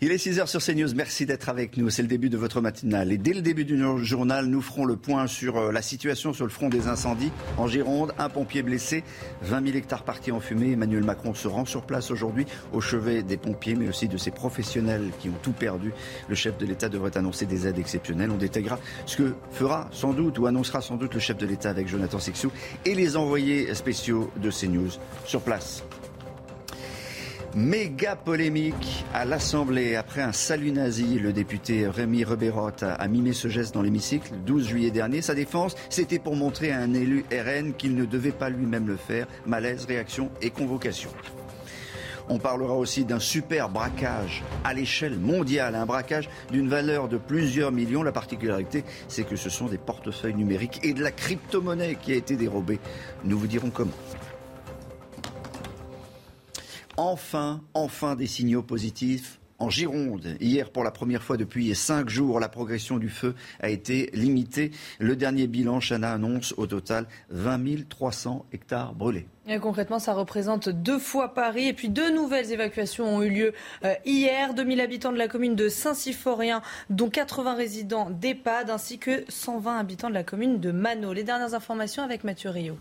Il est 6h sur CNews. Merci d'être avec nous. C'est le début de votre matinale. Et dès le début du journal, nous ferons le point sur euh, la situation sur le front des incendies. En Gironde, un pompier blessé, 20 000 hectares partis en fumée. Emmanuel Macron se rend sur place aujourd'hui au chevet des pompiers, mais aussi de ces professionnels qui ont tout perdu. Le chef de l'État devrait annoncer des aides exceptionnelles. On détaillera ce que fera sans doute ou annoncera sans doute le chef de l'État avec Jonathan Sixou et les envoyés spéciaux de CNews sur place. Méga polémique à l'Assemblée. Après un salut nazi, le député Rémi Reberotte a, mimé ce geste dans l'hémicycle le 12 juillet dernier. Sa défense, c'était pour montrer à un élu RN qu'il ne devait pas lui-même le faire. Malaise, réaction et convocation. On parlera aussi d'un super braquage à l'échelle mondiale, un braquage d'une valeur de plusieurs millions. La particularité, c'est que ce sont des portefeuilles numériques et de la crypto-monnaie qui a été dérobée. Nous vous dirons comment. Enfin, enfin des signaux positifs en Gironde. Hier, pour la première fois depuis cinq jours, la progression du feu a été limitée. Le dernier bilan, Chana annonce au total 20 300 hectares brûlés. concrètement, ça représente deux fois Paris. Et puis deux nouvelles évacuations ont eu lieu euh, hier. 2000 habitants de la commune de Saint-Symphorien, dont 80 résidents d'EHPAD, ainsi que 120 habitants de la commune de Mano. Les dernières informations avec Mathieu Rio.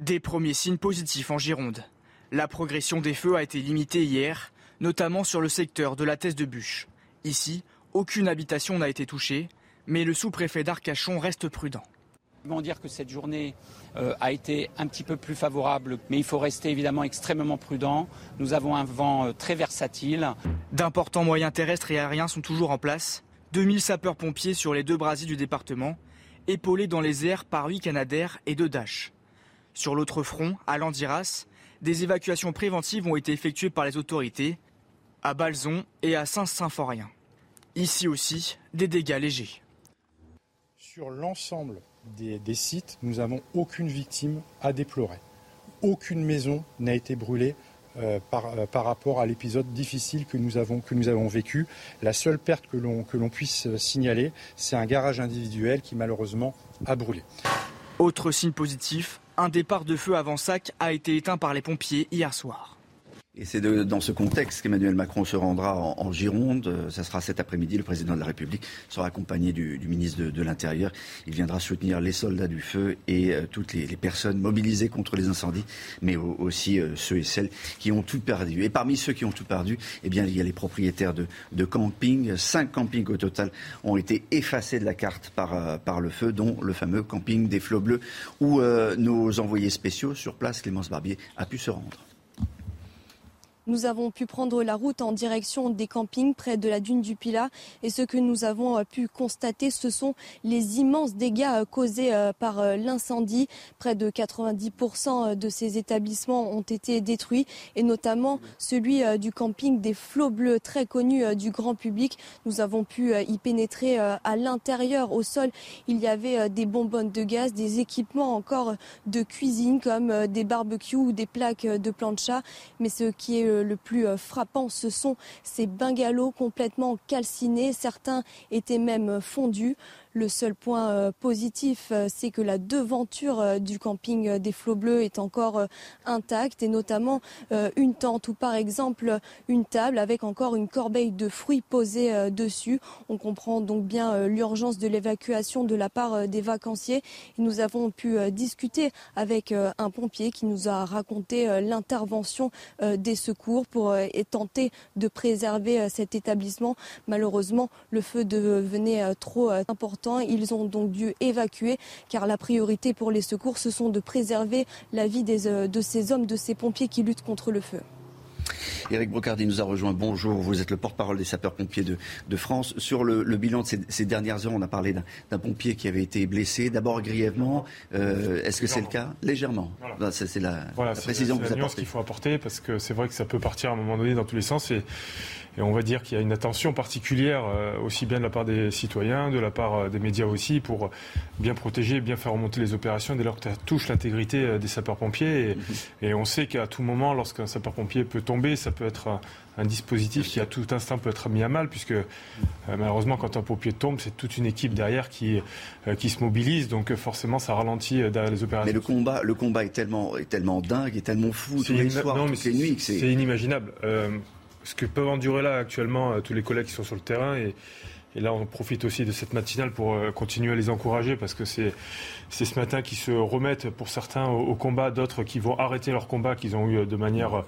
Des premiers signes positifs en Gironde. La progression des feux a été limitée hier, notamment sur le secteur de la Thèse de Bûche. Ici, aucune habitation n'a été touchée, mais le sous-préfet d'Arcachon reste prudent. Comment dire que cette journée euh, a été un petit peu plus favorable, mais il faut rester évidemment extrêmement prudent. Nous avons un vent euh, très versatile. D'importants moyens terrestres et aériens sont toujours en place. 2000 sapeurs-pompiers sur les deux brasiers du département, épaulés dans les airs par 8 Canadaires et deux Dash. Sur l'autre front, à Landiras, des évacuations préventives ont été effectuées par les autorités à Balzon et à Saint-Symphorien. Ici aussi, des dégâts légers. Sur l'ensemble des, sites, nous n'avons aucune victime à déplorer. Aucune maison n'a été brûlée euh, euh, par, rapport à l'épisode difficile que nous avons, que nous avons vécu. La seule perte que l'on puisse signaler, c'est un garage individuel qui malheureusement a brûlé. Autre signe positif, un départ de feu avant Sac a été éteint par les pompiers hier soir. C'est dans ce contexte qu'Emmanuel Macron se rendra en, Gironde. Ça sera cet après-midi. Le président de la République sera accompagné du, ministre de, l'Intérieur. Il viendra soutenir les soldats du feu et euh, toutes les, personnes mobilisées contre les incendies, mais aussi euh, ceux et celles qui ont tout perdu. Et parmi ceux qui ont tout perdu, eh bien, il y a les propriétaires de, de camping. Cinq campings au total ont été effacés de la carte par, euh, par le feu, dont le fameux camping des Flots Bleus, où nos envoyés spéciaux sur place, Clémence Barbier, a pu se rendre. Nous avons pu prendre la route en direction des campings près de la dune du Pilat et ce que nous avons euh, pu constater, ce sont les immenses dégâts euh, causés euh, par l'incendie. Près de 90% de ces établissements ont été détruits et notamment celui du camping des Flots Bleus, très connu du grand public. Nous avons pu y pénétrer à l'intérieur, au sol. Il y avait des bonbonnes de gaz, des équipements encore de cuisine comme des barbecues ou des plaques de plancha. Mais ce qui est le plus euh, frappant, ce sont ces bungalows complètement calcinés. Certains étaient même fondus. Le seul point euh, positif, euh, c'est que la devanture euh, du camping des Flots Bleus est encore intacte et notamment une tente ou par exemple une table avec encore une corbeille de fruits posée dessus. On comprend donc bien l'urgence de l'évacuation de la part des vacanciers. Nous avons pu discuter avec un pompier qui nous a raconté l'intervention des secours secours pour tenter de préserver cet établissement. Malheureusement, le feu devenait trop important. Ils ont donc dû évacuer car la priorité pour les secours, ce sont de préserver la vie de ces hommes, de ces pompiers qui luttent contre le feu. Éric Brocardi nous a rejoint. Bonjour, vous êtes le porte-parole des sapeurs-pompiers de, France. Sur le, bilan de ces, dernières heures, on a parlé d'un pompier qui avait été blessé, d'abord grièvement. Euh, est-ce que c'est le cas? Légèrement. C'est la, précision que vous apportez. qu'il faut apporter parce que c'est vrai que ça peut partir à un moment donné dans tous les sens. Et, et on va dire qu'il y a une attention particulière, euh, aussi bien de la part des citoyens, de la part euh, des médias aussi, pour bien protéger, bien faire remonter les opérations dès lors que ça touche l'intégrité euh, des sapeurs-pompiers. Et, on sait qu'à tout moment, lorsqu'un sapeur-pompier peut tomber, ça peut être un, dispositif qui à tout instant peut être mis à mal, puisque malheureusement, quand un pompier tombe, c'est toute une équipe derrière qui, qui se mobilise, donc forcément, ça ralentit les opérations. Mais le combat, le combat est tellement, est tellement dingue, est tellement fou tous les soirs, toutes les nuits. C'est inimaginable ce que peuvent endurer là actuellement euh, tous les collègues qui sont sur le terrain. Et, là, on profite aussi de cette matinale pour euh, continuer à les encourager parce que c'est ce matin qu'ils se remettent pour certains au, combat, d'autres qui vont arrêter leur combat qu'ils ont eu euh, de manière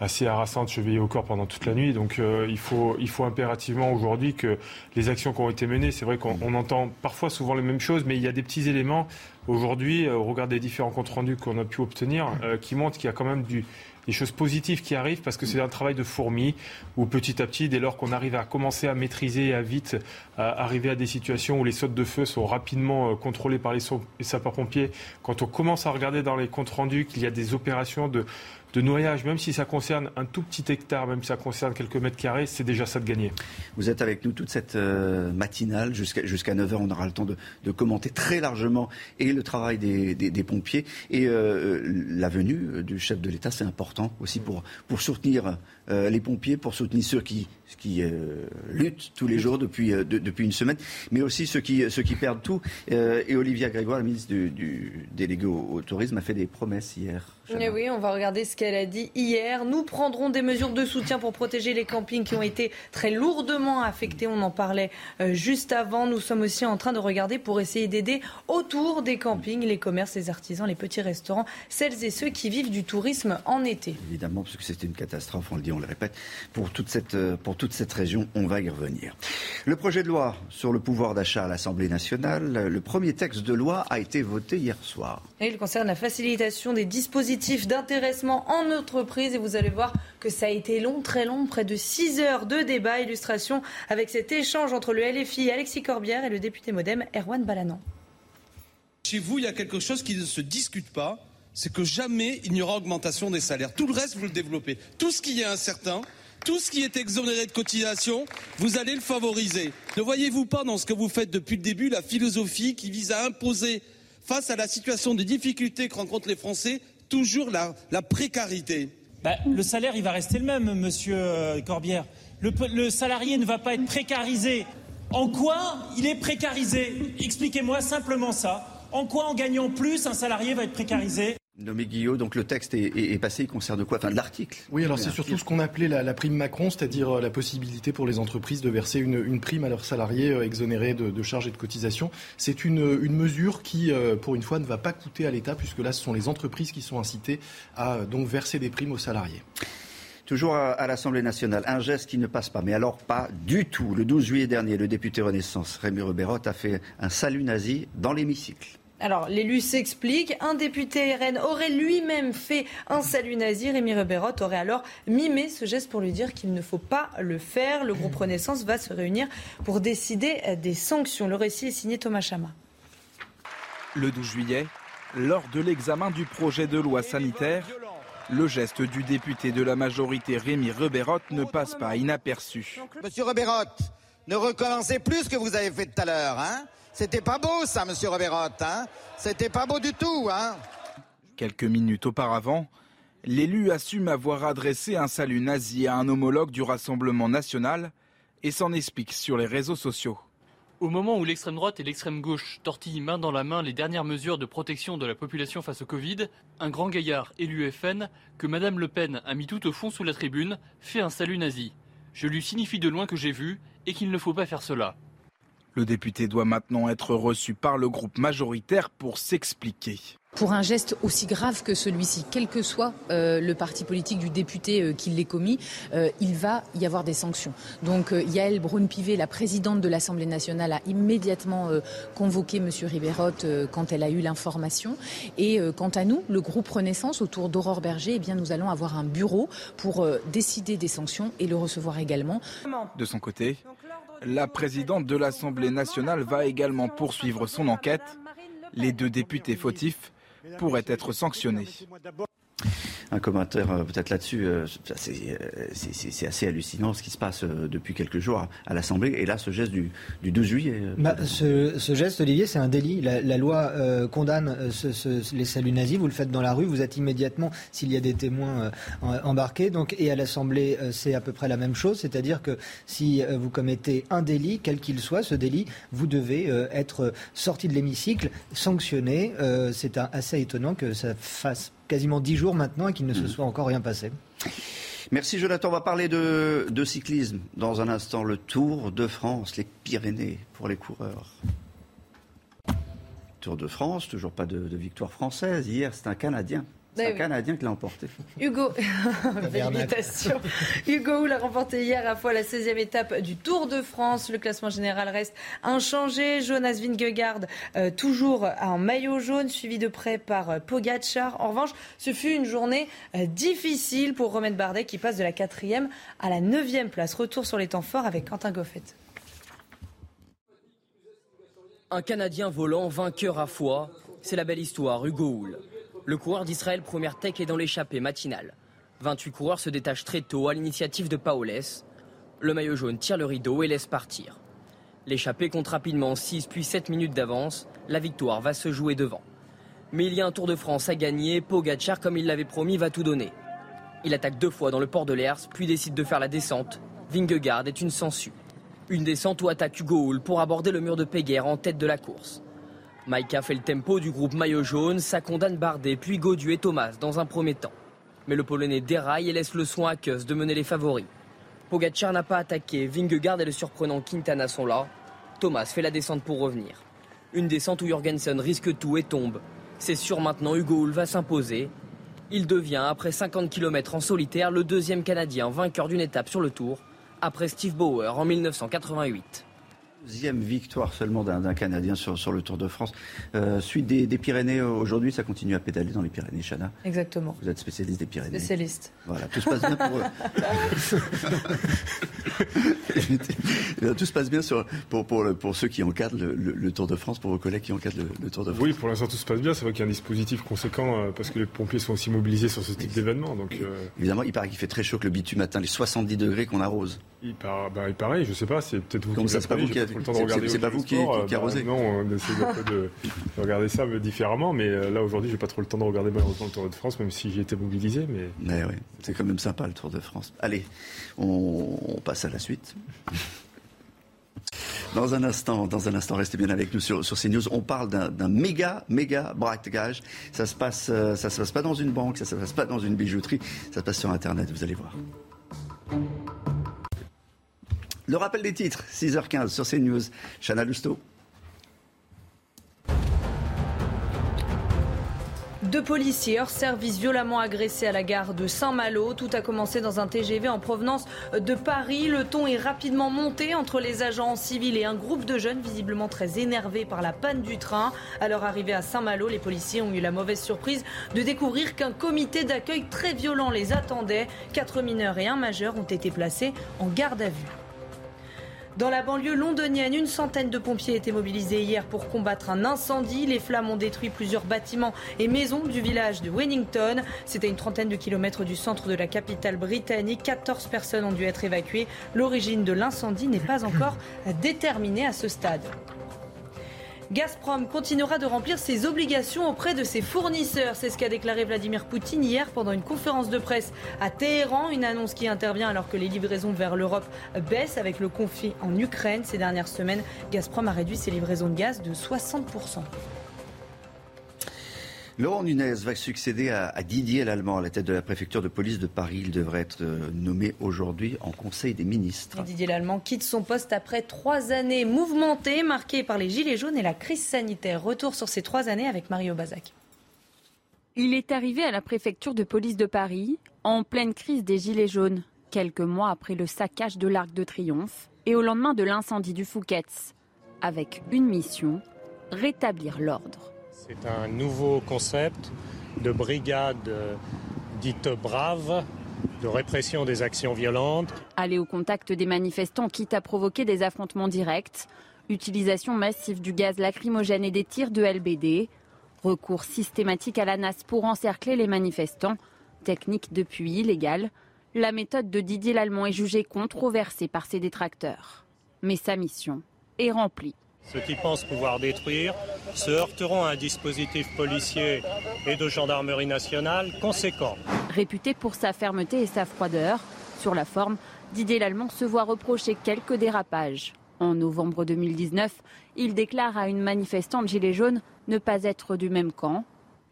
assez harassante, chevillée au corps pendant toute la nuit. Donc il, faut, il faut impérativement aujourd'hui que les actions qui ont été menées, c'est vrai qu'on entend parfois souvent les mêmes choses, mais il y a des petits éléments aujourd'hui, au regard des différents comptes rendus qu'on a pu obtenir, qui montrent qu'il y a quand même du, des choses positives qui arrivent parce que c'est un travail de fourmi où petit à petit, dès lors qu'on arrive à commencer à maîtriser et à vite arriver à des situations où les sautes de feu sont rapidement euh, contrôlées par les sapeurs-pompiers, quand on commence à regarder dans les comptes rendus qu'il y a des opérations de de noyage, même si ça concerne un tout petit hectare, même si ça concerne quelques mètres carrés, c'est déjà ça de gagner. Vous êtes avec nous toute cette euh, matinale, jusqu'à jusqu'à 9h, on aura le temps de, commenter très largement et le travail des, pompiers et euh, la venue du chef de l'État, c'est important aussi pour, pour soutenir euh, les pompiers, pour soutenir ceux qui, qui luttent tous les jours depuis, depuis une semaine, mais aussi ceux qui, ceux qui perdent tout. et Olivia Grégoire, la ministre du, délégué au, tourisme, a fait des promesses hier. Oui, on va regarder ce qu'elle a dit hier. Nous prendrons des mesures de soutien pour protéger les campings qui ont été très lourdement affectés. On en parlait euh, juste avant. Nous sommes aussi en train de regarder pour essayer d'aider autour des campings les commerces, les artisans, les petits restaurants, celles et ceux qui vivent du tourisme en été. Évidemment, parce que c'était une catastrophe, on le dit, on le répète, pour toute cette, euh, pour toute cette région. On va y revenir. Le projet de loi sur le pouvoir d'achat à l'Assemblée nationale, le premier texte de loi a été voté hier soir. Et il concerne la facilitation des dispositifs d'intéressement en entreprise. Et vous allez voir que ça a été long, très long, près de 6 heures de débat. Illustration avec cet échange entre le LFI Alexis Corbière et le député modem Erwan Balanan. Chez vous, il y a quelque chose qui ne se discute pas, c'est que jamais il n'y aura augmentation des salaires. Tout le reste, vous le développez. Tout ce qui est incertain, tout ce qui est exonéré de cotisation, vous allez le favoriser. Ne voyez-vous pas dans ce que vous faites depuis le début la philosophie qui vise à imposer face à la situation de difficulté que rencontrent les Français, toujours la, précarité? Bah, le salaire, il va rester le même, monsieur euh, Corbière. Le, salarié ne va pas être précarisé. En quoi il est précarisé? Expliquez-moi simplement ça. En quoi, en gagnant plus, un salarié va être précarisé? Nommé Guillaume, donc le texte est, passé, il concerne quoi? Enfin, l'article Oui, alors c'est surtout ce qu'on appelait la, prime Macron, c'est-à-dire euh, la possibilité pour les entreprises de verser une, prime à leurs salariés euh, exonérés de, charges et de cotisations. C'est une, mesure qui, euh, pour une fois, ne va pas coûter à l'État, puisque là, ce sont les entreprises qui sont incitées à donc verser des primes aux salariés. Toujours à, l'Assemblée nationale, un geste qui ne passe pas, mais alors pas du tout. Le 12 juillet dernier, le député Renaissance, Rémi Rebérot, a fait un salut nazi dans l'hémicycle. Alors, l'élu s'explique. Un député RN aurait lui-même fait un salut nazi. Rémi Reberot aurait alors mimé ce geste pour lui dire qu'il ne faut pas le faire. Le groupe Renaissance va se réunir pour décider des sanctions. Le récit est signé Thomas Chama. Le 12 juillet, lors de l'examen du projet de loi sanitaire, le geste du député de la majorité Rémi Reberot ne passe pas inaperçu. Monsieur Reberot, ne recommencez plus ce que vous avez fait tout à l'heure, hein c'était pas beau ça, monsieur Reverotte, hein C'était pas beau du tout, hein Quelques minutes auparavant, l'élu assume avoir adressé un salut nazi à un homologue du Rassemblement national et s'en explique sur les réseaux sociaux. Au moment où l'extrême droite et l'extrême gauche tortillent main dans la main les dernières mesures de protection de la population face au Covid, un grand gaillard élu FN, que Madame Le Pen a mis tout au fond sous la tribune, fait un salut nazi. Je lui signifie de loin que j'ai vu et qu'il ne faut pas faire cela. Le député doit maintenant être reçu par le groupe majoritaire pour s'expliquer. Pour un geste aussi grave que celui-ci, quel que soit euh, le parti politique du député euh, qui l'ait commis, euh, il va y avoir des sanctions. Donc Yael Braun-Pivet, la présidente de l'Assemblée nationale, a immédiatement convoqué M. Ribérotte quand elle a eu l'information. Et quant à nous, le groupe Renaissance autour d'Aurore Berger, eh bien, nous allons avoir un bureau pour décider des sanctions et le recevoir également. De son côté, la présidente de l'Assemblée nationale va également poursuivre son enquête. Les deux députés fautifs pourrait être sanctionné. Un commentaire euh, peut-être là-dessus. Euh, euh, c'est assez hallucinant ce qui se passe depuis quelques jours à l'Assemblée. Et là, ce geste du, 12 juillet. Bah, ce, geste, Olivier, c'est un délit. La, loi condamne les saluts nazis. Vous le faites dans la rue. Vous êtes immédiatement, s'il y a des témoins, embarqués. Donc, et à l'Assemblée, c'est à peu près la même chose. C'est-à-dire que si vous commettez un délit, quel qu'il soit, ce délit, vous devez être sorti de l'hémicycle, sanctionné. c'est assez étonnant que ça fasse quasiment dix jours maintenant et qu'il ne se mm. soit encore rien passé. Merci Jonathan. On va parler de, cyclisme dans un instant. Le Tour de France, les Pyrénées pour les coureurs. Tour de France, toujours pas de victoire française. Hier, c'est un Canadien c'est un Canadien qui l'a emporté. Hugo, Hugo l'a remporté hier à fois la 16e étape du Tour de France. Le classement général reste inchangé. Jonas Vingegaard, euh, toujours en maillot jaune, suivi de près par euh, Pogacar. En revanche, ce fut une journée euh, difficile pour Romain Bardet qui passe de la 4e à la 9e place. Retour sur les temps forts avec Quentin Goffet. Un Canadien volant, vainqueur à foi, c'est la belle histoire, Hugo Hull. Le coureur d'Israël Première Tech est dans l'échappée matinale. 28 coureurs se détachent très tôt à l'initiative de Paoles. Le maillot jaune tire le rideau et laisse partir. L'échappée compte rapidement 6 puis 7 minutes d'avance. La victoire va se jouer devant. Mais il y a un Tour de France à gagner. Pogacar, comme il l'avait promis, va tout donner. Il attaque deux fois dans le port de l'Ers, puis décide de faire la descente. Vingegaard est une sangsue. Une descente où attaque Hugo Hull pour aborder le mur de Péguerre en tête de la course. Maïka fait le tempo du groupe maillot jaune, ça condamne Bardet, puis Godu et Thomas dans un premier temps. Mais le Polonais déraille et laisse le soin à Keus de mener les favoris. Pogacar n'a pas attaqué, Vingegaard et le surprenant Quintana sont là. Thomas fait la descente pour revenir. Une descente où Jorgensen risque tout et tombe. C'est sûr maintenant, Hugo Hull va s'imposer. Il devient, après 50 km en solitaire, le deuxième Canadien vainqueur d'une étape sur le Tour, après Steve Bauer en 1988. Deuxième victoire seulement d'un Canadien sur, sur, le Tour de France. Euh, suite des, Pyrénées aujourd'hui, ça continue à pédaler dans les Pyrénées, Chana. Exactement. Vous êtes spécialiste des Pyrénées. Spécialiste. Voilà, tout se passe bien pour eux. tout se passe bien sur, pour, pour, pour, ceux qui encadrent le, Tour de France, pour vos collègues qui encadrent le, Tour de France. Oui, pour l'instant tout se passe bien. C'est vrai qu'il y a un dispositif conséquent euh, parce que les pompiers sont aussi mobilisés sur ce type d'événement. Donc, euh, Évidemment, il paraît qu'il fait très chaud que le bitume atteint les 70 degrés qu'on arrose. Il, paraît, bah, il paraît, je sais pas, c'est peut-être vous Comme qui ça, c'est pas vous qui, c'est pas vous qui, qui, arrosez. non, on essaie de, de, regarder ça différemment, mais euh, là aujourd'hui, j'ai pas trop le temps de regarder malheureusement le Tour de France, même si j'ai été mobilisé. Mais, mais oui, c'est quand même sympa le Tour de France. Allez, on, passe à la suite. Dans un instant, dans un instant, restez bien avec nous sur, sur CNews. On parle d'un méga, méga braquage. Ça se passe, euh, ça se passe pas dans une banque, ça se passe pas dans une bijouterie, ça se passe sur Internet. Vous allez voir. Le rappel des titres, 6h15 sur CNews. Chana Lousteau. Deux policiers hors service violemment agressés à la gare de Saint-Malo. Tout a commencé dans un TGV en provenance de Paris. Le ton est rapidement monté entre les agents civils et un groupe de jeunes visiblement très énervés par la panne du train. À leur arrivée à Saint-Malo, les policiers ont eu la mauvaise surprise de découvrir qu'un comité d'accueil très violent les attendait. Quatre mineurs et un majeur ont été placés en garde à vue. Dans la banlieue londonienne, une centaine de pompiers étaient mobilisés hier pour combattre un incendie. Les flammes ont détruit plusieurs bâtiments et maisons du village de Wellington. C'était une trentaine de kilomètres du centre de la capitale britannique. 14 personnes ont dû être évacuées. L'origine de l'incendie n'est pas encore déterminée à ce stade. Gazprom continuera de remplir ses obligations auprès de ses fournisseurs. C'est ce qu'a déclaré Vladimir Poutine hier pendant une conférence de presse à Téhéran. Une annonce qui intervient alors que les livraisons vers l'Europe baissent avec le conflit en Ukraine. Ces dernières semaines, Gazprom a réduit ses livraisons de gaz de 60%. Laurent Nunez va succéder à, Didier Lallemand à la tête de la préfecture de police de Paris. Il devrait être euh, nommé aujourd'hui en Conseil des ministres. Didier Lallemand quitte son poste après trois années mouvementées, marquées par les gilets jaunes et la crise sanitaire. Retour sur ces trois années avec Mario Bazac. Il est arrivé à la préfecture de police de Paris en pleine crise des Gilets jaunes, quelques mois après le saccage de l'Arc de Triomphe et au lendemain de l'incendie du Fouquet's, avec une mission, rétablir l'ordre. C'est un nouveau concept de brigade dite brave, de répression des actions violentes. Aller au contact des manifestants quitte à provoquer des affrontements directs, utilisation massive du gaz lacrymogène et des tirs de LBD, Recours systématique à la NAS pour encercler les manifestants, technique depuis illégale, la méthode de Didier Lallemand est jugée controversée par ses détracteurs. Mais sa mission est remplie. Ceux qui pensent pouvoir détruire se heurteront à un dispositif policier et de gendarmerie nationale conséquent. Réputé pour sa fermeté et sa froideur, sur la forme, Didier Lallemand se voit reprocher quelques dérapages. En novembre 2019, il déclare à une manifestante gilet jaune ne pas être du même camp.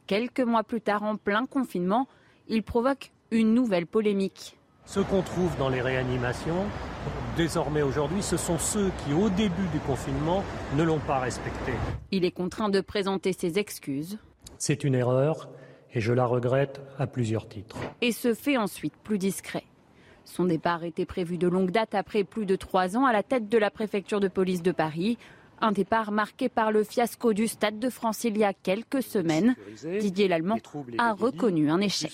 Quelques mois plus tard, en plein confinement, il provoque une nouvelle polémique. Ce qu'on trouve dans les réanimations, désormais aujourd'hui, ce sont ceux qui, au début du confinement, ne l'ont pas respecté. Il est contraint de présenter ses excuses. C'est une erreur et je la regrette à plusieurs titres. Et se fait ensuite plus discret. Son départ était prévu de longue date après plus de trois ans à la tête de la préfecture de police de Paris. Un départ marqué par le fiasco du Stade de France il y a quelques semaines. Didier Lallemand a reconnu un échec.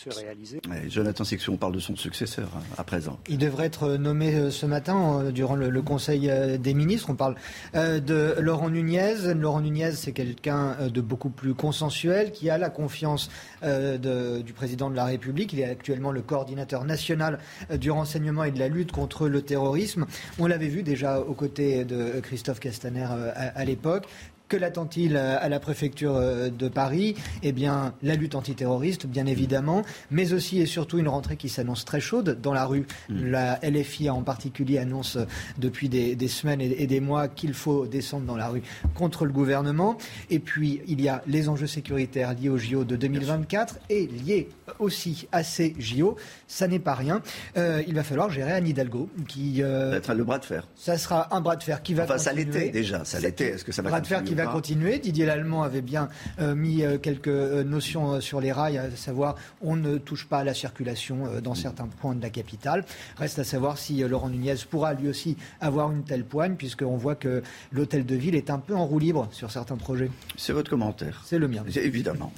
Jonathan Section parle de son successeur hein, à présent. Il devrait être nommé euh, ce matin euh, durant le, Conseil euh, des ministres. On parle de Laurent Nunez. Laurent Nunez, c'est quelqu'un de beaucoup plus consensuel qui a la confiance du président de la République. Il est actuellement le coordinateur national du renseignement et de la lutte contre le terrorisme. On l'avait vu déjà aux côtés de Christophe Castaner à, l'époque. Que l'attend-il à la préfecture euh, de Paris? Eh bien, la lutte antiterroriste, bien évidemment, mais aussi et surtout une rentrée qui s'annonce très chaude dans la rue. Mm. La LFI en particulier annonce depuis des, semaines et, des mois qu'il faut descendre dans la rue contre le gouvernement. Et puis, il y a les enjeux sécuritaires liés au JO de 2024 et liés aussi à ces JO. Ça n'est pas rien. Euh, il va falloir gérer Anne Hidalgo, qui... Euh, ça va être le bras de fer. Ça sera un bras de fer qui va enfin, continuer. ça l'était déjà, ça l'était. Est-ce que ça va bras de fer qui va continuer. Didier Lallemand avait bien euh, mis euh, quelques euh, notions sur les rails, à savoir on ne touche pas à la circulation dans certains points de la capitale. Reste à savoir si Laurent Nunez pourra lui aussi avoir une telle poigne, puisqu'on voit que l'hôtel de ville est un peu en roue libre sur certains projets. C'est votre commentaire. C'est le mien. Évidemment.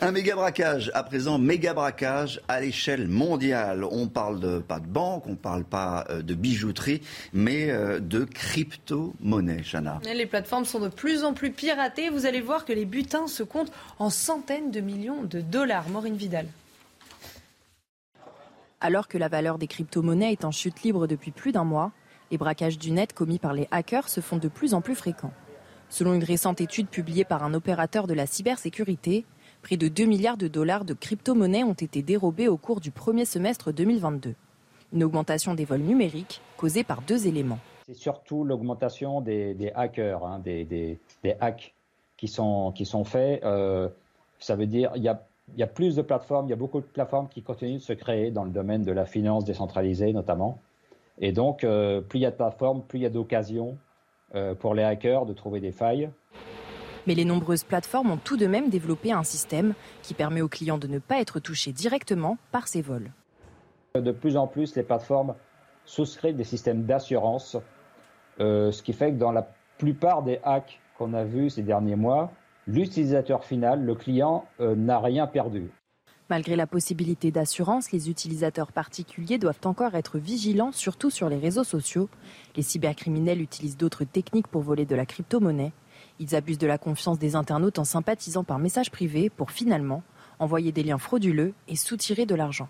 Un méga braquage, à présent, méga braquage à l'échelle mondiale. On parle de, pas de banque, on parle pas de bijouterie, mais de crypto-monnaie, Chana. Les plateformes sont de plus en plus piratées. Vous allez voir que les butins se comptent en centaines de millions de dollars. Maureen Vidal. Alors que la valeur des crypto-monnaies est en chute libre depuis plus d'un mois, les braquages du net commis par les hackers se font de plus en plus fréquents. Selon une récente étude publiée par un opérateur de la cybersécurité, Près de 2 milliards de dollars de crypto-monnaies ont été dérobés au cours du premier semestre 2022. Une augmentation des vols numériques causée par deux éléments. C'est surtout l'augmentation des, hackers, hein, des, hacks qui sont, qui sont faits. Euh, ça veut dire qu'il y a, y a plus de plateformes, il y a beaucoup de plateformes qui continuent de se créer dans le domaine de la finance décentralisée notamment. Et donc, euh, plus il y a de plateformes, plus il y a d'occasions euh, pour les hackers de trouver des failles. Mais les nombreuses plateformes ont tout de même développé un système qui permet aux clients de ne pas être touchés directement par ces vols. De plus en plus, les plateformes souscrivent des systèmes d'assurance, euh, ce qui fait que dans la plupart des hacks qu'on a vus ces derniers mois, l'utilisateur final, le client, euh, n'a rien perdu. Malgré la possibilité d'assurance, les utilisateurs particuliers doivent encore être vigilants, surtout sur les réseaux sociaux. Les cybercriminels utilisent d'autres techniques pour voler de la crypto-monnaie. Ils abusent de la confiance des internautes en sympathisant par message privé pour finalement envoyer des liens frauduleux et soutirer de l'argent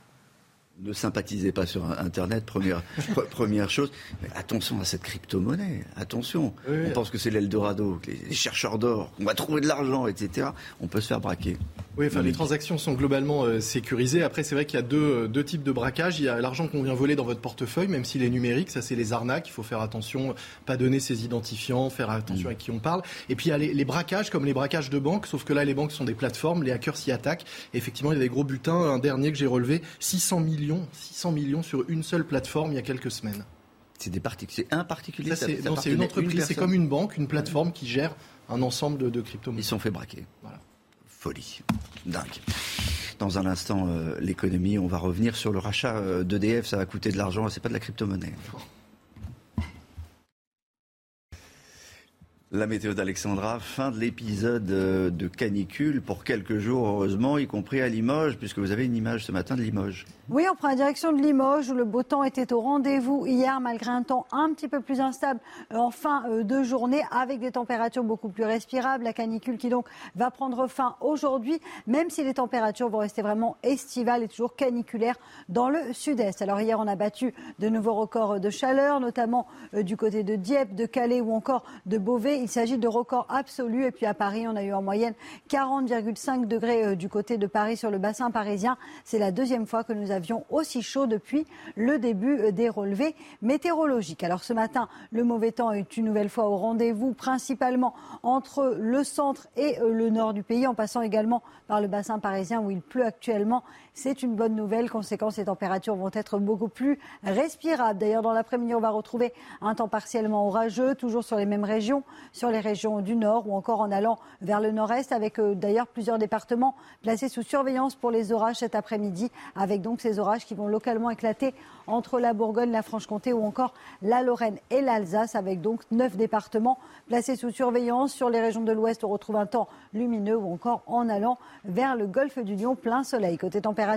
ne sympathisez pas sur Internet, première, première chose. Mais attention à cette crypto-monnaie, attention. On pense que c'est l'Eldorado, les chercheurs d'or, on va trouver de l'argent, etc. On peut se faire braquer. Oui, enfin, les transactions sont globalement euh, sécurisées. Après, c'est vrai qu'il y a deux, deux, types de braquage. Il y a l'argent qu'on vient voler dans votre portefeuille, même s'il est numérique. Ça, c'est les arnaques. Il faut faire attention, pas donner ses identifiants, faire attention mm. à qui on parle. Et puis, il y a les, les, braquages, comme les braquages de banques, sauf que là, les banques sont des plateformes. Les hackers s'y attaquent. effectivement, il y a des gros butins. Un dernier que j'ai relevé, 600 millions 600 millions sur une seule plateforme il y a quelques semaines. C'est des un particulier. c'est une entreprise, c'est comme une banque, une plateforme qui gère un ensemble de, de crypto-monnaies. Ils sont fait braquer. Voilà. Folie, dingue. Dans un instant, euh, l'économie, on va revenir sur le rachat euh, d'EDF. Ça va coûter de l'argent, c'est pas de la crypto-monnaie. La météo d'Alexandra, fin de l'épisode euh, de canicule pour quelques jours, heureusement, y compris à Limoges, puisque vous avez une image ce matin de Limoges. Oui, on prend la direction de Limoges où le beau temps était au rendez-vous hier, malgré un temps un petit peu plus instable euh, en fin euh, de journée, avec des températures beaucoup plus respirables. La canicule qui donc va prendre fin aujourd'hui, même si les températures vont rester vraiment estivales et toujours caniculaires dans le sud-est. Alors hier, on a battu de nouveaux records de chaleur, notamment du côté de Dieppe, de Calais ou encore de Beauvais. Il s'agit de records absolus. Et puis à Paris, on a eu en moyenne 40,5 degrés euh, du côté de Paris sur le bassin parisien. C'est la deuxième fois que nous avions aussi chaud depuis le début euh, des relevés météorologiques. Alors ce matin, le mauvais temps est une nouvelle fois au rendez-vous, principalement entre le centre et euh, le nord du pays, en passant également par le bassin parisien où il pleut actuellement. C'est une bonne nouvelle. Conséquence, les températures vont être beaucoup plus respirables. D'ailleurs, dans l'après-midi, on va retrouver un temps partiellement orageux, toujours sur les mêmes régions sur les régions du nord ou encore en allant vers le nord-est, avec euh, d'ailleurs plusieurs départements placés sous surveillance pour les orages cet après-midi, avec donc ces orages qui vont localement éclater entre la Bourgogne, la Franche-Comté ou encore la Lorraine et l'Alsace, avec donc neuf départements placés sous surveillance. Sur les régions de l'Ouest, on retrouve un temps lumineux ou encore en allant vers le golfe du Lion, plein soleil. Côté température,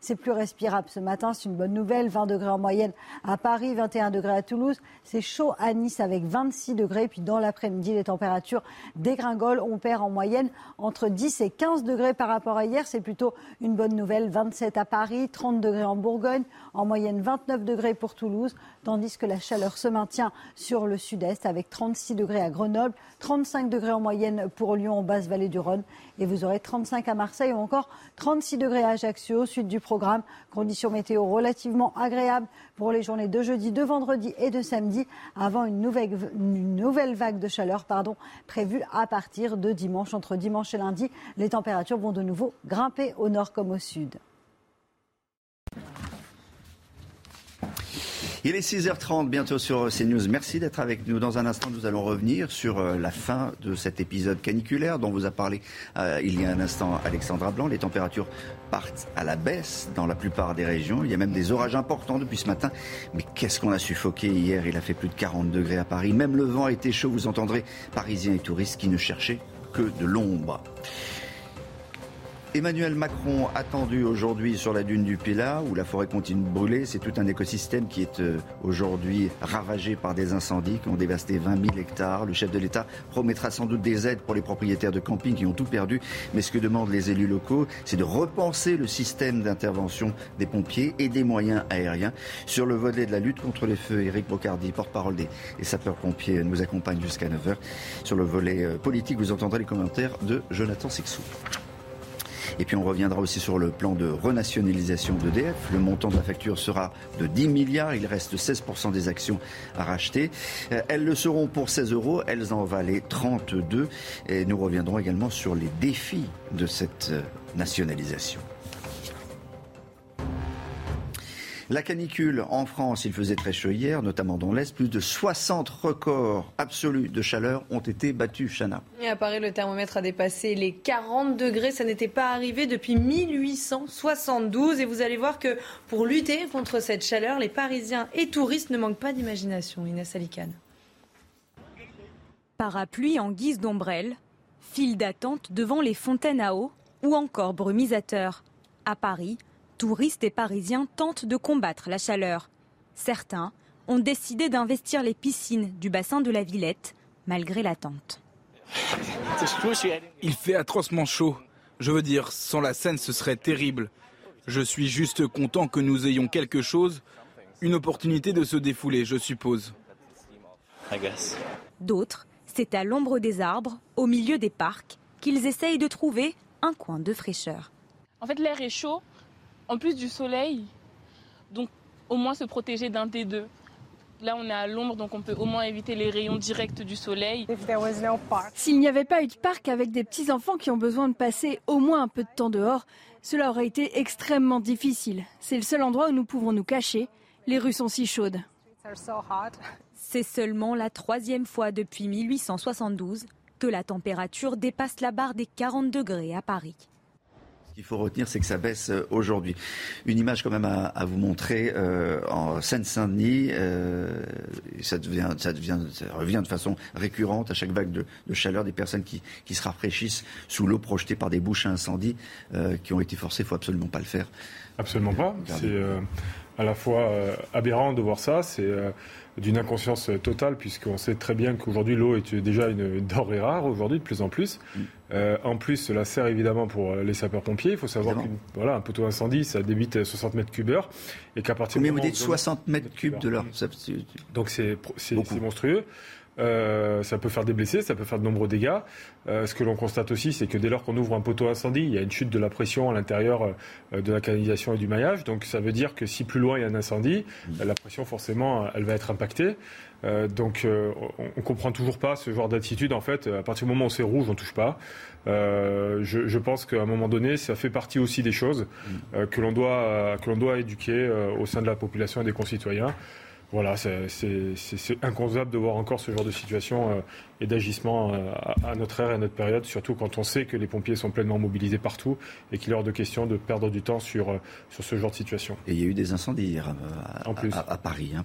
c'est plus respirable ce matin, c'est une bonne nouvelle. 20 degrés en moyenne à Paris, 21 degrés à Toulouse. C'est chaud à Nice avec 26 degrés. Puis dans l'après-midi, les températures dégringolent. On perd en moyenne entre 10 et 15 degrés par rapport à hier. C'est plutôt une bonne nouvelle. 27 à Paris, 30 degrés en Bourgogne, en moyenne 29 degrés pour Toulouse, tandis que la chaleur se maintient sur le sud-est avec 36 degrés à Grenoble, 35 degrés en moyenne pour Lyon en basse vallée du Rhône et vous aurez 35 à Marseille ou encore 36 degrés à Ajaccio, suite du programme. Conditions météo relativement agréables pour les journées de jeudi, de vendredi et de samedi avant une nouvelle, vague de chaleur prévue à partir de dimanche. Entre dimanche et lundi, les températures vont de nouveau grimper au nord comme au sud. Il est 6h30, bientôt sur CNews. Merci d'être avec nous. Dans un instant, nous allons revenir sur euh, la fin de cet épisode caniculaire dont vous a parlé euh, il y a un instant Alexandra Blanc. Les températures partent à la baisse dans la plupart des régions. Il y a même des orages importants depuis ce matin. Mais qu'est-ce qu'on a suffoqué hier? Il a fait plus de 40 degrés à Paris. Même le vent été chaud. Vous entendrez Parisiens et touristes qui ne cherchaient que de l'ombre. Emmanuel Macron attendu aujourd'hui sur la dune du Pilat où la forêt continue de brûler. C'est tout un écosystème qui est euh, aujourd'hui ravagé par des incendies qui ont dévasté 20 000 hectares. Le chef de l'État promettra sans doute des aides pour les propriétaires de camping qui ont tout perdu. Mais ce que demandent les élus locaux, c'est de repenser le système d'intervention des pompiers et des moyens aériens. Sur le volet de la lutte contre les feux, Éric Bocardi, porte-parole des sapeurs-pompiers, nous accompagne jusqu'à 9h. Sur le volet euh, politique, vous entendrez les commentaires de Jonathan Sixou. Et puis on reviendra aussi sur le plan de renationalisation d'EDF. Le montant de la facture sera de 10 milliards. Il reste 16% des actions à racheter. Euh, elles le seront pour 16 euros. Elles en valaient 32. Et nous reviendrons également sur les défis de cette euh, nationalisation. La canicule en France, il faisait très chaud hier, notamment dans l'Est. Plus de 60 records absolus de chaleur ont été battus, Chana. Et à Paris, le thermomètre a dépassé les 40 degrés. Ça n'était pas arrivé depuis 1872. Et vous allez voir que pour lutter contre cette chaleur, les Parisiens et touristes ne manquent pas d'imagination. Inès Alicane. Parapluie en guise d'ombrelle, file d'attente devant les fontaines à eau ou encore brumisateur. À Paris, touristes et parisiens tentent de combattre la chaleur. Certains ont décidé d'investir les piscines du bassin de la Villette, malgré l'attente. Il fait atrocement chaud. Je veux dire, sans la scène, ce serait terrible. Je suis juste content que nous ayons quelque chose, une opportunité de se défouler, je suppose. D'autres, c'est à l'ombre des arbres, au milieu des parcs, qu'ils essayent de trouver un coin de fraîcheur. En fait, l'air est chaud, en plus du soleil, donc au moins se protéger d'un des deux. Là, on est à l'ombre, donc on peut au moins éviter les rayons directs du soleil. S'il n'y avait pas eu de parc avec des petits-enfants qui ont besoin de passer au moins un peu de temps dehors, cela aurait été extrêmement difficile. C'est le seul endroit où nous pouvons nous cacher. Les rues sont si chaudes. C'est seulement la troisième fois depuis 1872 que la température dépasse la barre des 40 degrés à Paris qu'il faut retenir, c'est que ça baisse euh, aujourd'hui. Une image quand même à, vous montrer euh, en Seine-Saint-Denis. Euh, ça, devient, ça, devient, ça revient de façon récurrente à chaque vague de, chaleur des personnes qui, qui, se rafraîchissent sous l'eau projetée par des bouches à incendie qui ont été forcées. Il faut absolument pas le faire. Absolument pas. C'est à la fois aberrant de voir ça. C'est d'une inconscience totale, puisqu'on sait très bien qu'aujourd'hui l'eau est déjà une denrée rare, aujourd'hui de plus en plus. Mm. Euh, en plus, cela sert évidemment pour les sapeurs-pompiers. Il faut savoir qu'un voilà, poteau incendie, ça débite 60 mètres cubes heure. Et qu'à partir Combien vous dites 60 mètres cubes de l'heure? Donc c'est monstrueux. Euh, ça peut faire des blessés, ça peut faire de nombreux dégâts. Euh, ce que l'on constate aussi, c'est que dès lors qu'on ouvre un poteau incendie, il y a une chute de la pression à l'intérieur euh, de la canalisation et du maillage. Donc ça veut dire que si plus loin il y a un incendie, mmh. la pression forcément, elle va être impactée. donc on, ne comprend toujours pas ce genre d'attitude. En fait, à partir du moment où c'est rouge, on touche pas. Je, pense qu'à un moment donné, ça fait partie aussi des choses mmh. que l'on doit que l'on doit éduquer au sein de la population et des concitoyens. Voilà, c'est inconcevable de voir encore ce genre de situation euh, et d'agissement euh, à, notre ère et à notre période, surtout quand on sait que les pompiers sont pleinement mobilisés partout et qu'il est hors de question de perdre du temps sur, euh, sur ce genre de situation. Et il y a eu des incendies hier à, en plus. à, Paris. Hein.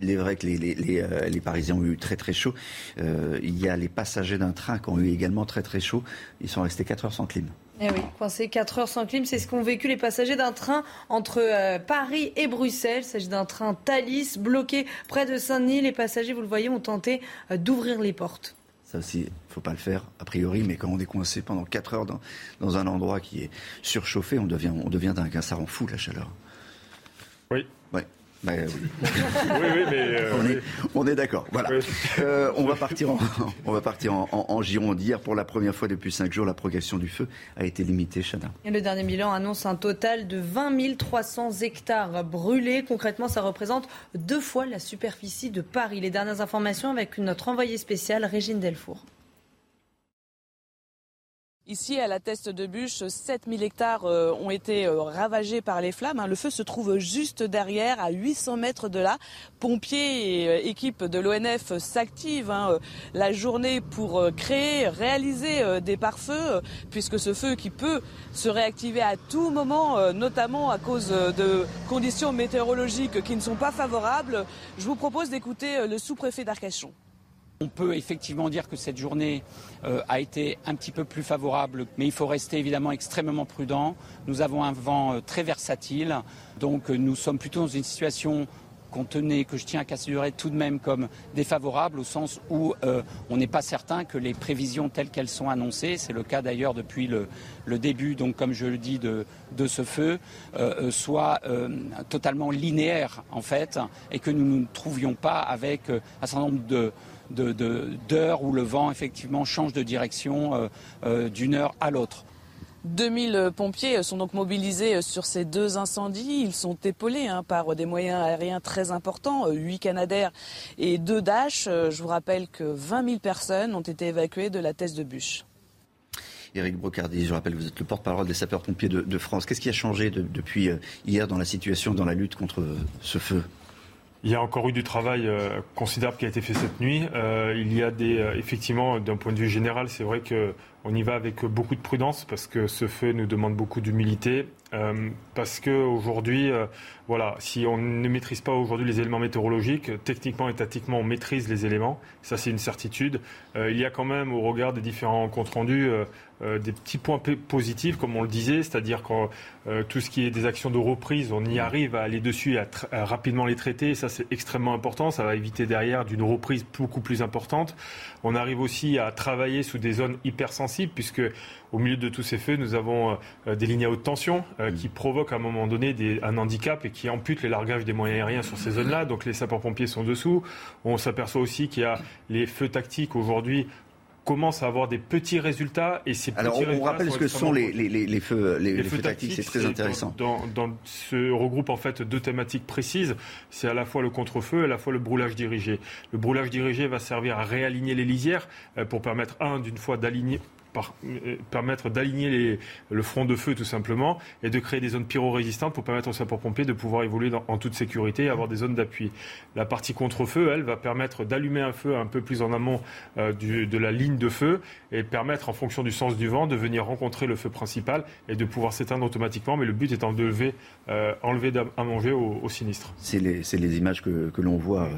il est vrai que les, les, les, Parisiens ont eu très très chaud. il y a les passagers d'un train qui ont eu également très très chaud. Ils sont restés 4 heures sans clim. Eh oui, coincé 4 heures sans clim, c'est ce qu'ont vécu les passagers d'un train entre euh, Paris et Bruxelles. Il s'agit d'un train Thalys bloqué près de Saint-Denis. Les passagers, vous le voyez, ont tenté euh, d'ouvrir les portes. Ça aussi, il ne faut pas le faire, a priori, mais quand on est coincé pendant 4 heures dans, dans un endroit qui est surchauffé, on devient, on devient dingue. Ça rend fou la chaleur. Oui, bah, oui. oui, mais euh, on, est, d'accord. Voilà. Euh, on va partir en, on va partir en, Gironde. Hier, pour la première fois depuis cinq jours, la progression du feu a été limitée. Chana. Et le dernier bilan annonce un total de 20 300 hectares brûlés. Concrètement, ça représente deux fois la superficie de Paris. Les dernières informations avec notre envoyée spéciale, Régine Delfour. Ici, à la Teste de Bûche, 7000 hectares euh, ont été euh, ravagés par les flammes. Hein. Le feu se trouve juste derrière, à 800 mètres de là. Pompiers et euh, équipes de l'ONF s'activent hein, la journée pour créer, réaliser des pare-feux, puisque ce feu qui peut se réactiver à tout moment, notamment à cause de conditions météorologiques qui ne sont pas favorables. Je vous propose d'écouter le sous-préfet d'Arcachon. On peut effectivement dire que cette journée euh, a été un petit peu plus favorable, mais il faut rester évidemment extrêmement prudent. Nous avons un vent euh, très versatile, donc euh, nous sommes plutôt dans une situation qu'on tenait, que je tiens à considérer tout de même comme défavorable, au sens où on n'est pas certain que les prévisions telles qu'elles sont annoncées, c'est le cas d'ailleurs depuis le, début, donc comme je le dis, de, ce feu, soient totalement linéaires en fait, et que nous ne nous trouvions pas avec un certain nombre de d'heures où le vent effectivement change de direction euh, euh, d'une heure à l'autre. 2000 pompiers sont donc mobilisés sur ces deux incendies. Ils sont épaulés hein, par des moyens aériens très importants, 8 Canadair et 2 Dash. Je vous rappelle que 20 000 personnes ont été évacuées de la thèse de bûche. Éric Brocardi, je rappelle que vous êtes le porte-parole des sapeurs-pompiers de, France. Qu'est-ce qui a changé depuis euh, hier dans la situation, dans la lutte contre ce feu? Il y a encore eu du travail euh, considérable qui a été fait cette nuit. Euh, il y a des, euh, effectivement, d'un point de vue général, c'est vrai qu'on y va avec beaucoup de prudence parce que ce feu nous demande beaucoup d'humilité. parce qu'aujourd'hui, voilà, si on ne maîtrise pas aujourd'hui les éléments météorologiques, techniquement et tactiquement, on maîtrise les éléments. Ça, c'est une certitude. il y a quand même, au regard des différents comptes rendus, euh, des petits points positifs, comme on le disait, c'est-à-dire quand euh, tout ce qui est des actions de reprise, on y arrive à aller dessus et à, rapidement les traiter. ça, c'est extrêmement important. Ça va éviter derrière d'une reprise beaucoup plus importante. On arrive aussi à travailler sous des zones hypersensibles, puisque au milieu de tous ces feux, nous avons euh, des lignes à haute tension qui provoquent à un moment donné des, un handicap et qui amputent les largages des moyens aériens sur ces zones-là. Donc les sapeurs-pompiers sont dessous. On s'aperçoit aussi qu'il y a les feux tactiques aujourd'hui commence à avoir des petits résultats et ces Alors on, rappelle ce que sont les, les, feux, les, feux, tactiques, c'est très intéressant. Dans, dans, ce regroupe en fait deux thématiques précises. C'est à la fois le contre-feu et à la fois le brûlage dirigé. Le brûlage dirigé va servir à réaligner les lisières euh, pour permettre un d'une fois d'aligner permettre d'aligner le front de feu tout simplement et de créer des zones pyro-résistantes pour permettre aux sapeurs-pompiers de pouvoir évoluer en toute sécurité et avoir des zones d'appui. La partie contre-feu, elle, va permettre d'allumer un feu un peu plus en amont euh, de la ligne de feu et permettre, en fonction du sens du vent, de venir rencontrer le feu principal et de pouvoir s'éteindre automatiquement. Mais le but étant de lever, euh, enlever à manger au, sinistre. C'est les, images que, l'on voit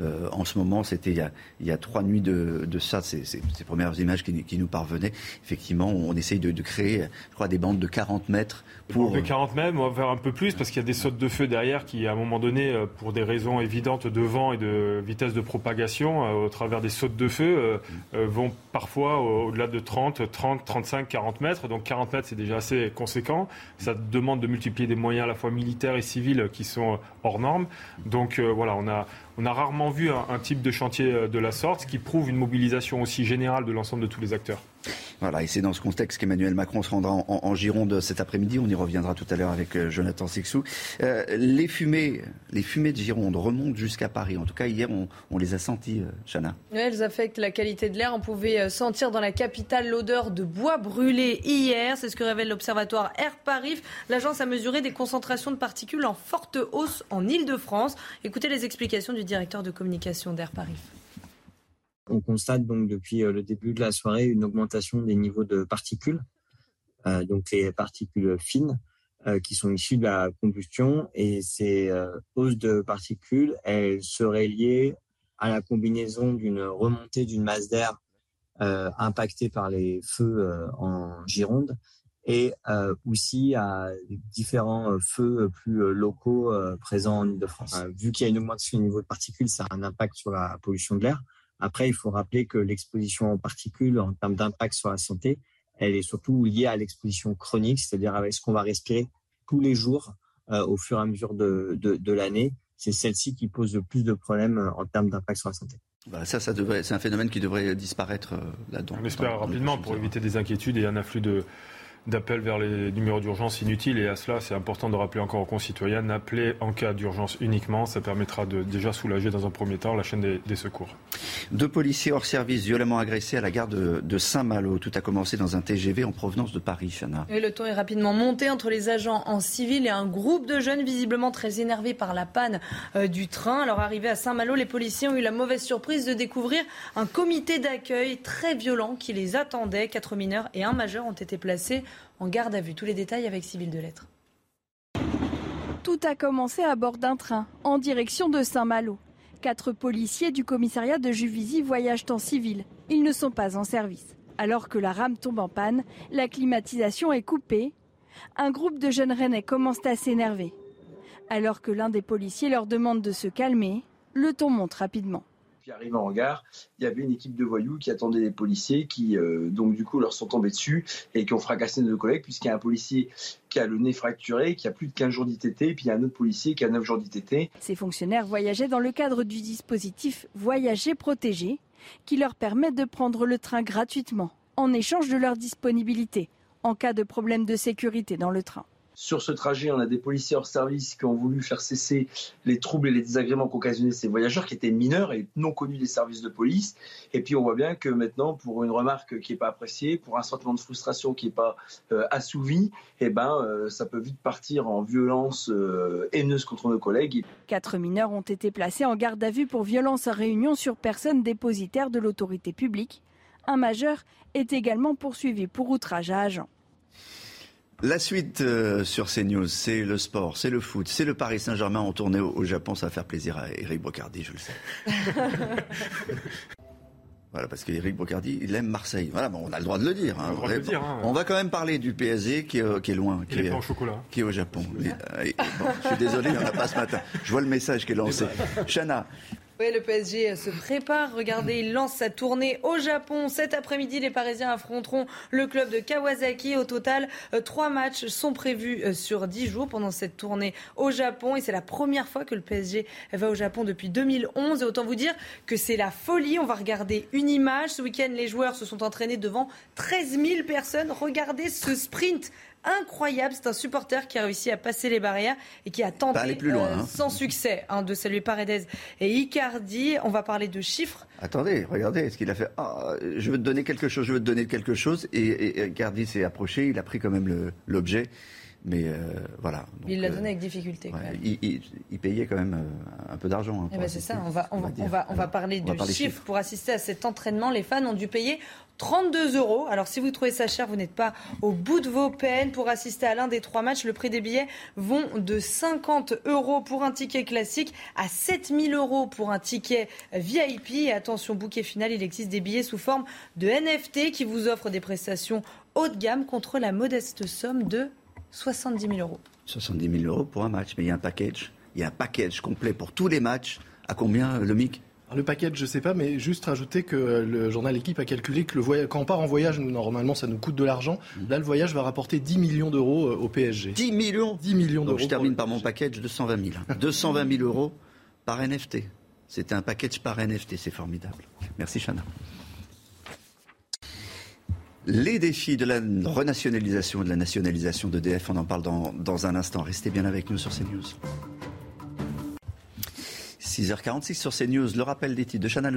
euh, en ce moment. C'était il, y a trois nuits de, ça, ces, premières images qui nous parvenaient effectivement, on essaye de, créer, je crois, des bandes de 40 mètres pour... De 40 mètres, on va faire un peu plus parce qu'il y a des sautes de feu derrière qui, à un moment donné, euh, pour des raisons évidentes de vent et de vitesse de propagation, euh, au travers des sautes de feu, euh, vont parfois au-delà de 30, 30, 35, 40 mètres. Donc 40 mètres, c'est déjà assez conséquent. Ça demande de multiplier des moyens à la fois militaires et civils qui sont hors normes. Donc voilà, on a, on a rarement vu un, type de chantier de la sorte, ce qui prouve une mobilisation aussi générale de l'ensemble de tous les acteurs. Voilà, et c'est dans ce contexte qu'Emmanuel Macron se rendra en, Gironde cet après-midi. On y reviendra tout à l'heure avec euh, Jonathan Sixou. Euh, les fumées, les fumées de Gironde remontent jusqu'à Paris. En tout cas, hier, on, les a senties, euh, Chana. elles affectent la qualité de l'air. On pouvait sentir dans la capitale l'odeur de bois brûlé hier. C'est ce que révèle l'observatoire Air Paris. L'agence a mesuré des concentrations de particules en forte hausse en Ile-de-France. Écoutez les explications du directeur de communication d'Air Paris. On constate donc depuis euh, le début de la soirée une augmentation des niveaux de particules, euh, donc les particules fines euh, qui sont issues de la combustion. Et ces hausses de particules, elles seraient liées à la combinaison d'une remontée d'une masse d'air impactée par les feux en Gironde et aussi à différents feux plus locaux présents en Ile-de-France. vu qu'il y a une augmentation du niveau de particules, ça a un impact sur la pollution de l'air. Après, il faut rappeler que l'exposition en particules, en termes d'impact sur la santé, elle est surtout liée à l'exposition chronique, c'est-à-dire avec ce qu'on va respirer tous les jours euh, au fur et à mesure de, de, l'année. C'est celle-ci qui pose le plus de problèmes euh, en termes d'impact sur la santé. Bah, ça, ça devrait, c'est un phénomène qui devrait disparaître euh, là-dedans. On espère rapidement pour éviter des inquiétudes et un afflux de, d'appel vers les numéros d'urgence inutiles. Et à cela, c'est important de rappeler encore aux concitoyens, n'appelez en cas d'urgence uniquement. Ça permettra de déjà soulager dans un premier temps la chaîne des, secours. Deux policiers hors service violemment agressés à la gare de, Saint-Malo. Tout a commencé dans un TGV en provenance de Paris, Chana. Et le ton est rapidement monté entre les agents en civil et un groupe de jeunes visiblement très énervés par la panne euh, du train. Alors arrivé à Saint-Malo, les policiers ont eu la mauvaise surprise de découvrir un comité d'accueil très violent qui les attendait. Quatre mineurs et un majeur ont été placés en garde à vue. Tous les détails avec Civil de Lettres. Tout a commencé à bord d'un train en direction de Saint-Malo. Quatre policiers du commissariat de Juvisy voyagent en civil. Ils ne sont pas en service. Alors que la rame tombe en panne, la climatisation est coupée. Un groupe de jeunes rennais commence à s'énerver. Alors que l'un des policiers leur demande de se calmer, le ton monte rapidement. Puis arrivant en gare, il y avait une équipe de voyous qui attendait les policiers, qui euh, donc du coup leur sont tombés dessus et qui ont fracassé nos collègues, puisqu'il y a un policier qui a le nez fracturé, qui a plus de 15 jours d'ITT, puis il y a un autre policier qui a 9 jours d'ITT. Ces fonctionnaires voyageaient dans le cadre du dispositif Voyager protégé, qui leur permet de prendre le train gratuitement, en échange de leur disponibilité, en cas de problème de sécurité dans le train. Sur ce trajet, on a des policiers hors service qui ont voulu faire cesser les troubles et les désagréments qu'occasionnaient ces voyageurs qui étaient mineurs et non connus des services de police. Et puis on voit bien que maintenant, pour une remarque qui n'est pas appréciée, pour un sentiment de frustration qui n'est pas euh, assouvi, eh ben, euh, ça peut vite partir en violence euh, haineuse contre nos collègues. Quatre mineurs ont été placés en garde à vue pour violence à réunion sur personne dépositaire de l'autorité publique. Un majeur est également poursuivi pour outrage à agent. La suite euh, sur CNews, c'est le sport, c'est le foot, c'est le Paris Saint-Germain en tournée au, Japon. Ça va faire plaisir à Eric Bocardi, je le sais. Voilà, parce qu'Éric Bocardi, il aime Marseille. Voilà, bon, on a le droit de le dire. Hein. Hein. On, va quand même parler du PSG qui est, qui est loin, qui est, qui est, au Japon. Euh, je suis désolé, il n'y en a pas ce matin. Je vois le message qui est lancé. Chana, le PSG se prépare. Regardez, il lance sa tournée au Japon. Cet après-midi, les Parisiens affronteront le club de Kawasaki. Au total, euh, trois matchs sont prévus euh, sur dix jours pendant cette tournée au Japon. Et c'est la première fois que le PSG va au Japon depuis 2011. Et autant vous dire que c'est la folie. On va regarder une image. Ce week-end, les joueurs se sont entraînés devant 13 000 personnes. Regardez ce sprint incroyable. C'est un supporter qui a réussi à passer les barrières et qui a tenté, plus loin, hein. sans succès, hein, de saluer Paredes et Icardi. On va parler de chiffres. Attendez, regardez ce qu'il a fait. Ah, je veux te donner quelque chose, je veux te donner quelque chose. Et, et, Icardi s'est approché, il a pris quand même l'objet. Mais euh, voilà. il l'a donné avec difficulté. il, payait quand même euh, un peu d'argent. Hein, eh ben, c'est ça. On va, on, va, on va, parler de chiffres. Pour assister à cet entraînement, les fans ont dû payer 32 euros. Alors si vous trouvez ça cher, vous n'êtes pas au bout de vos peines. Pour assister à l'un des trois matchs, le prix des billets vont de 50 euros pour un ticket classique à 7000 euros pour un ticket VIP. Et attention, bouquet final, il existe des billets sous forme de NFT qui vous offrent des prestations haut de gamme contre la modeste somme de 70 000 euros. 70 000 euros pour un match, mais il y a un package. Il y a un package complet pour tous les matchs. À combien, le MIC le package, je ne sais pas, mais juste rajouter que le journal Équipe a calculé que le quand on part en voyage, nous, normalement, ça nous coûte de l'argent. Mmh. Là, le voyage va rapporter 10 millions d'euros euh, au PSG. 10 millions 10 millions d'euros. Je termine par mon package de 120 000. 220 000 euros par NFT. C'était un package par NFT, c'est formidable. Merci, Chana. Les défis de la renationalisation et de la nationalisation d'EDF, on en parle dans, un instant. Restez bien avec nous sur CNews. 6h46 sur CNews, le rappel des de Chana.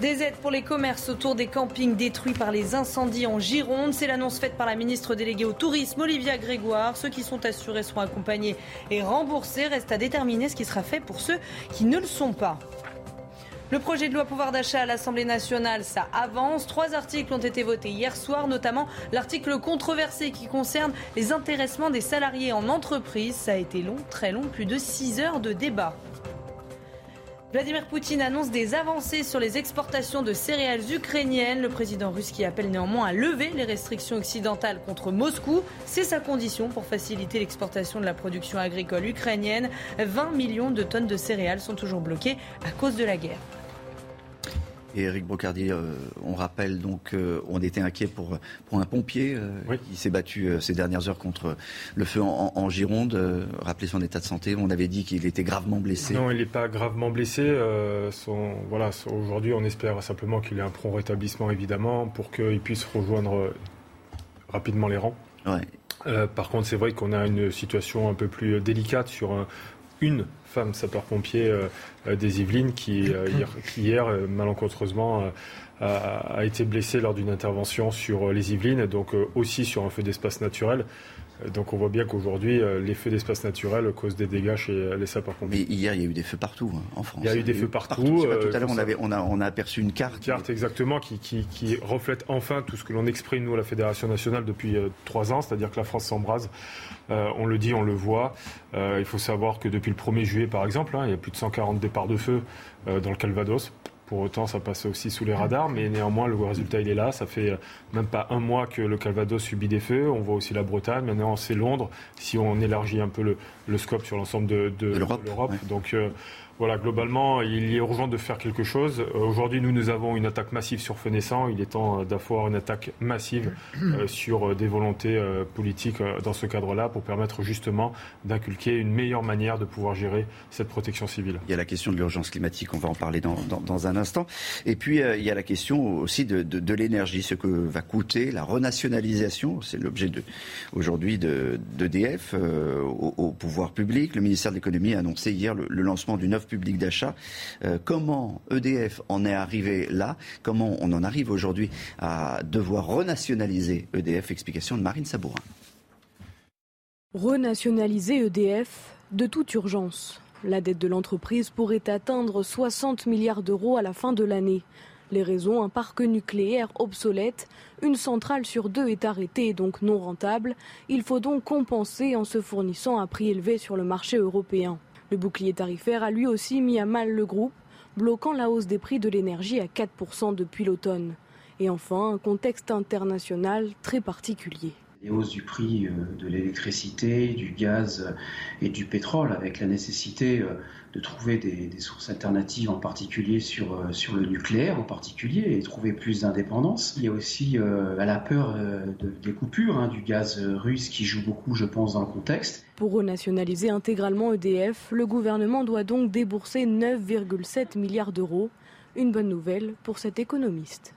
Des aides pour les commerces autour des campings détruits par les incendies en Gironde. C'est l'annonce faite par la ministre déléguée au tourisme, Olivia Grégoire. Ceux qui sont assurés seront accompagnés et remboursés. Reste à déterminer ce qui sera fait pour ceux qui ne le sont pas. Le projet de loi pouvoir d'achat à l'Assemblée nationale, ça avance. Trois articles ont été votés hier soir, notamment l'article controversé qui concerne les intéressements des salariés en entreprise. Ça a été long, très long, plus de six heures de débat. Vladimir Poutine annonce des avancées sur les exportations de céréales ukrainiennes. Le président russe qui appelle néanmoins à lever les restrictions occidentales contre Moscou. C'est sa condition pour faciliter l'exportation de la production agricole ukrainienne. 20 millions de tonnes de céréales sont toujours bloquées à cause de la guerre. Et Eric Brocardier, euh, on rappelle donc, euh, on était inquiet pour, pour un pompier euh, qui s'est battu ces dernières heures contre le feu en, Gironde. rappelez son état de santé. On avait dit qu'il était gravement blessé. Non, il n'est pas gravement blessé. Son, voilà, aujourd'hui, on espère simplement qu'il ait un prompt rétablissement, évidemment, pour qu'il puisse rejoindre rapidement les rangs. par contre, c'est vrai qu'on a une situation un peu plus délicate sur une femme sapeur-pompier euh, euh, des Yvelines qui, euh, hier, malencontreusement, a, été blessée lors d'une intervention sur les Yvelines, donc aussi sur un feu d'espace naturel. Donc on voit bien qu'aujourd'hui, les feux d'espace naturel causent des dégâts chez les sapeurs-pompiers. Mais hier, il y a eu des feux partout hein, en France. Il y a eu des feux partout. tout à l'heure, on, a, on a aperçu une carte. Une carte, exactement, qui, qui, reflète enfin tout ce que l'on exprime, nous, à la Fédération nationale, depuis trois ans, c'est-à-dire que la France s'embrase. on le dit, on le voit. il faut savoir que depuis le 1er juillet, par exemple, Hein. il y a plus de 140 départs de feu euh, dans le Calvados. Pour autant, ça passe aussi sous les radars, mais néanmoins, le résultat, il est là. Ça fait euh, même pas un mois que le Calvados subit des feux. On voit aussi la Bretagne. Maintenant, c'est Londres. Si on élargit un peu le, scope sur l'ensemble de, l'Europe. Donc, euh, voilà, globalement, il est urgent de faire quelque chose. Euh, aujourd'hui, nous, nous avons une attaque massive sur Fenessan. Il est temps euh, d'avoir une attaque massive euh, sur des volontés politiques dans ce cadre-là pour permettre justement d'inculquer une meilleure manière de pouvoir gérer cette protection civile. Il y a la question de l'urgence climatique, on va en parler dans, un instant. Et puis, il y a la question aussi de, l'énergie, ce que va coûter la renationalisation. C'est l'objet de, aujourd'hui d'EDF au, pouvoir public. Le ministère de l'économie a annoncé hier le, le lancement du 9 public d'achat. Euh, comment EDF en est arrivé là? Comment on en arrive aujourd'hui à devoir renationaliser EDF Explication de Marine Sabourin. Renationaliser EDF de toute urgence. La dette de l'entreprise pourrait atteindre 60 milliards d'euros à la fin de l'année. Les raisons, un parc nucléaire obsolète, une centrale sur deux est arrêtée et donc non rentable. Il faut donc compenser en se fournissant à prix élevé sur le marché européen. Le bouclier tarifaire a lui aussi mis à mal le groupe, bloquant la hausse des prix de l'énergie à 4% depuis l'automne. Et enfin, un contexte international très particulier les hausses du prix euh, de l'électricité, du gaz et du pétrole, avec la nécessité euh, de trouver des, sources alternatives, en particulier sur, euh, sur le nucléaire, en particulier, et trouver plus d'indépendance. Il y a aussi la peur des coupures hein, du gaz russe qui joue beaucoup, je pense, dans le contexte. Pour renationaliser intégralement EDF, le gouvernement doit donc débourser 9,7 milliards d'euros. Une bonne nouvelle pour cet économiste.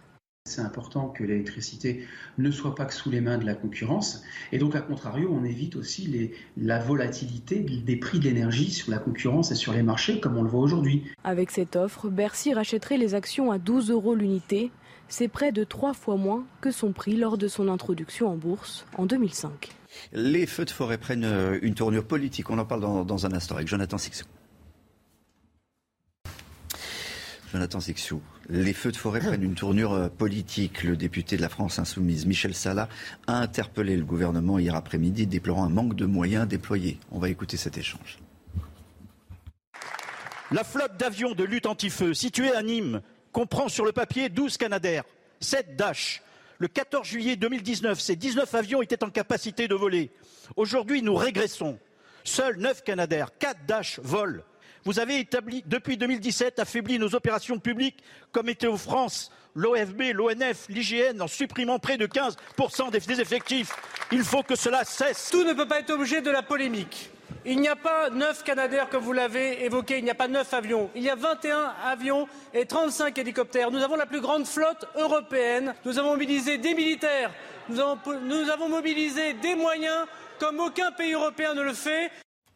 C'est important que l'électricité ne soit pas que sous les mains de la concurrence. Et donc, à contrario, on évite aussi les, la volatilité des prix de l'énergie sur la concurrence et sur les marchés, comme on le voit aujourd'hui. Avec cette offre, Bercy rachèterait les actions à 12 euros l'unité. C'est près de trois fois moins que son prix lors de son introduction en bourse en 2005. Les feux de forêt prennent euh, une tournure politique. On en parle dans, dans un instant avec Jonathan Sixou. Jonathan Sixou, les feux de forêt prennent une tournure euh, politique. Le député de la France insoumise, Michel Salah, a interpellé le gouvernement hier après-midi, déplorant un manque de moyens déployés. On va écouter cet échange. La flotte d'avions de lutte anti-feu située à Nîmes comprend sur le papier 12 Canadair, 7 Dash. Le 14 juillet 2019, ces 19 avions étaient en capacité de voler. Aujourd'hui, nous régressons. Seuls 9 Canadair, 4 Dash volent. Vous avez établi, depuis 2017, affaibli nos opérations publiques comme Météo France, l'OFB, l'ONF, l'IGN, en supprimant près de 15% des effectifs. Il faut que cela cesse. Tout ne peut pas être objet de la polémique. Il n'y a pas neuf Canadair comme vous l'avez évoqué, il n'y a pas neuf avions. Il y a 21 avions et 35 hélicoptères. Nous avons la plus grande flotte européenne. Nous avons mobilisé des militaires. Nous avons, nous avons mobilisé des moyens comme aucun pays européen ne le fait.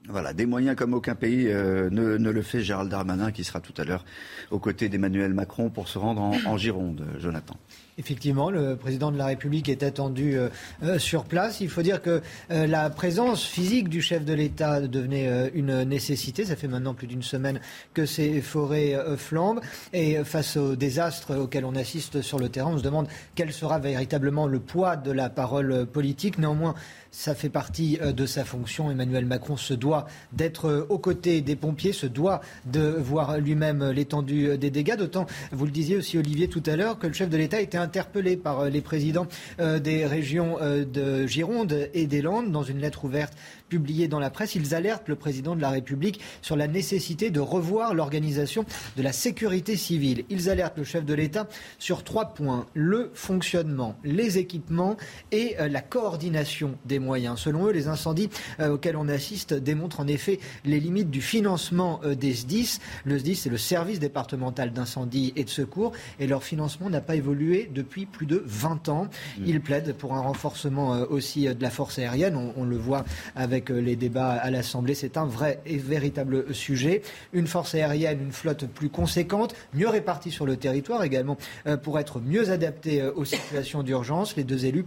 Voilà, des moyens comme aucun pays euh, ne, le fait. Gérald Darmanin qui sera tout à l'heure aux côtés d'Emmanuel Macron pour se rendre en, Gironde, Jonathan. Effectivement, le président de la République est attendu euh, euh, sur place. Il faut dire que euh, la présence physique du chef de l'État devenait euh, une nécessité. Ça fait maintenant plus d'une semaine que ces forêts euh, flambent. Et face aux désastres auxquels on assiste sur le terrain, on se demande quel sera véritablement le poids de la parole politique. Néanmoins, ça fait partie de sa fonction. Emmanuel Macron se doit d'être aux côtés des pompiers, se doit de voir lui-même l'étendue des dégâts. D'autant, vous le disiez aussi Olivier tout à l'heure, que le chef de l'État était interpellé par les présidents des régions de Gironde et des Landes dans une lettre ouverte publiée dans la presse. Ils alertent le président de la République sur la nécessité de revoir l'organisation de la sécurité civile. Ils alertent le chef de l'État sur trois points le fonctionnement, les équipements et la coordination des moyens. Selon eux, les incendies auxquels on assiste démontrent en effet les limites du financement des SDIS. Le SDIS, c'est le service départemental d'incendie et de secours, et leur financement n'a pas évolué depuis plus de 20 ans. Ils plaident pour un renforcement aussi de la force aérienne. On, on le voit avec les débats à l'Assemblée. C'est un vrai et véritable sujet. Une force aérienne, une flotte plus conséquente, mieux répartie sur le territoire également, pour être mieux adaptée aux situations d'urgence. Les deux élus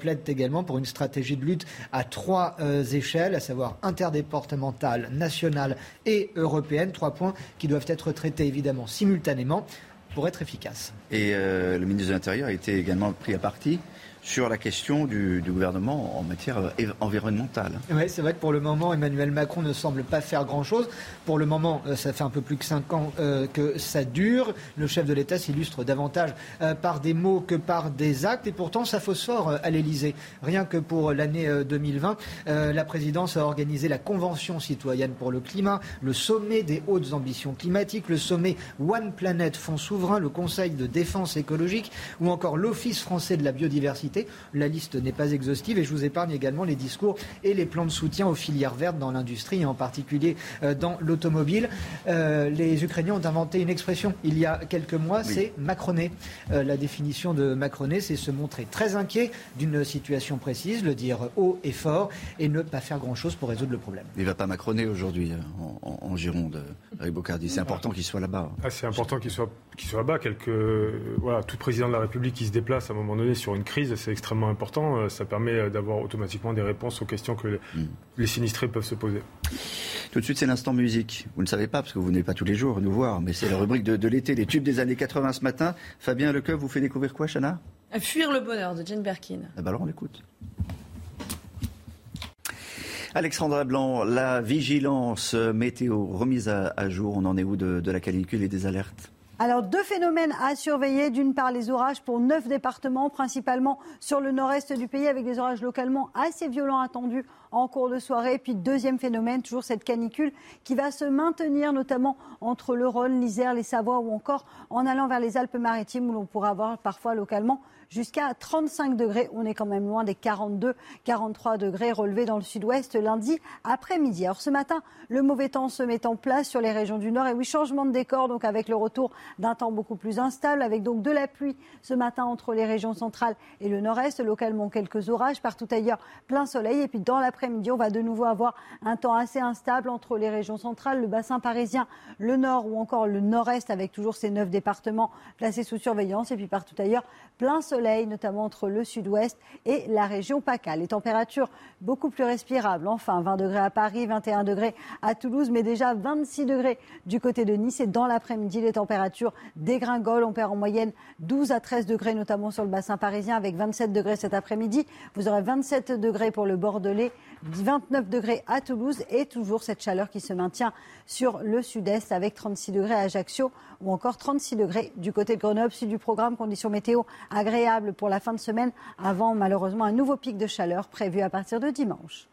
plaident également pour une stratégie de lutte à trois échelles, à savoir interdépartementale, nationale et européenne. Trois points qui doivent être traités évidemment simultanément pour être efficaces. Et euh, le ministre de l'Intérieur a été également pris à partie sur la question du, gouvernement en matière euh, environnementale. Oui, c'est vrai que pour le moment, Emmanuel Macron ne semble pas faire grand-chose. Pour le moment, ça fait un peu plus que cinq ans euh, que ça dure. Le chef de l'État s'illustre davantage euh, par des mots que par des actes. Et pourtant, ça phosphore à l'Élysée. Rien que pour l'année 2020, la présidence a organisé la Convention citoyenne pour le climat, le sommet des hautes ambitions climatiques, le sommet One Planet Fonds souverain, le Conseil de défense écologique ou encore l'Office français de la biodiversité. La liste n'est pas exhaustive et je vous épargne également les discours et les plans de soutien aux filières vertes dans l'industrie et en particulier euh, dans l'automobile. Euh, les Ukrainiens ont inventé une expression il y a quelques mois, oui. c'est macroner. Euh, la définition de macroner, c'est se montrer très inquiet d'une situation précise, le dire haut et fort et ne pas faire grand-chose pour résoudre le problème. Il ne va pas macroner aujourd'hui en, en, en, Gironde, Eric Bocardi. C'est important qu'il soit là-bas. Ah, c'est important qu'il soit, qu soit là-bas. Quelques, voilà, tout président de la République qui se déplace à un moment donné sur une crise, c'est extrêmement important. Ça permet d'avoir automatiquement des réponses aux questions que les, mm. les sinistrés peuvent se poser. Tout de suite, c'est l'instant musique. Vous ne savez pas, parce que vous venez pas tous les jours nous voir, mais c'est la rubrique de, de l'été, les tubes des années 80 ce matin. Fabien Lecoeuf vous fait découvrir quoi, Chana? À fuir le bonheur de Jane Birkin. Ah bah alors on écoute. Alexandra Blanc, la vigilance météo remise à, à jour, on en est où de, de la canicule et des alertes? Alors, deux phénomènes à surveiller. D'une part, les orages pour neuf départements, principalement sur le nord-est du pays, avec des orages localement assez violents attendus en cours de soirée. Puis, deuxième phénomène, toujours cette canicule qui va se maintenir, notamment entre le Rhône, l'Isère, les Savoies ou encore en allant vers les Alpes-Maritimes, où l'on pourra avoir parfois localement jusqu'à 35 degrés. On est quand même loin des 42, 43 degrés relevés dans le sud-ouest lundi après-midi. Alors ce matin, le mauvais temps se met en place sur les régions du nord. Et oui, changement de décor, donc avec le retour d'un temps beaucoup plus instable, avec donc de la pluie ce matin entre les régions centrales et le nord-est. Localement, quelques orages. Partout ailleurs, plein soleil. Et puis dans l'après-midi, on va de nouveau avoir un temps assez instable entre les régions centrales, le bassin parisien, le nord ou encore le nord-est, avec toujours ces neuf départements placés sous surveillance. Et puis partout ailleurs, plein soleil, notamment entre le sud-ouest et la région PACA. Les températures beaucoup plus respirables. Enfin, 20 degrés à Paris, 21 degrés à Toulouse, mais déjà 26 degrés du côté de Nice. Et dans l'après-midi, les températures dégringolent. On perd en moyenne 12 à 13 degrés, notamment sur le bassin parisien, avec 27 degrés cet après-midi. Vous aurez 27 degrés pour le Bordelais, 29 degrés à Toulouse et toujours cette chaleur qui se maintient sur le sud-est avec 36 degrés à Ajaccio ou encore 36 degrés du côté de Grenoble. Suite du programme conditions météo agréables pour la fin de semaine avant malheureusement un nouveau pic de chaleur prévu à partir de dimanche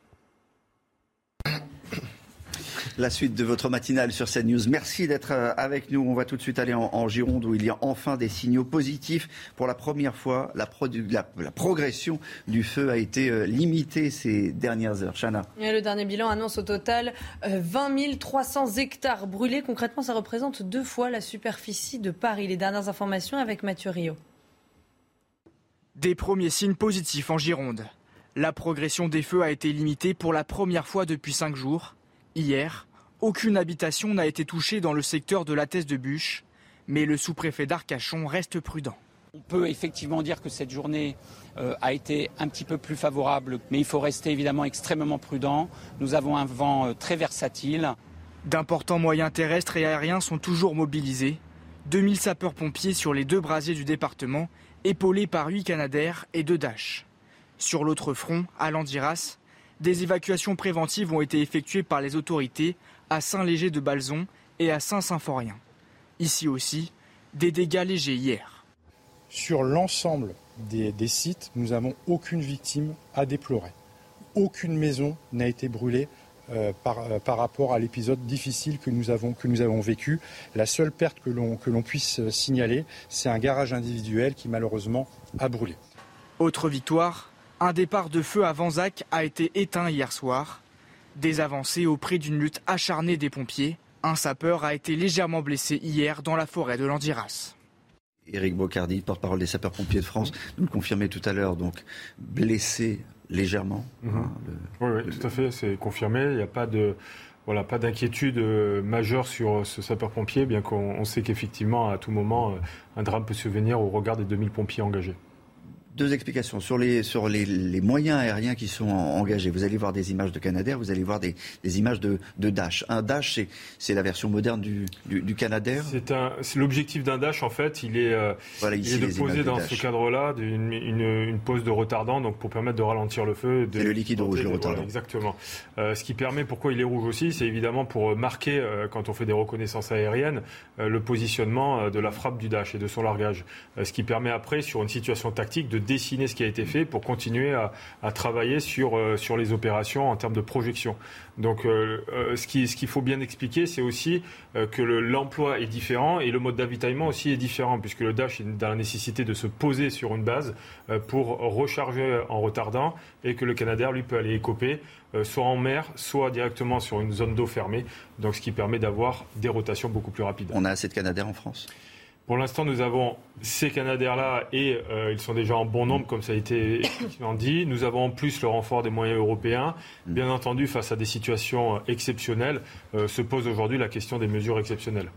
la suite de votre matinale sur CNews. Merci d'être euh, avec nous. On va tout de suite aller en, Gironde où il y a enfin des signaux positifs. Pour la première fois, la, progression du feu a été euh, limitée ces dernières heures. Chana. le dernier bilan annonce au total 20 euh, 300 hectares brûlés. Concrètement, ça représente deux fois la superficie de Paris. Les dernières informations avec Mathieu Rio. Des premiers signes positifs en Gironde. La progression des feux a été limitée pour la première fois depuis cinq jours. Hier, aucune habitation n'a été touchée dans le secteur de la Thèse de Bûche, mais le sous-préfet d'Arcachon reste prudent. On peut effectivement dire que cette journée euh, a été un petit peu plus favorable, mais il faut rester évidemment extrêmement prudent. Nous avons un vent euh, très versatile. D'importants moyens terrestres et aériens sont toujours mobilisés. 2000 sapeurs-pompiers sur les deux brasiers du département, épaulés par 8 Canadaires et 2 Dash. Sur l'autre front, à Landiras, des évacuations préventives ont été effectuées par les autorités à Saint-Léger de Balzon et à Saint-Symphorien. Ici aussi, des dégâts légers hier. Sur l'ensemble des, sites, nous n'avons aucune victime à déplorer. Aucune maison n'a été brûlée euh, euh, par, rapport à l'épisode difficile que nous avons, que nous avons vécu. La seule perte que l'on puisse euh, signaler, c'est un garage individuel qui malheureusement a brûlé. Autre victoire, un départ de feu à Vanzac a été éteint hier soir. Des avancées au prix d'une lutte acharnée des pompiers. Un sapeur a été légèrement blessé hier dans la forêt de Landiras. Éric Bocardi, porte-parole des sapeurs-pompiers de France, nous le confirmait tout à l'heure, donc blessé légèrement. Mhm. Hein, oui, tout à fait, c'est confirmé. Il n'y a pas de. Voilà, pas d'inquiétude euh, majeure sur ce sapeur-pompier, bien qu'on sait qu'effectivement, à tout moment, euh, un drame peut se venir au regard des 2000 pompiers engagés deux explications sur les sur les, les, moyens aériens qui sont engagés. Vous allez voir des images de Canadair, vous allez voir des, des images de, de, Dash. Un Dash, c'est la version moderne du, du, du Canadair. C'est l'objectif d'un Dash en fait. Il est, euh, voilà, il est de poser dans ce cadre-là une, une, une, pose de retardant, donc pour permettre de ralentir le feu. C'est le liquide rouge, le retardant. exactement. Euh, ce qui permet, pourquoi il est rouge aussi, c'est évidemment pour marquer euh, quand on fait des reconnaissances aériennes le positionnement de la frappe du Dash et de son largage. ce qui permet après, sur une situation tactique, de dessiner ce qui a été fait pour continuer à, travailler sur, euh, sur les opérations en termes de projection. Donc euh, euh, ce qu'il ce qu'il faut bien expliquer, c'est aussi que l'emploi est différent et le mode d'avitaillement aussi est différent, puisque le Dash est dans la nécessité de se poser sur une base pour recharger en retardant et que le Canadair, lui, peut aller écoper soit en mer, soit directement sur une zone d'eau fermée, donc ce qui permet d'avoir des rotations beaucoup plus rapides. On a assez de Canadair en France? Pour l'instant, nous avons ces Canadaires-là et euh, ils sont déjà en bon nombre, comme ça a été effectivement dit. Nous avons en plus le renfort des moyens européens. Bien entendu, face à des situations exceptionnelles, euh, se pose aujourd'hui la question des mesures exceptionnelles.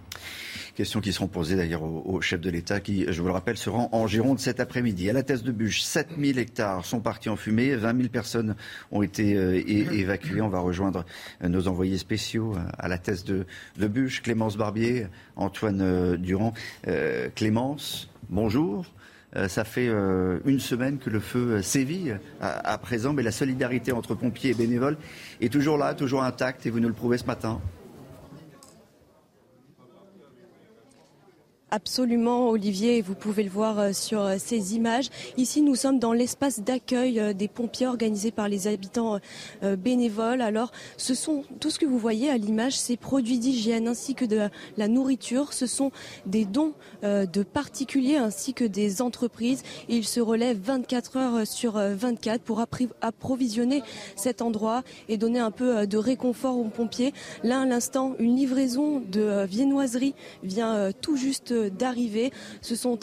Questions qui seront posées d'ailleurs au, chef de l'État qui, je vous le rappelle, se rend en Gironde cet après-midi. À la thèse de Bûche, 7000 hectares sont partis en fumée, 20 000 personnes ont été euh, évacuées. On va rejoindre euh, nos envoyés spéciaux euh, à la thèse de, de Clémence Barbier, Antoine Durand. Clémence, bonjour. Ça fait une semaine que le feu sévit à, présent, mais la solidarité entre pompiers et bénévoles est toujours là, toujours intacte, et vous nous le prouvez ce matin. Absolument, Olivier, vous pouvez le voir euh, sur euh, ces images. Ici, nous sommes dans l'espace d'accueil euh, des pompiers organisés par les habitants bénévoles. Alors, ce sont tout ce que vous voyez à l'image, ces produits d'hygiène ainsi que de la nourriture. Ce sont des dons de particuliers ainsi que des entreprises. Ils se relèvent 24 heures sur 24 pour approvisionner cet endroit et donner un peu de réconfort aux pompiers. Là, à l'instant, une livraison de viennoiserie vient tout juste d'arriver. Ce sont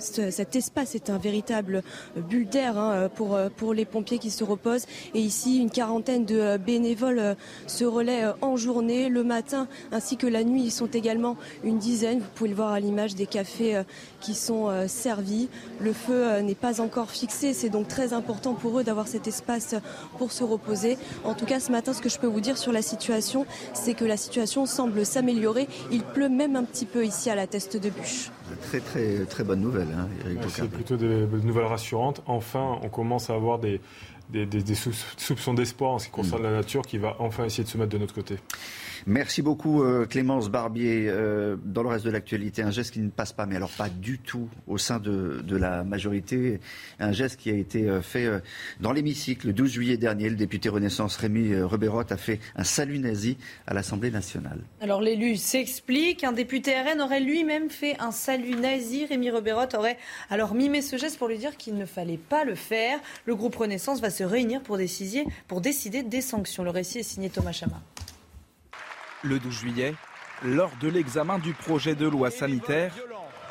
cet espace est un véritable bulle d'air hein, pour, pour les pompiers qui se reposent. Et ici, une quarantaine de bénévoles se relaient en journée, le matin ainsi que la nuit. Ils sont également une dizaine. Vous pouvez le voir à l'image des cafés qui sont servis. Le feu n'est pas encore fixé. C'est donc très important pour eux d'avoir cet espace pour se reposer. En tout cas, ce matin, ce que je peux vous dire sur la situation, c'est que la situation semble s'améliorer. Il pleut même un petit peu ici à la teste de Très très très bonne nouvelle, hein, C'est plutôt des nouvelles rassurantes. Enfin, on commence à avoir des, des, soupçons d'espoir en ce qui concerne mm. la nature qui va enfin essayer de se mettre de notre côté. Merci beaucoup euh, Clémence Barbier. Euh, dans le reste de l'actualité, un geste qui ne passe pas, mais alors pas du tout au sein de, la majorité. Un geste qui a été euh, fait dans l'hémicycle le 12 juillet dernier. Le député Renaissance Rémi Reberotte a fait un salut nazi à l'Assemblée nationale. Alors l'élu s'explique. Un député RN aurait lui-même fait un salut nazi. Rémi Reberotte aurait alors mimé ce geste pour lui dire qu'il ne fallait pas le faire. Le groupe Renaissance va se réunir pour décider, pour décider des sanctions. Le récit est signé Thomas Chama. Le 12 juillet, lors de l'examen du projet de loi sanitaire,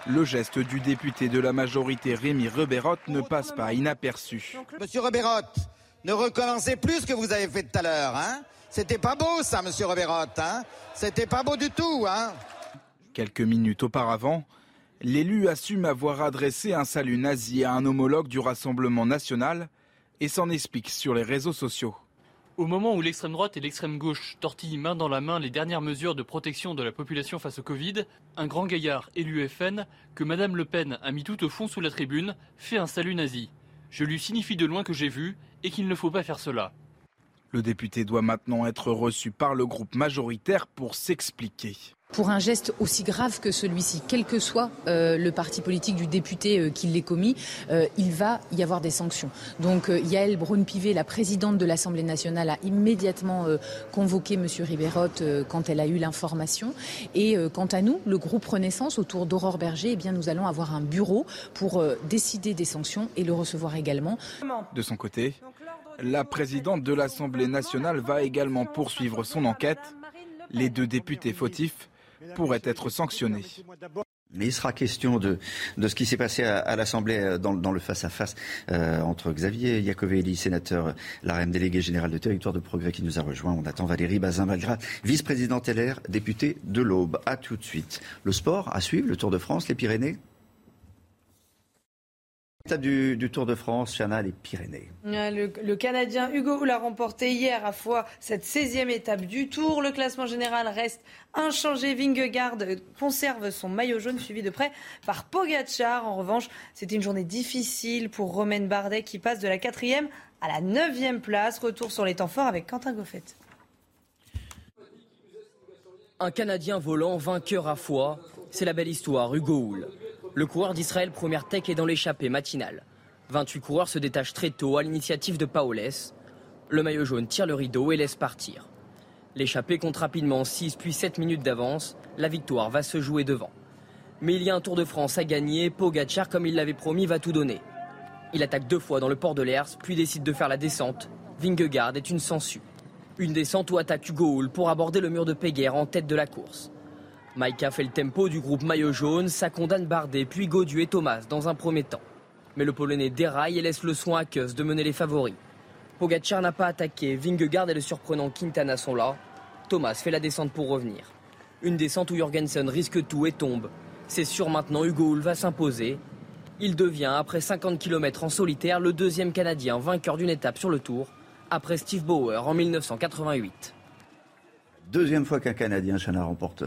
le geste du député de la majorité Rémi Reberotte ne passe pas inaperçu. Monsieur Reberotte, ne recommencez plus ce que vous avez fait tout à l'heure. Hein C'était pas beau ça, monsieur Reberotte. Hein C'était pas beau du tout. Hein Quelques minutes auparavant, l'élu assume avoir adressé un salut nazi à un homologue du Rassemblement national et s'en explique sur les réseaux sociaux. Au moment où l'extrême droite et l'extrême gauche tortillent main dans la main les dernières mesures de protection de la population face au Covid, un grand gaillard élu FN, que Madame Le Pen a mis tout au fond sous la tribune, fait un salut nazi. Je lui signifie de loin que j'ai vu et qu'il ne faut pas faire cela. Le député doit maintenant être reçu par le groupe majoritaire pour s'expliquer. Pour un geste aussi grave que celui-ci, quel que soit euh, le parti politique du député euh, qui l'ait commis, euh, il va y avoir des sanctions. Donc Yael Braun-Pivet, la présidente de l'Assemblée nationale, a immédiatement convoqué M. Ribérotte quand elle a eu l'information. Et quant à nous, le groupe Renaissance, autour d'Aurore Berger, eh bien, nous allons avoir un bureau pour décider des sanctions et le recevoir également. De son côté, la présidente de l'Assemblée nationale va également poursuivre son enquête. Les deux députés fautifs pourrait être sanctionné. Mais il sera question de, de ce qui s'est passé à, l'Assemblée euh, dans, le face-à-face euh, entre Xavier Iacovelli, sénateur l'ARM délégué général de Territoire de Progrès qui nous a rejoint. On attend Valérie Bazin-Malgras, vice-présidente LR, députée de l'Aube. À tout de suite. Le sport à suivre, le Tour de France, les Pyrénées du, du, Tour de France, Chana, les Pyrénées. Le, Canadien Hugo Hull a remporté hier à fois cette 16e étape du Tour. Le classement général reste inchangé. Vingegaard conserve son maillot jaune suivi de près par Pogacar. En revanche, c'était une journée difficile pour Romain Bardet qui passe de la 4e à la 9e place. Retour sur les temps forts avec Quentin Goffet. Un Canadien volant, vainqueur à fois, c'est la belle histoire, Hugo Hull. Le coureur d'Israël Première Tech est dans l'échappée matinale. 28 coureurs se détachent très tôt à l'initiative de Paoles. Le maillot jaune tire le rideau et laisse partir. L'échappée compte rapidement 6 puis 7 minutes d'avance. La victoire va se jouer devant. Mais il y a un Tour de France à gagner. Pogacar, comme il l'avait promis, va tout donner. Il attaque deux fois dans le port de l'Ers, puis décide de faire la descente. Vingegaard est une sangsue. Une descente où attaque Hugo pour aborder le mur de Péguerre en tête de la course. Maïka fait le tempo du groupe maillot jaune, ça condamne Bardet, puis Godu et Thomas dans un premier temps. Mais le Polonais déraille et laisse le soin à Keus de mener les favoris. Pogacar n'a pas attaqué, Vingegaard et le surprenant Quintana sont là. Thomas fait la descente pour revenir. Une descente où Jorgensen risque tout et tombe. C'est sûr maintenant, Hugo Hull va s'imposer. Il devient, après 50 km en solitaire, le deuxième Canadien vainqueur d'une étape sur le Tour, après Steve Bauer en 1988. Deuxième fois qu'un Canadien, Chana, remporte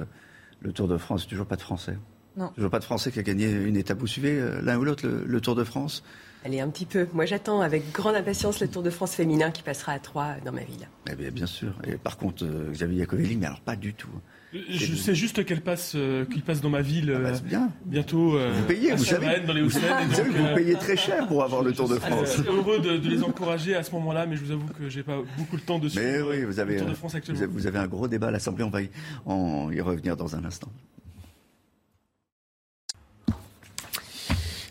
le Tour de France, toujours pas de Français. Non. Toujours pas de Français qui a gagné une étape. Vous suivez euh, l'un ou l'autre le, Tour de France Allez, un petit peu. Moi, j'attends avec grande impatience le Tour de France féminin qui passera à Troyes dans ma ville. Eh bien, bien sûr. Et par contre, euh, Xavier Iacovelli, mais alors pas du tout. Je sais juste qu'elle passe, euh, qu'il passe dans ma ville ah bah, bien. bientôt. vous payez, vous savez. Dans les vous, vous payez très cher pour avoir le Tour de France. Je suis heureux de, les encourager à ce moment-là, mais je vous avoue que j'ai pas beaucoup le temps de suivre mais oui, vous avez, le Tour de France actuellement. Vous avez un gros débat à l'Assemblée, on va y revenir dans un instant.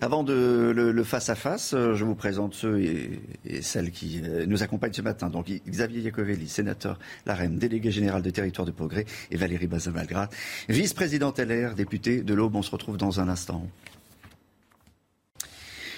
Avant de, le, face à face, je vous présente ceux et, celles qui euh, nous accompagnent ce matin. Donc Xavier Iacovelli, sénateur LAREM, délégué général de territoire de progrès, et Valérie Bazin-Malgrat, vice-présidente LR, députée de l'Aube. On se retrouve dans un instant.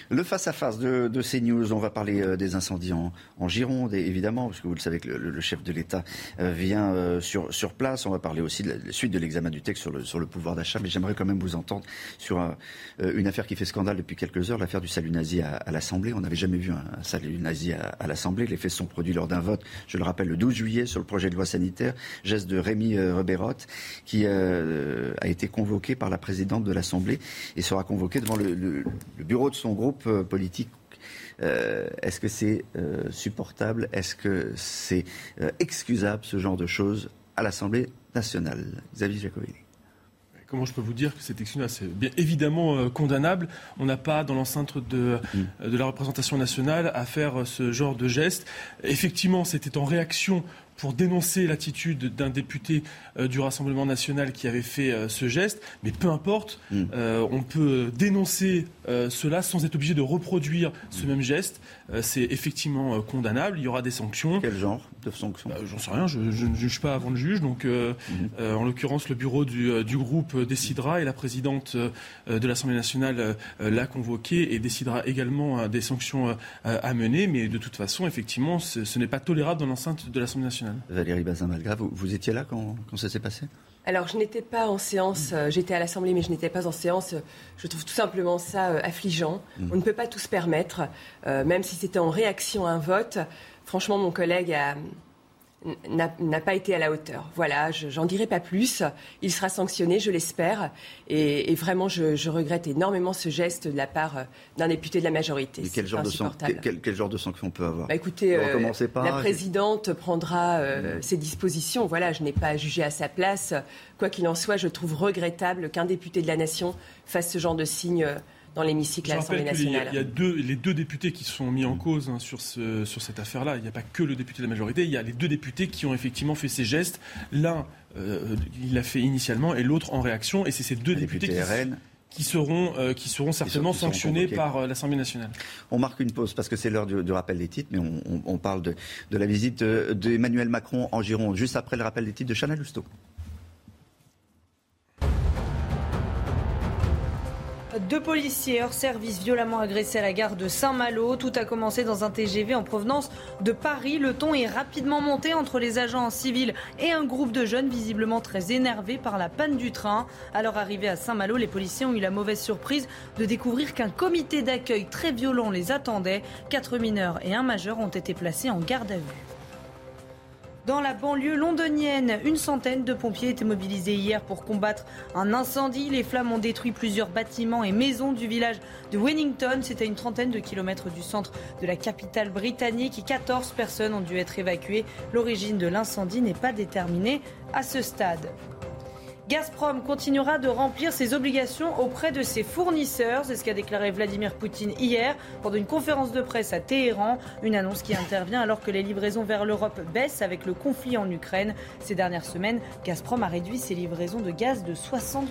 Le face-à-face de, de, CNews, on va parler euh, des incendies en, Gironde, évidemment, parce que vous le savez que le, chef de l'État euh, vient euh, sur, sur place. On va parler aussi de la, suite de l'examen du texte sur le, sur le pouvoir d'achat, mais j'aimerais quand même vous entendre sur une affaire qui fait scandale depuis quelques heures, l'affaire du salut nazi à, l'Assemblée. On n'avait jamais vu un, salut nazi à, l'Assemblée. Les faits sont produits lors d'un vote, je le rappelle, le 12 juillet sur le projet de loi sanitaire, geste de Rémi Reberotte, qui a été convoqué par la présidente de l'Assemblée et sera convoqué devant le bureau de son groupe euh, politique euh, Est-ce que c'est euh, supportable? Est-ce que c'est excusable ce genre de choses à l'Assemblée nationale? Xavier Jacobelli comment je peux vous dire que c'est excusable? C'est bien évidemment condamnable. On n'a pas, dans l'enceinte de, mm. de, la représentation nationale, à faire ce genre de geste. Effectivement, c'était en réaction pour dénoncer l'attitude d'un député euh, du Rassemblement national qui avait fait euh, ce geste. Mais peu importe, mm. euh, on peut dénoncer cela sans être obligé de reproduire ce même geste. c'est effectivement condamnable. Il y aura des sanctions. Quel genre de sanctions? Bah, J'en sais rien. Je, ne juge pas avant le juge. Donc, mm. en l'occurrence, le bureau du, du, groupe décidera et la présidente de l'Assemblée nationale l'a convoqué et décidera également des sanctions à mener. Mais de toute façon, effectivement, ce n'est pas tolérable dans l'enceinte de l'Assemblée nationale. Valérie Bazin-Malgras, vous, étiez là quand, ça s'est passé? Alors, je n'étais pas en séance, euh, j'étais à l'Assemblée, mais je n'étais pas en séance. Je trouve tout simplement ça euh, affligeant. Mm. On ne peut pas tout se permettre, euh, même si c'était en réaction à un vote. Franchement, mon collègue a, n'a pas été à la hauteur. Voilà, j'en dirai pas plus. Il sera sanctionné, je l'espère. Et, vraiment, je, regrette énormément ce geste de la part euh, d'un député de la majorité. quel genre, de quel, genre de sanction on peut avoir? Bah, Écoutez, euh, la présidente prendra euh, ses dispositions. Voilà, je n'ai pas à juger à sa place. Quoi qu'il en soit, je trouve regrettable qu'un député de la nation fasse ce genre de signe dans l'hémicycle à l'Assemblée nationale. Il y a deux, les deux députés qui sont mis en cause hein, sur, ce, sur cette affaire-là. Il n'y a pas que le député de la majorité, il y a les deux députés qui ont effectivement fait ces gestes. L'un, euh, il l'a fait initialement et l'autre en réaction. Et c'est ces deux députés qui, qui, seront, euh, qui seront certainement sanctionnés par euh, l'Assemblée nationale. On marque une pause parce que c'est l'heure du, rappel des titres, mais on, parle de, de, la visite d'Emmanuel Macron en Gironde juste après le rappel des titres de Chanel Lousteau. Deux policiers hors service violemment agressés à la gare de Saint-Malo. Tout a commencé dans un TGV en provenance de Paris. Le ton est rapidement monté entre les agents civils et un groupe de jeunes visiblement très énervés par la panne du train. À leur arrivée à Saint-Malo, les policiers ont eu la mauvaise surprise de découvrir qu'un comité d'accueil très violent les attendait. Quatre mineurs et un majeur ont été placés en garde à vue. Dans la banlieue londonienne, une centaine de pompiers étaient mobilisés hier pour combattre un incendie. Les flammes ont détruit plusieurs bâtiments et maisons du village de Wellington. C'était une trentaine de kilomètres du centre de la capitale britannique. 14 personnes ont dû être évacuées. L'origine de l'incendie n'est pas déterminée à ce stade. Gazprom continuera de remplir ses obligations auprès de ses fournisseurs. C'est ce qu'a déclaré Vladimir Poutine hier pendant une conférence de presse à Téhéran. Une annonce qui intervient alors que les livraisons vers l'Europe baissent avec le conflit en Ukraine. Ces dernières semaines, Gazprom a réduit ses livraisons de gaz de 60%.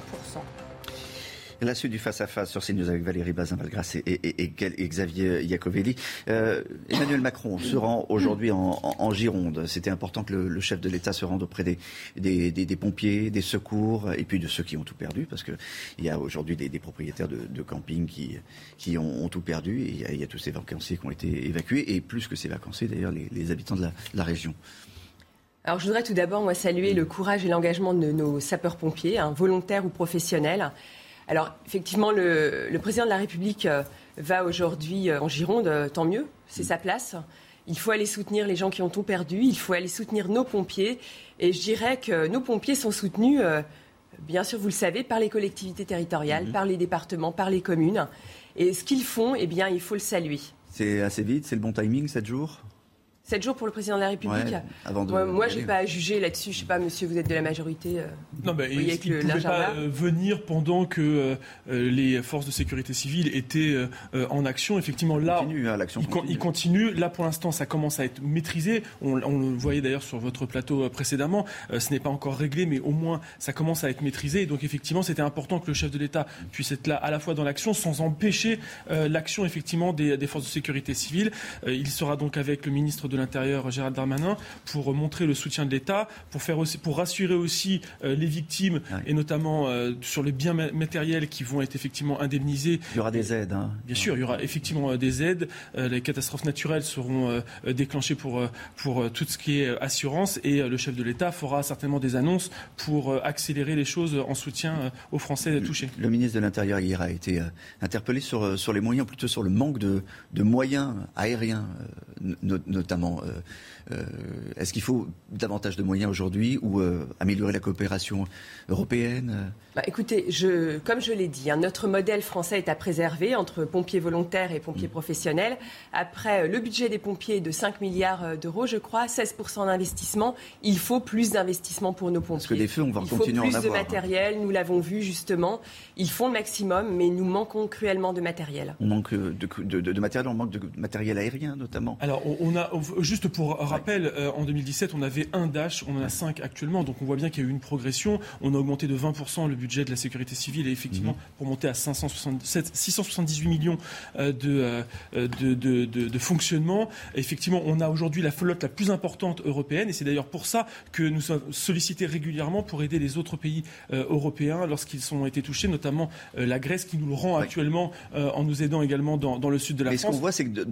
La suite du face-à-face sur CNews avec Valérie Bazin-Valgras et, Xavier Iacovelli. Euh, Emmanuel Macron se rend aujourd'hui en, Gironde. C'était important que le, chef de l'État se rende auprès des, pompiers, des secours et puis de ceux qui ont tout perdu parce qu'il y a aujourd'hui des, propriétaires de, camping qui, ont, tout perdu et il y, a, tous ces vacanciers qui ont été évacués et plus que ces vacanciers d'ailleurs les, habitants de la, région. Alors je voudrais tout d'abord moi saluer le courage et l'engagement de nos sapeurs-pompiers, hein, volontaires ou professionnels. Alors, effectivement, le, président de la République euh, va aujourd'hui euh, en Gironde, euh, tant mieux, c'est sa place. Il faut aller soutenir les gens qui ont tout perdu, il faut aller soutenir nos pompiers. Et je dirais que nos pompiers sont soutenus, bien sûr, vous le savez, par les collectivités territoriales, mhm. par les départements, par les communes. Et ce qu'ils font, eh bien, il faut le saluer. C'est assez vite, c'est le bon timing, 7 jours? 7 jours pour le président de la République. moi, je n'ai pas à juger là-dessus. Je sais pas, monsieur, vous êtes de la majorité. Euh, non, mais il ne pouvait pas euh, venir pendant que euh, les forces de sécurité civile étaient en action? Effectivement, là, continue, hein, l'action il, continue. Là, pour l'instant, ça commence à être maîtrisé. On, le voyait d'ailleurs sur votre plateau précédemment. ce n'est pas encore réglé, mais au moins, ça commence à être maîtrisé. Et donc, effectivement, c'était important que le chef de l'État puisse être là à la fois dans l'action, sans empêcher l'action, effectivement, des, des, forces de sécurité civile. il sera donc avec le ministre de l'Intérieur, Gérald Darmanin, pour montrer le soutien de l'État, pour, faire aussi, pour rassurer aussi euh, les victimes, et notamment euh, sur les biens matériels qui vont être effectivement indemnisés. Il y aura des aides. Hein. Bien sûr, il y aura effectivement euh, des aides. les catastrophes naturelles seront déclenchées pour, pour tout ce qui est assurance, et le chef de l'État fera certainement des annonces pour accélérer les choses en soutien aux Français touchés. Le ministre de l'Intérieur hier a été interpellé sur, sur les moyens, plutôt sur le manque de, de moyens aériens, notamment euh, euh, est-ce qu'il faut davantage de moyens aujourd'hui ou euh, améliorer la coopération européenne bah, Écoutez, je, comme je l'ai dit, hein, notre modèle français est à préserver entre pompiers volontaires et pompiers mm. professionnels. Après, le budget des pompiers est de 5 milliards d'euros, je crois, 16% d'investissement. Il faut plus d'investissement pour nos pompiers. Parce que des feux, on va Il continuer faut plus en de matériel, nous l'avons vu justement. Ils font le maximum, mais nous manquons cruellement de matériel. On manque de, de matériel, on manque de matériel aérien notamment. Alors, on a, juste pour rappel, euh, en 2017, on avait un Dash, on en a cinq actuellement. Donc on voit bien qu'il y a eu une progression. On a augmenté de 20% le budget de la sécurité civile et effectivement, mhm. pour monter à 678 millions euh, euh, de, de, de, fonctionnement. effectivement, on a aujourd'hui la flotte la plus importante européenne et c'est d'ailleurs pour ça que nous sommes sollicités régulièrement pour aider les autres pays européens lorsqu'ils ont été touchés, notamment la Grèce qui nous le rend actuellement en nous aidant également dans, dans le sud de la Mais France. ce qu'on voit, c'est que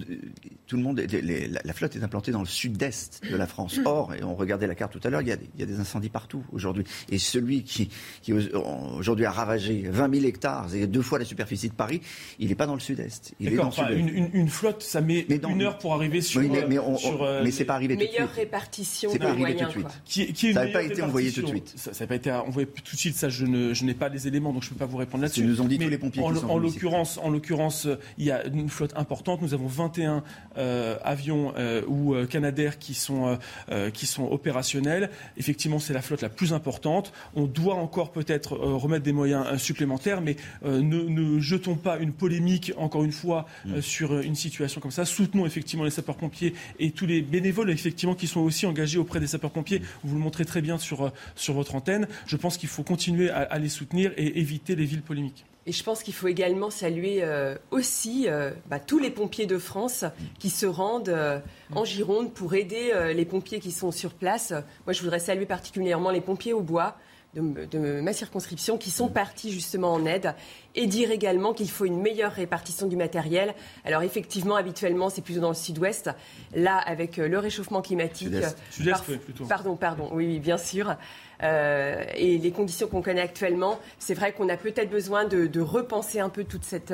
tout le monde, la, flotte est implantée dans le sud-est de la France. Or, et on regardait la carte tout à l'heure, il, y a des incendies partout aujourd'hui. Et celui qui, qui aujourd'hui a ravagé 20 000 hectares et deux fois la superficie de Paris, il n'est pas dans le sud-est. Il est dans le une, une, flotte, ça met une heure pour arriver sur. mais, mais, euh, mais c'est pas arrivé tout de suite. Meilleure répartition C'est pas arrivé tout de suite. Qui, qui ça n'a pas été envoyé tout de suite. Ça n'a pas été envoyé tout de suite. Ça, je, ne, je n'ai pas les éléments, donc je ne peux pas vous répondre là-dessus. nous ont dit tous les pompiers. En, qui sont en l'occurrence, en l'occurrence, il y a une flotte importante. Nous avons 21 euh, avions euh, ou Canadair qui sont qui sont opérationnels. Effectivement, c'est la flotte la plus importante. On doit encore peut-être euh, remettre des moyens euh, supplémentaires, mais euh, ne, jetons pas une polémique, encore une fois, mm. sur une situation comme ça. Soutenons effectivement les sapeurs-pompiers et tous les bénévoles, effectivement, qui sont aussi engagés auprès des sapeurs-pompiers. Vous le montrez très bien sur, sur votre antenne. Je pense qu'il faut continuer à les soutenir et éviter les villes polémiques. Et je pense qu'il faut également saluer euh, aussi euh, bah, tous les pompiers de France qui se rendent euh, en Gironde pour aider les pompiers qui sont sur place. Moi, je voudrais saluer particulièrement les pompiers au bois de, ma circonscription qui sont partis justement en aide et dire également qu'il faut une meilleure répartition du matériel. Alors effectivement, habituellement, c'est plutôt dans le sud-ouest. Là, avec le réchauffement climatique... Sud-est, plutôt. Pardon, pardon, oui bien sûr. Euh, et les conditions qu'on connaît actuellement, c'est vrai qu'on a peut-être besoin de, repenser un peu toute cette...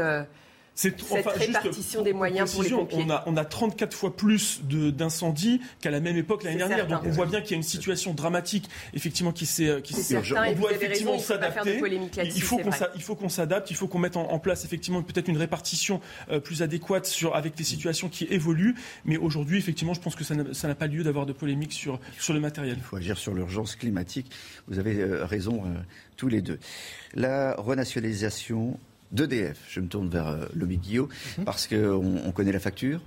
Cette répartition des moyens pour les pompiers. On a, on a 34 fois plus d'incendies qu'à la même époque l'année dernière. Donc on voit bien qu'il y a une situation dramatique, effectivement, qui s'est. Qui on doit effectivement s'adapter. Il faut qu'on il faut qu'on s'adapte. Il faut qu'on mette en, place effectivement peut-être une répartition euh, plus adéquate sur avec les situations qui évoluent. Mais aujourd'hui, effectivement, je pense que ça n'a pas lieu d'avoir de polémique sur sur le matériel. Il faut agir sur l'urgence climatique. Vous avez euh, raison euh, tous les deux. La renationalisation d'EDF. Je me tourne vers euh, Guillot, mhm. parce qu'on on connaît la facture.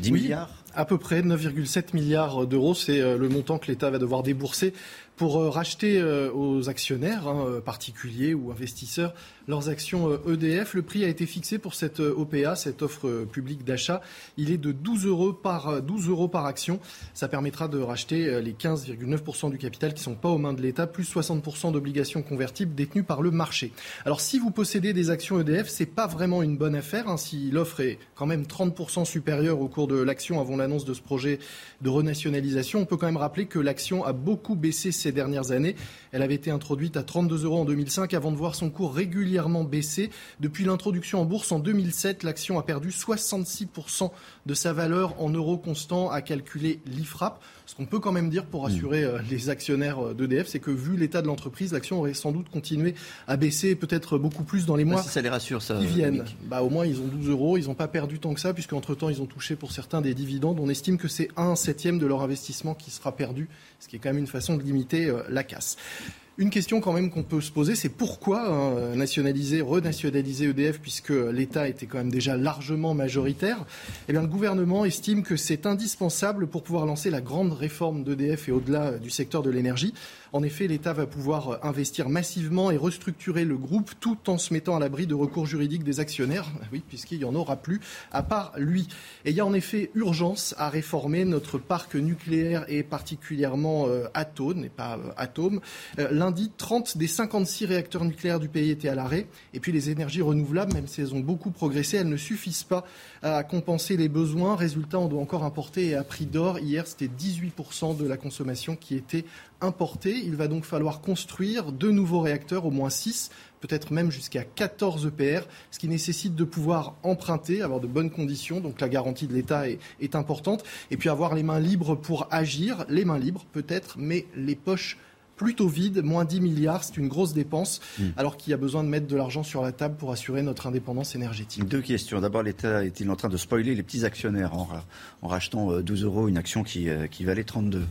10 milliards À peu près 9,7 milliards d'euros, c'est euh, le montant que l'État va devoir débourser pour euh, racheter aux actionnaires, hein, particuliers ou investisseurs, leurs actions EDF. Euh, e le prix a été fixé pour cette euh, OPA, cette offre euh, publique d'achat. Il est de 12 euros par, 12 euros par action. Ça permettra de racheter les 15,9% du capital qui ne sont pas aux mains de l'État, plus 60% d'obligations convertibles détenues par le marché. Alors si vous possédez des actions EDF, c'est pas vraiment une bonne affaire. Hein, si l'offre est quand même 30% supérieure au cours de l'action avant l'annonce de ce projet de renationalisation, on peut quand même rappeler que l'action a beaucoup baissé ces dernières années. Elle avait été introduite à 32 euros en 2005 avant de voir son cours régulier baissé. Depuis l'introduction en bourse en 2007, l'action a perdu 66% de sa valeur en euros constants, a calculé l'IFRAP. Ce qu'on peut quand même dire pour rassurer euh, les actionnaires d'EDF, c'est que vu l'état de l'entreprise, l'action aurait sans doute continué à baisser, peut-être beaucoup plus dans les mois bah, si ça les rassure, ça, qui viennent. Bah, au moins, ils ont 12 euros. Ils n'ont pas perdu tant que ça, puisqu'entre-temps, ils ont touché pour certains des dividendes. On estime que c'est un septième de leur investissement qui sera perdu, ce qui est quand même une façon de limiter la casse. Une question quand même qu'on peut se poser, c'est pourquoi hein, nationaliser, renationaliser EDF puisque l'État était quand même déjà largement majoritaire? Eh bien, le gouvernement estime que c'est indispensable pour pouvoir lancer la grande réforme d'EDF et au-delà du secteur de l'énergie. En effet, l'État va pouvoir investir massivement et restructurer le groupe tout en se mettant à l'abri de recours juridiques des actionnaires, oui, puisqu'il n'y en aura plus à part lui. Et il y a en effet urgence à réformer notre parc nucléaire et particulièrement euh, Atome, et pas euh, Atome. Euh, lundi, 30 des 56 réacteurs nucléaires du pays étaient à l'arrêt. Et puis les énergies renouvelables, même si elles ont beaucoup progressé, elles ne suffisent pas à compenser les besoins. Résultat, on doit encore importer à prix d'or. Hier, c'était 18% de la consommation qui était importée. Il va donc falloir construire deux nouveaux réacteurs, au moins 6, peut-être même jusqu'à 14 EPR, ce qui nécessite de pouvoir emprunter, avoir de bonnes conditions, donc la garantie de l'État est, est, importante, et puis avoir les mains libres pour agir, les mains libres peut-être, mais les poches plutôt vides, moins 10 milliards, c'est une grosse dépense, mmh. alors qu'il y a besoin de mettre de l'argent sur la table pour assurer notre indépendance énergétique. Deux questions. D'abord, l'État est-il en train de spoiler les petits actionnaires en, en rachetant 12 euros une action qui, qui valait 32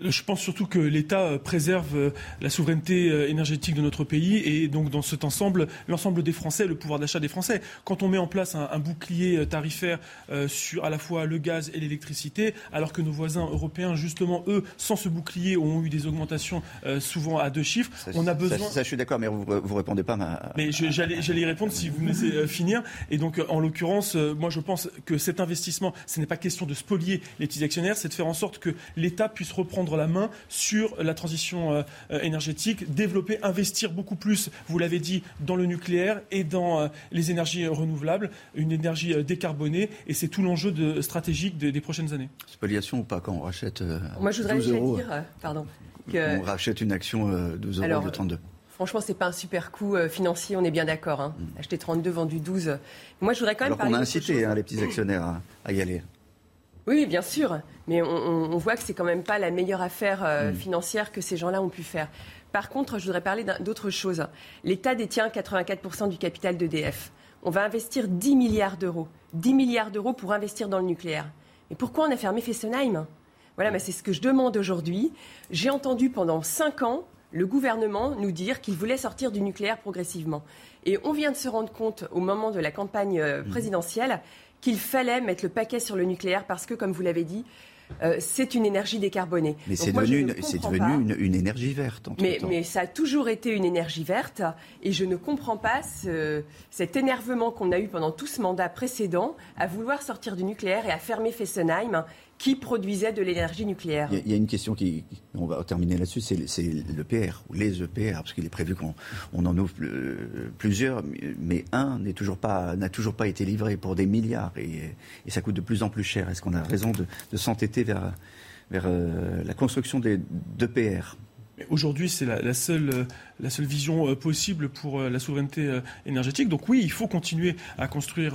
je pense surtout que l'État euh, préserve euh, la souveraineté euh, énergétique de notre pays et donc dans cet ensemble, l'ensemble des Français, le pouvoir d'achat des Français. Quand on met en place un, un bouclier tarifaire euh, sur à la fois le gaz et l'électricité, alors que nos voisins européens, justement, eux, sans ce bouclier, ont eu des augmentations euh, souvent à deux chiffres, ça, on a besoin. Ça, ça je suis d'accord, mais vous ne répondez pas. Ma... Mais j'allais y répondre si vous me laissez finir. Et donc, en l'occurrence, moi, je pense que cet investissement, ce n'est pas question de spolier les petits actionnaires, c'est de faire en sorte que l'État puisse reprendre la main sur la transition euh, énergétique, développer, investir beaucoup plus, vous l'avez dit, dans le nucléaire et dans euh, les énergies renouvelables, une énergie euh, décarbonée, et c'est tout l'enjeu de, stratégique des, des, prochaines années. Spoliation ou pas quand on rachète euh, Moi, je voudrais 12 euros, dire, pardon, que... on rachète une action euh, 12 euros de 32. Franchement, c'est pas un super coup euh, financier, on est bien d'accord. Hein. Mmh. Acheter 32, vendu 12. Moi, je voudrais quand même Alors parler qu'on a incité hein, les petits actionnaires à, à y aller. Oui, bien sûr. Mais on, voit que c'est quand même pas la meilleure affaire euh, mmh. financière que ces gens-là ont pu faire. Par contre, je voudrais parler d'autre chose. L'État détient 84% du capital d'EDF. On va investir 10 milliards d'euros. 10 milliards d'euros pour investir dans le nucléaire. Et pourquoi on a fermé Fessenheim? Voilà, mais c'est ce que je demande aujourd'hui. J'ai entendu pendant 5 ans le gouvernement nous dire qu'il voulait sortir du nucléaire progressivement. Et on vient de se rendre compte au moment de la campagne euh, présidentielle qu'il fallait mettre le paquet sur le nucléaire parce que, comme vous l'avez dit, euh, c'est une énergie décarbonée. Mais c'est devenu, une, devenu une, une, énergie verte. En mais, mais, ça a toujours été une énergie verte et je ne comprends pas ce, cet énervement qu'on a eu pendant tout ce mandat précédent à vouloir sortir du nucléaire et à fermer Fessenheim qui produisait de l'énergie nucléaire. Il y, a, il y, a une question qui, on va terminer là-dessus, c'est l'EPR ou les EPR, parce qu'il est prévu qu'on on en ouvre plusieurs, mais un n'est toujours pas n'a toujours pas été livré pour des milliards et, et ça coûte de plus en plus cher. Est-ce qu'on a raison de, de s'entêter vers vers euh, la construction d'EPR Aujourd'hui, c'est la, la, seule, la seule vision euh, possible pour euh, la souveraineté euh, énergétique. Donc oui, il faut continuer à construire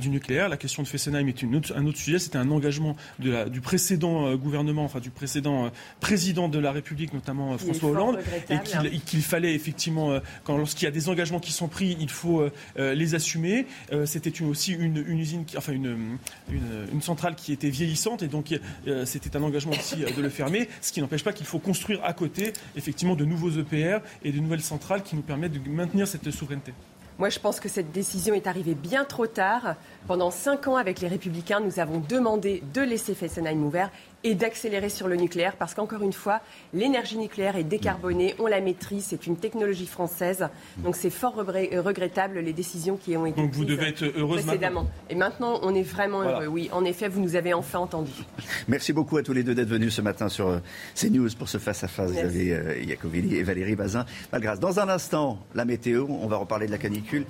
du nucléaire. La question de Fessenheim est une autre, un autre sujet. C'était un engagement de la, du précédent gouvernement, enfin du précédent président de la République, notamment François Hollande, et qu'il qu fallait effectivement, quand lorsqu'il y a des engagements qui sont pris, il faut les assumer. C'était aussi une, une, usine, qui, enfin une, une, une, centrale qui était vieillissante, et donc c'était un engagement aussi de le fermer. Ce qui n'empêche pas qu'il faut construire à côté effectivement de nouveaux EPR et de nouvelles centrales qui nous permettent de maintenir cette souveraineté. Moi, je pense que cette décision est arrivée bien trop tard. Pendant cinq ans, avec les Républicains, nous avons demandé de laisser Fessenheim ouvert et d'accélérer sur le nucléaire parce qu'encore une fois, l'énergie nucléaire est décarbonée, on la maîtrise, c'est une technologie française. Donc c'est fort regrettable les décisions qui ont été Donc vous devez être heureuse précédemment. Maintenant. Et maintenant, on est vraiment voilà. heureux. Oui, en effet, vous nous avez enfin entendus. Merci beaucoup à tous les deux d'être venus ce matin sur euh, CNews pour ce face-à-face. Xavier euh, Iacovelli et Valérie Bazin. Malgrâce. Dans un instant, la météo, on va reparler de la canicule.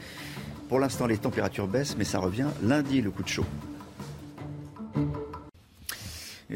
Pour l'instant, les températures baissent, mais ça revient lundi, le coup de chaud.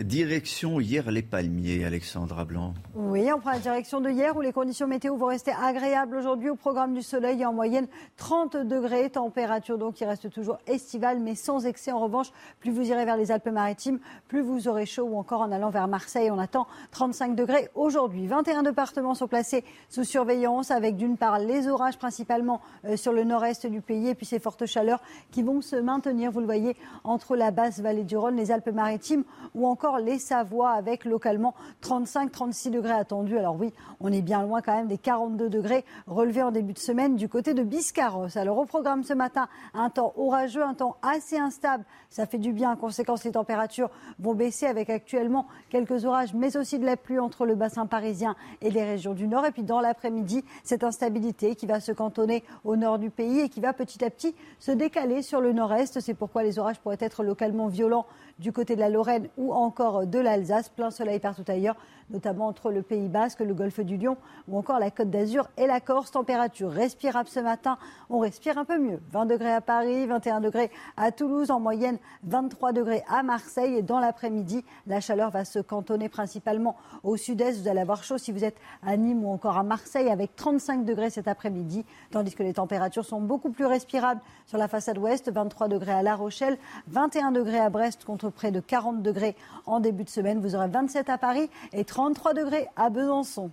Direction hier les palmiers, Alexandra Blanc. Oui, on prend la direction de hier où les conditions météo vont rester agréables aujourd'hui au programme du soleil en moyenne 30 degrés, température donc qui reste toujours estivale mais sans excès. En revanche, plus vous irez vers les Alpes-Maritimes, plus vous aurez chaud ou encore en allant vers Marseille, on attend 35 degrés aujourd'hui. 21 départements sont placés sous surveillance avec d'une part les orages principalement euh, sur le nord-est du pays et puis ces fortes chaleurs qui vont se maintenir, vous le voyez, entre la basse vallée du Rhône, les Alpes-Maritimes ou encore les Savoies avec localement 35-36 degrés attendus. Alors oui, on est bien loin quand même des 42 degrés relevés en début de semaine du côté de Biscarros. Alors au programme ce matin, un temps orageux, un temps assez instable. Ça fait du bien. En conséquence, les températures vont baisser avec actuellement quelques orages, mais aussi de la pluie entre le bassin parisien et les régions du nord. Et puis dans l'après-midi, cette instabilité qui va se cantonner au nord du pays et qui va petit à petit se décaler sur le nord-est. C'est pourquoi les orages pourraient être localement violents du côté de la Lorraine ou encore de l'Alsace. Plein soleil partout ailleurs, notamment entre le Pays Basque, le golfe du Lion ou encore la Côte d'Azur et la Corse. Température respirable ce matin, on respire un peu mieux. 20 degrés à Paris, 21 degrés à Toulouse, en moyenne 23 degrés à Marseille. Et dans l'après-midi, la chaleur va se cantonner principalement au sud-est. Vous allez avoir chaud si vous êtes à Nîmes ou encore à Marseille avec 35 degrés cet après-midi, tandis que les températures sont beaucoup plus respirables sur la façade ouest, 23 degrés à La Rochelle, 21 degrés à Brest contre près de 40 degrés en début de semaine. Vous aurez 27 à Paris et 33 degrés à Besançon.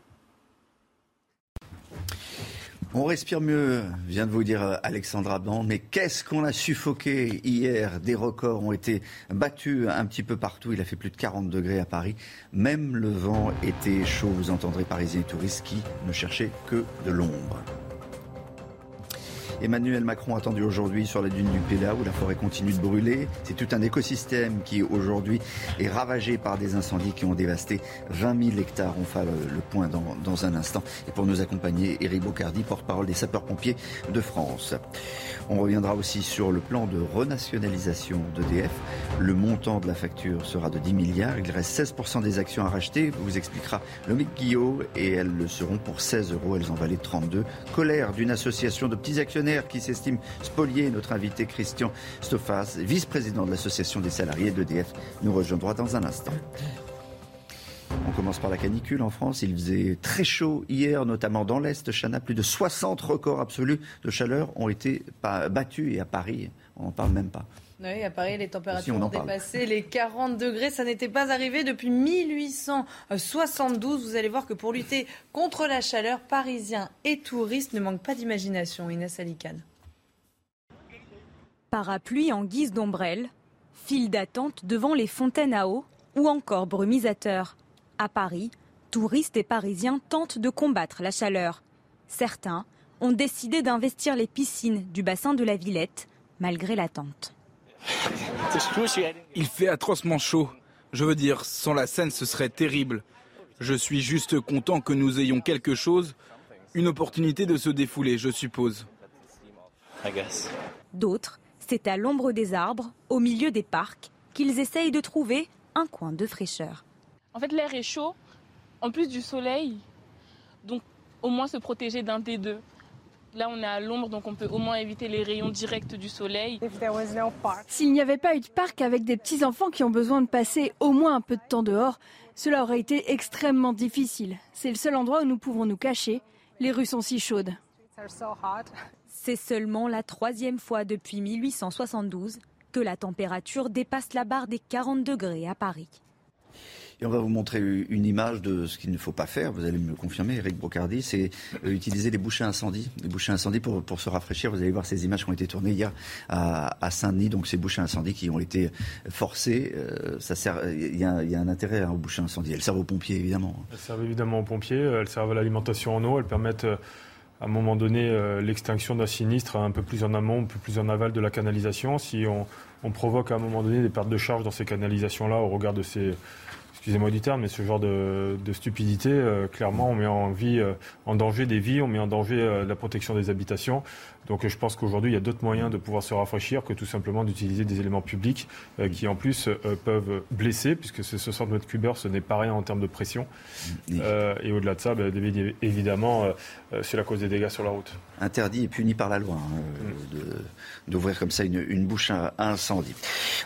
On respire mieux, vient de vous dire euh, Alexandra Blanc, mais qu'est-ce qu'on a suffoqué hier? Des records ont été battus un petit peu partout. Il a fait plus de 40 degrés à Paris. Même le vent était chaud. Vous entendrez Parisiens et touristes qui ne cherchaient que de l'ombre. Emmanuel Macron attendu aujourd'hui sur la dune du Péla où la forêt continue de brûler. C'est tout un écosystème qui aujourd'hui est ravagé par des incendies qui ont dévasté 20 000 hectares. On fera le, point dans, un instant. Et pour nous accompagner, Éric Bocardi, porte-parole des sapeurs-pompiers de France. On reviendra aussi sur le plan de renationalisation d'EDF. Le montant de la facture sera de 10 milliards. Il reste 16% des actions à racheter. Vous expliquera Lomic Guillot et elles le seront pour 16 euros. Elles en valaient 32. Colère d'une association de petits actionnaires qui s'estime spolier. Notre invité Christian Stoffas, vice-président de l'association des salariés d'EDF, nous rejoindra dans un instant. On commence par la canicule en France. Il faisait très chaud hier, notamment dans l'Est. Chana, plus de 60 records absolus de chaleur ont été battus. Et à Paris, on n'en parle même pas. Oui, à Paris, les températures ont dépassé les 40 degrés. Ça n'était pas arrivé depuis 1872. Vous allez voir que pour lutter contre la chaleur, Parisiens et touristes ne manquent pas d'imagination. Inès Alicane. Parapluie en guise d'ombrelle, file d'attente devant les fontaines à eau ou encore brumisateur. À Paris, touristes et Parisiens tentent de combattre la chaleur. Certains ont décidé d'investir les piscines du bassin de la Villette malgré l'attente. Il fait atrocement chaud. Je veux dire, sans la scène, ce serait terrible. Je suis juste content que nous ayons quelque chose, une opportunité de se défouler, je suppose. D'autres, c'est à l'ombre des arbres, au milieu des parcs, qu'ils essayent de trouver un coin de fraîcheur. En fait, l'air est chaud, en plus du soleil, donc au moins se protéger d'un des deux. Là, on est à l'ombre, donc on peut au moins éviter les rayons directs du soleil. S'il n'y avait pas eu de parc avec des petits-enfants qui ont besoin de passer au moins un peu de temps dehors, cela aurait été extrêmement difficile. C'est le seul endroit où nous pouvons nous cacher. Les rues sont si chaudes. C'est seulement la troisième fois depuis 1872 que la température dépasse la barre des 40 degrés à Paris. Et on va vous montrer une image de ce qu'il ne faut pas faire, vous allez me le confirmer, Eric Brocardi, c'est euh, utiliser les bouchées incendie. Les bouchées incendie pour, se rafraîchir. Vous allez voir ces images qui ont été tournées hier à, à Saint-Denis, donc ces bouchées incendie qui ont été forcées. Euh, ça sert, il y, a, un intérêt hein, aux bouchées incendie. Elles servent aux pompiers, évidemment. Elles servent évidemment aux pompiers, elles servent à l'alimentation en eau, elles permettent euh, à un moment donné l'extinction d'un sinistre un peu plus en amont, un peu plus en aval de la canalisation. Si on provoque à un moment donné des pertes de charge dans ces canalisations-là au regard de ces excusez-moi du terme, mais ce genre de, stupidité, euh, clairement, on met en, vie, euh, en danger des vies, on met en danger euh, la protection des habitations. Donc je pense qu'aujourd'hui, il y a d'autres moyens de pouvoir se rafraîchir que tout simplement d'utiliser des éléments publics qui, en plus, peuvent blesser, puisque ce 60 mètres cubeurs, ce n'est pas rien en termes de pression. et au-delà de ça, ben, évidemment, c'est la cause des dégâts sur la route. Interdit et puni par la loi hein, d'ouvrir comme ça une, bouche à, incendie.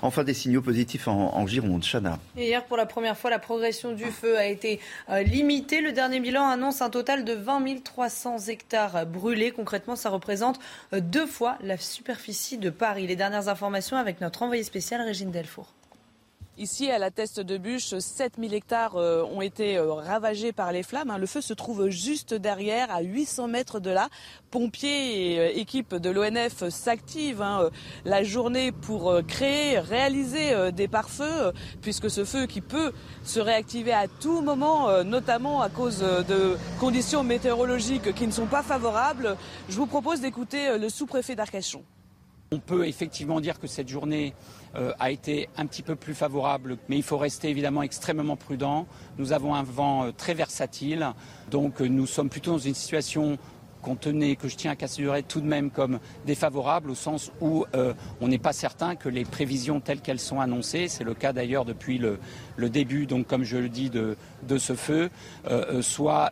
Enfin, des signaux positifs en, Gironde. Chana. hier, pour la première fois, la progression du feu a été euh, limitée. Le dernier bilan annonce un total de 20 300 hectares brûlés. Concrètement, ça représente euh, deux fois la superficie de Paris. Les dernières informations avec notre envoyé spécial, Régine Delfour. Ici, à la Teste de Bûche, 7000 hectares euh, ont été euh, ravagés par les flammes. Hein. Le feu se trouve juste derrière, à 800 mètres de là. Pompiers et euh, équipes de l'ONF s'activent hein, la journée pour créer, réaliser des pare-feux, puisque ce feu qui peut se réactiver à tout moment, notamment à cause de conditions météorologiques qui ne sont pas favorables. Je vous propose d'écouter le sous-préfet d'Arcachon. On peut effectivement dire que cette journée a été un petit peu plus favorable, mais il faut rester évidemment extrêmement prudent. Nous avons un vent euh, très versatile, donc euh, nous sommes plutôt dans une situation qu'on que je tiens à considérer tout de même comme défavorable, au sens où on n'est pas certain que les prévisions telles qu'elles sont annoncées, c'est le cas d'ailleurs depuis le, début, donc comme je le dis, de, ce feu, soient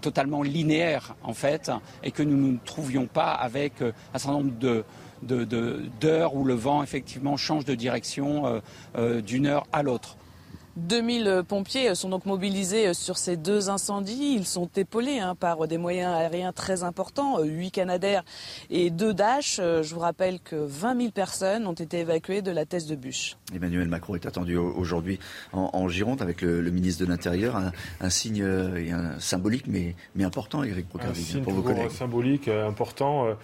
totalement linéaires en fait, et que nous ne nous trouvions pas avec un certain nombre de d'heures où le vent effectivement change de direction euh, euh, d'une heure à l'autre. 2000 pompiers sont donc mobilisés sur ces deux incendies. Ils sont épaulés hein, par des moyens aériens très importants, 8 Canadair et 2 Dash. Je vous rappelle que 20 000 personnes ont été évacuées de la thèse de Bûche. Emmanuel Macron est attendu aujourd'hui en, Gironde avec le, ministre de l'Intérieur. Un, signe un symbolique mais, mais important, Eric Procardi, pour vos collègues. symbolique, important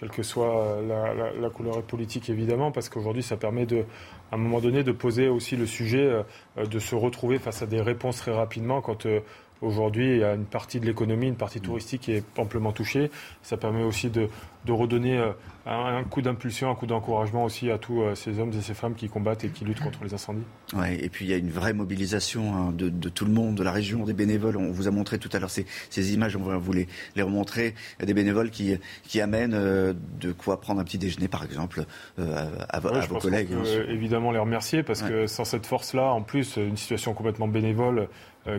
quelle que soit la, couleur politique évidemment, parce qu'aujourd'hui ça permet de, à un moment donné de poser aussi le sujet, euh, de se retrouver face à des réponses très rapidement quand euh, Aujourd'hui, il y a une partie de l'économie, une partie touristique qui est amplement touchée. Ça permet aussi de, redonner euh, un, coup d'impulsion, un coup d'encouragement aussi à tous euh, ces hommes et ces femmes qui combattent et qui luttent contre les incendies. Ouais, et puis il y a une vraie mobilisation hein, de, tout le monde, de la région, des bénévoles. On vous a montré tout à l'heure ces, images, on va vous les, remontrer. Des bénévoles qui, qui amènent euh, de quoi prendre un petit déjeuner, par exemple, à, vos collègues. évidemment les remercier parce que sans cette force-là, en plus, une situation complètement bénévole,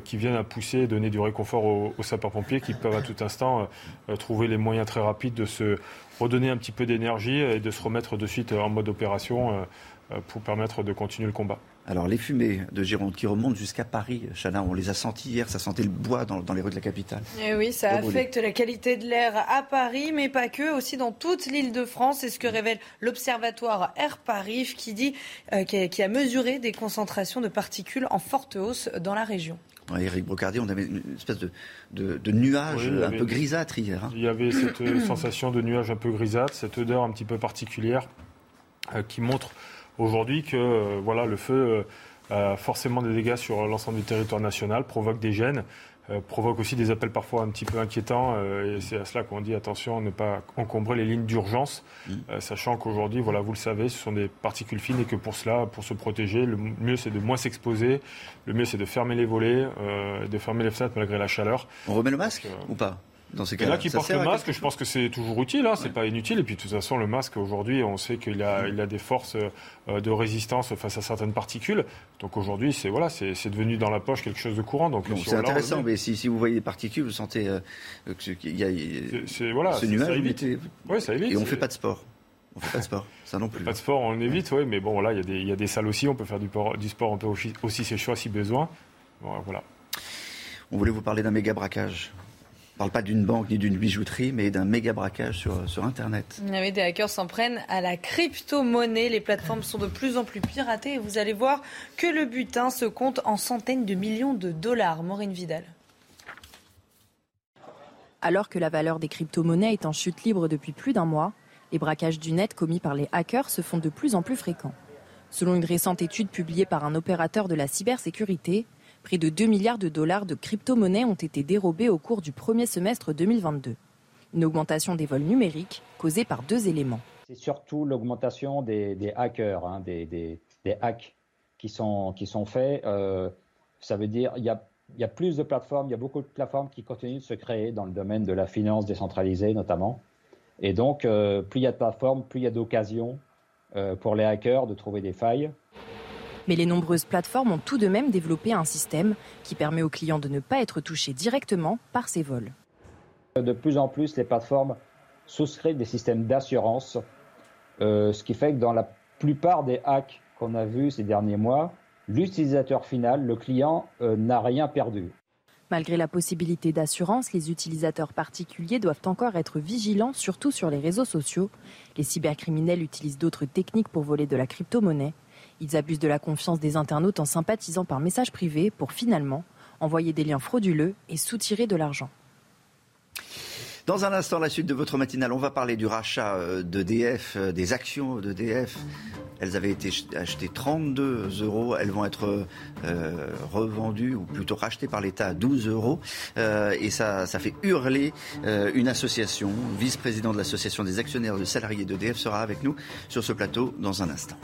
qui viennent à pousser, donner du réconfort aux, sapeurs-pompiers qui peuvent à tout instant euh, trouver les moyens très rapides de se redonner un petit peu d'énergie et de se remettre de suite en mode opération euh, pour permettre de continuer le combat. Alors les fumées de Gironde qui remontent jusqu'à Paris, Chana, on les a senties hier, ça sentait le bois dans, les rues de la capitale. Et eh oui, ça affecte la qualité de l'air à Paris, mais pas que, aussi dans toute l'île de France. C'est ce que révèle l'Observatoire Air Paris qui, dit, qui a mesuré des concentrations de particules en forte hausse dans la région. Eric Brocardi, on avait une espèce de, de, nuage un peu grisâtre hier. Hein. Il y avait cette euh, sensation de nuage un peu grisâtre, cette odeur un petit peu particulière euh, qui montre aujourd'hui que euh, voilà, le feu a forcément des dégâts sur l'ensemble du territoire national, provoque des gènes. Euh, provoque aussi des appels parfois un petit peu inquiétants. Euh, et c'est à cela qu'on dit attention ne pas encombrer les lignes d'urgence, euh, sachant qu'aujourd'hui, voilà, vous le savez, ce sont des particules fines et que pour cela, pour se protéger, le mieux c'est de moins s'exposer, le mieux c'est de fermer les volets, de fermer les fenêtres malgré la chaleur. On remet le masque ou pas? Dans ces cas-là. qui porte le masque, je pense que c'est toujours utile, hein, c'est pas inutile. Et puis de toute façon, le masque aujourd'hui, on sait qu'il a, il a des forces euh, de résistance face à certaines particules. Donc aujourd'hui, c'est voilà, c'est devenu dans la poche quelque chose de courant. Donc c'est intéressant, mais si, si, vous voyez des particules, vous sentez euh, qu'il y a voilà, ce nuage. Ça évite. ça évite. Et on fait pas de sport. On fait pas de sport, ça non plus. Pas de sport, on évite, oui, mais bon, là, il y, y, a des salles aussi, on peut faire du, du sport, on peut aussi, aussi choix si besoin. voilà. On voulait vous parler d'un méga braquage ne parle pas d'une banque ni d'une bijouterie, mais d'un méga braquage sur, sur Internet. Oui, des hackers s'en prennent à la crypto-monnaie. Les plateformes sont de plus en plus piratées et vous allez voir que le butin se compte en centaines de millions de dollars. Maureen Vidal. Alors que la valeur des crypto-monnaies est en chute libre depuis plus d'un mois, les braquages du net commis par les hackers se font de plus en plus fréquents. Selon une récente étude publiée par un opérateur de la cybersécurité, Près de 2 milliards de dollars de crypto-monnaies ont été dérobés au cours du premier semestre 2022. Une augmentation des vols numériques causée par deux éléments. C'est surtout l'augmentation des, hackers, hein, des, hacks qui sont, qui sont faits. Euh, ça veut dire qu'il y a, y a plus de plateformes, il y a beaucoup de plateformes qui continuent de se créer dans le domaine de la finance décentralisée notamment. Et donc, euh, plus il y a de plateformes, plus il y a d'occasions euh, pour les hackers de trouver des failles. Mais les nombreuses plateformes ont tout de même développé un système qui permet aux clients de ne pas être touchés directement par ces vols. De plus en plus, les plateformes souscrivent des systèmes d'assurance, ce qui fait que dans la plupart des hacks qu'on a vus ces derniers mois, l'utilisateur final, le client, n'a rien perdu. Malgré la possibilité d'assurance, les utilisateurs particuliers doivent encore être vigilants, surtout sur les réseaux sociaux. Les cybercriminels utilisent d'autres techniques pour voler de la crypto-monnaie. Ils abusent de la confiance des internautes en sympathisant par message privé pour finalement envoyer des liens frauduleux et soutirer de l'argent. Dans un instant, la suite de votre matinale, on va parler du rachat euh, d'EDF, euh, des actions d'EDF. Elles avaient été achetées 32 euros. Elles vont être euh, revendues, ou plutôt rachetées par l'État à 12 euros. et ça, ça fait hurler une association. Vice-président de l'association des actionnaires de salariés d'EDF sera avec nous sur ce plateau dans un instant.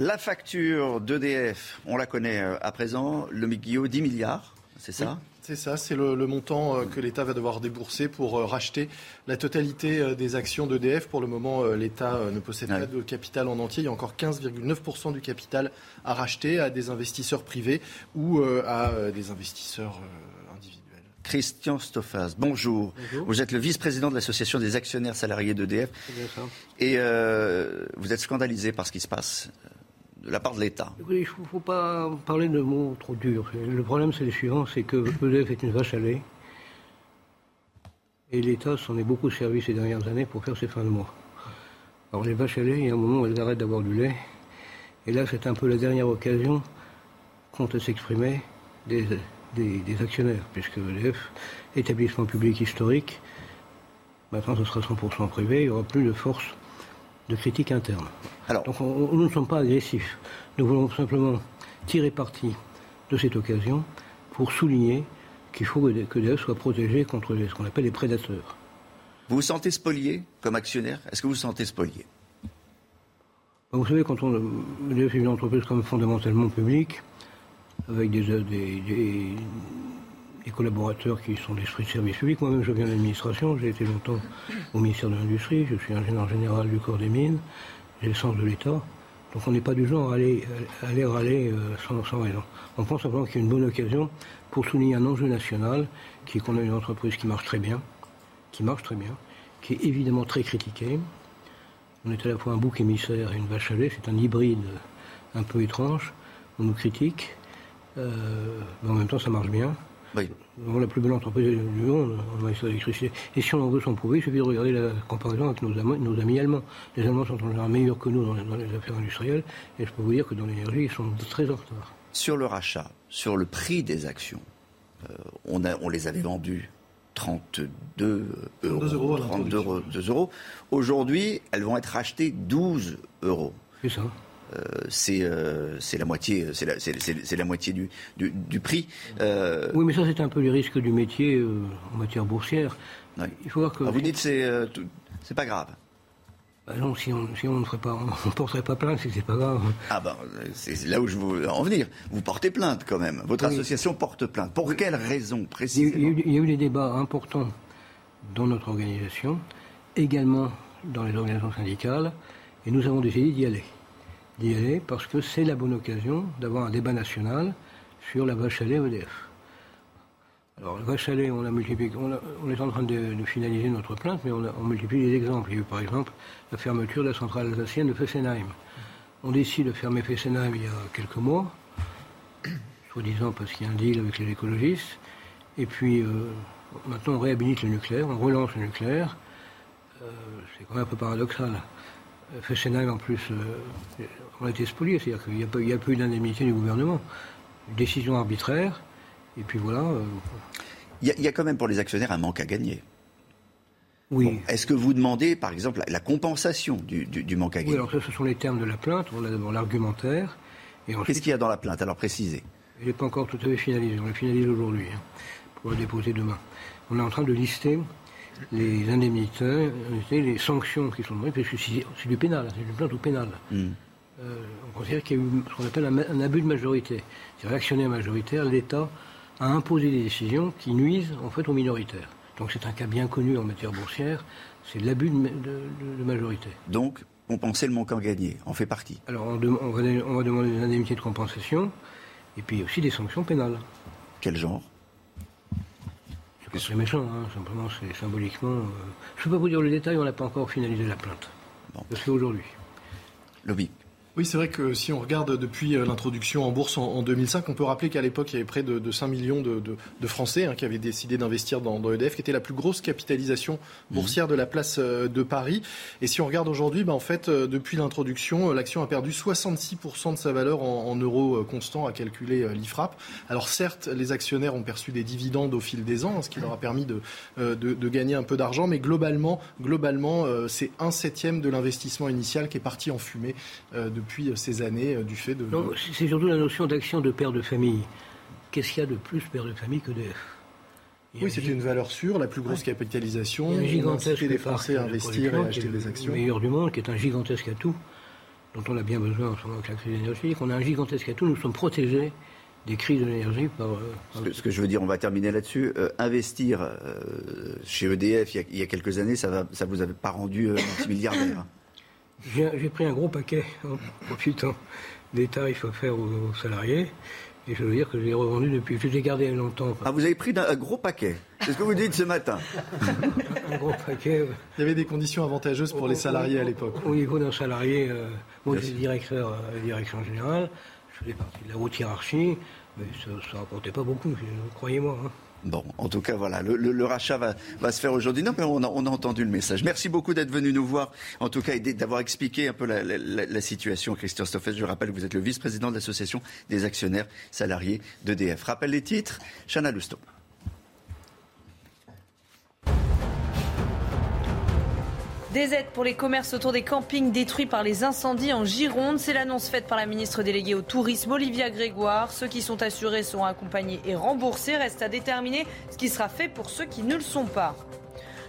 La facture d'EDF, on la connaît à présent. Le Guillaume, 10 milliards, c'est ça? C'est ça, c'est le, montant euh, que l'État va devoir débourser pour euh, racheter la totalité euh, des actions d'EDF. Pour le moment, l'État ne possède pas de capital en entier. Il y a encore 15,9% du capital à racheter à des investisseurs privés ou à des investisseurs individuels. Christian Stoffas, bonjour. Vous êtes le vice-président de l'Association des actionnaires salariés d'EDF. Et vous êtes scandalisé par ce qui se passe de la part de l'État Il ne faut pas parler de mots trop durs. Le problème, c'est le suivant c'est que EDF est une vache à lait. Et l'État s'en est beaucoup servi ces dernières années pour faire ses fins de mois. Alors les vaches à lait, il y a un moment où elles arrêtent d'avoir du lait. Et là, c'est un peu la dernière occasion compte s'exprimer des, des, actionnaires, puisque EDF, établissement public historique, maintenant ce sera 100% privé, il n'y aura plus de force de critique interne. Alors, Donc nous ne sommes pas agressifs. Nous voulons simplement tirer parti de cette occasion pour souligner qu'il faut que l'EDF soit protégé contre ce qu'on appelle les prédateurs. Vous vous sentez spolié comme actionnaire? Est-ce que vous vous sentez spolié? Bah, Vous savez, quand on EDF est une entreprise comme fondamentalement publique, avec des, des, des collaborateurs qui sont d'esprit de service public. Moi-même, je viens de l'administration, j'ai été longtemps au ministère de l'Industrie, je suis ingénieur général du corps des mines, j'ai le sens de l'État. Donc on n'est pas du genre à aller, aller râler euh, sans, sans, raison. On pense simplement qu'il y a une bonne occasion pour souligner un enjeu national, qui est qu'on a une entreprise qui marche très bien, qui marche très bien, qui est évidemment très critiquée. On est à la fois un bouc émissaire et une vache à lait, c'est un hybride un peu étrange. On nous critique, euh, mais en même temps ça marche bien. Oui. la plus belle entreprise du monde en matière d'électricité. Et si on en veut s'en prouver, il suffit de regarder la comparaison avec nos, amis, allemands. Les Allemands sont en général meilleurs que nous dans les, affaires industrielles, et je peux vous dire que dans l'énergie, ils sont très en retard. Sur le rachat, sur le prix des actions, euh, on, a, on les avait vendues 32 euros. 32 euros. Aujourd'hui, elles vont être rachetées 12 euros. C'est ça. Euh, euh, c'est la moitié, c'est la, la, moitié du, du, prix. Euh, oui, mais ça c'est un peu les risques du métier en matière boursière. Il faut voir que. Ah, vous dites c'est c'est pas grave. Bah non, si on, si on ne ferait pas, on porterait pas plainte, c'est pas grave. Ah ben, c'est là où je veux en venir. Vous portez plainte quand même. Votre association porte plainte. Pour quelle raison précisément il y, a eu, des débats importants dans notre organisation, également dans les organisations syndicales, et nous avons décidé d'y aller d'y aller parce que c'est la bonne occasion d'avoir un débat national sur la vache à lait EDF. Alors, la vache à lait, on, multiplié, on, est en train de, finaliser notre plainte, mais on, multiplie les exemples. Il y a eu par exemple la fermeture de la centrale alsacienne de Fessenheim. On décide de fermer Fessenheim il y a quelques mois, soi-disant parce qu'il y a un deal avec les écologistes. Et puis, euh, maintenant, on réhabilite le nucléaire, on relance le nucléaire. Euh, c'est quand même un peu paradoxal. Fessenheim, en plus, euh, on a été spolié, c'est-à-dire qu'il n'y a, pas eu d'indemnité du gouvernement. décision arbitraire, et puis voilà. Euh, il y, a quand même pour les actionnaires un manque à gagner. Oui. Est-ce que vous demandez, par exemple, la, compensation du, manque à gagner Oui, alors ça, ce sont les termes de la plainte. On a d'abord l'argumentaire. Qu'est-ce qu'il y a dans la plainte Alors précisez? Elle n'est pas encore tout à fait finalisée. On la finalise aujourd'hui, hein, pour la déposer demain. On est en train de lister les indemnités, les sanctions qui sont données, parce que c'est du pénal, c'est une plainte au pénal. Hmm. Euh, on considère qu'il y a eu ce qu'on appelle un, abus de majorité. C'est l'actionnaire majoritaire, l'État a imposé des décisions qui nuisent en fait aux minoritaires. Donc c'est un cas bien connu en matière boursière, c'est l'abus de, majorité. Donc compenser le manquant gagné en fait partie. Alors on, on, va, on va demander des indemnités de compensation et puis aussi des sanctions pénales. Quel genre? C'est méchant, hein, simplement, c'est symboliquement. Euh, je ne peux pas vous dire le détail, on n'a pas encore finalisé la plainte. Bon. Parce qu'aujourd'hui. Lobby. Oui, c'est vrai que si on regarde depuis euh, l'introduction en bourse en, 2005, on peut rappeler qu'à l'époque, il y avait près de, 5 millions de, Français hein, qui avaient décidé d'investir dans, EDF, qui était la plus grosse capitalisation boursière de la place euh, de Paris. Et si on regarde aujourd'hui, ben, en fait, euh, depuis l'introduction, l'action a perdu 66% de sa valeur en, euros constants, à calculer l'IFRAP. Alors certes, les actionnaires ont perçu des dividendes au fil des ans, hein, ce qui leur a permis de, de gagner un peu d'argent, mais globalement, globalement c'est un septième de l'investissement initial qui est parti en fumée depuis depuis ces années euh, du fait de... C'est surtout la notion d'action de père de famille. Qu'est-ce qu'il y a de plus père de famille que d'EF oui, c'est une valeur sûre, la plus grosse capitalisation. Il y a un gigantesque des Français à investir et acheter des actions. Le meilleur du monde, qui est un gigantesque atout, dont on a bien besoin en ce moment avec la crise énergétique. On a un gigantesque atout, nous sommes protégés des crises de l'énergie par, euh, Ce, que, je veux dire, on va terminer là-dessus. Euh, investir chez EDF il y, a, quelques années, ça ne ça vous avait pas rendu multimilliardaire j'ai pris un gros paquet en profitant des tarifs offerts aux, salariés. Et je veux dire que je l'ai revendu depuis. Je l'ai gardé longtemps. Ah, vous avez pris un, gros paquet C'est ce que vous dites ce matin Un gros paquet. Il y avait des conditions avantageuses pour les salariés à l'époque. Au niveau d'un salarié, euh, moi j'étais directeur à la direction générale, je faisais partie de la haute hiérarchie, mais ça ne rapportait pas beaucoup, croyez-moi. Hein. Bon, en tout cas, voilà, le, rachat va, se faire aujourd'hui. Non, mais on a, entendu le message. Merci beaucoup d'être venu nous voir, en tout cas, et d'avoir expliqué un peu la, situation, Christian Stoffel. Je rappelle que vous êtes le vice-président de l'association des actionnaires salariés d'EDF. Rappelle les titres, Chana Lousteau. Des aides pour les commerces autour des campings détruits par les incendies en Gironde. C'est l'annonce faite par la ministre déléguée au tourisme, Olivia Grégoire. Ceux qui sont assurés seront accompagnés et remboursés. Reste à déterminer ce qui sera fait pour ceux qui ne le sont pas.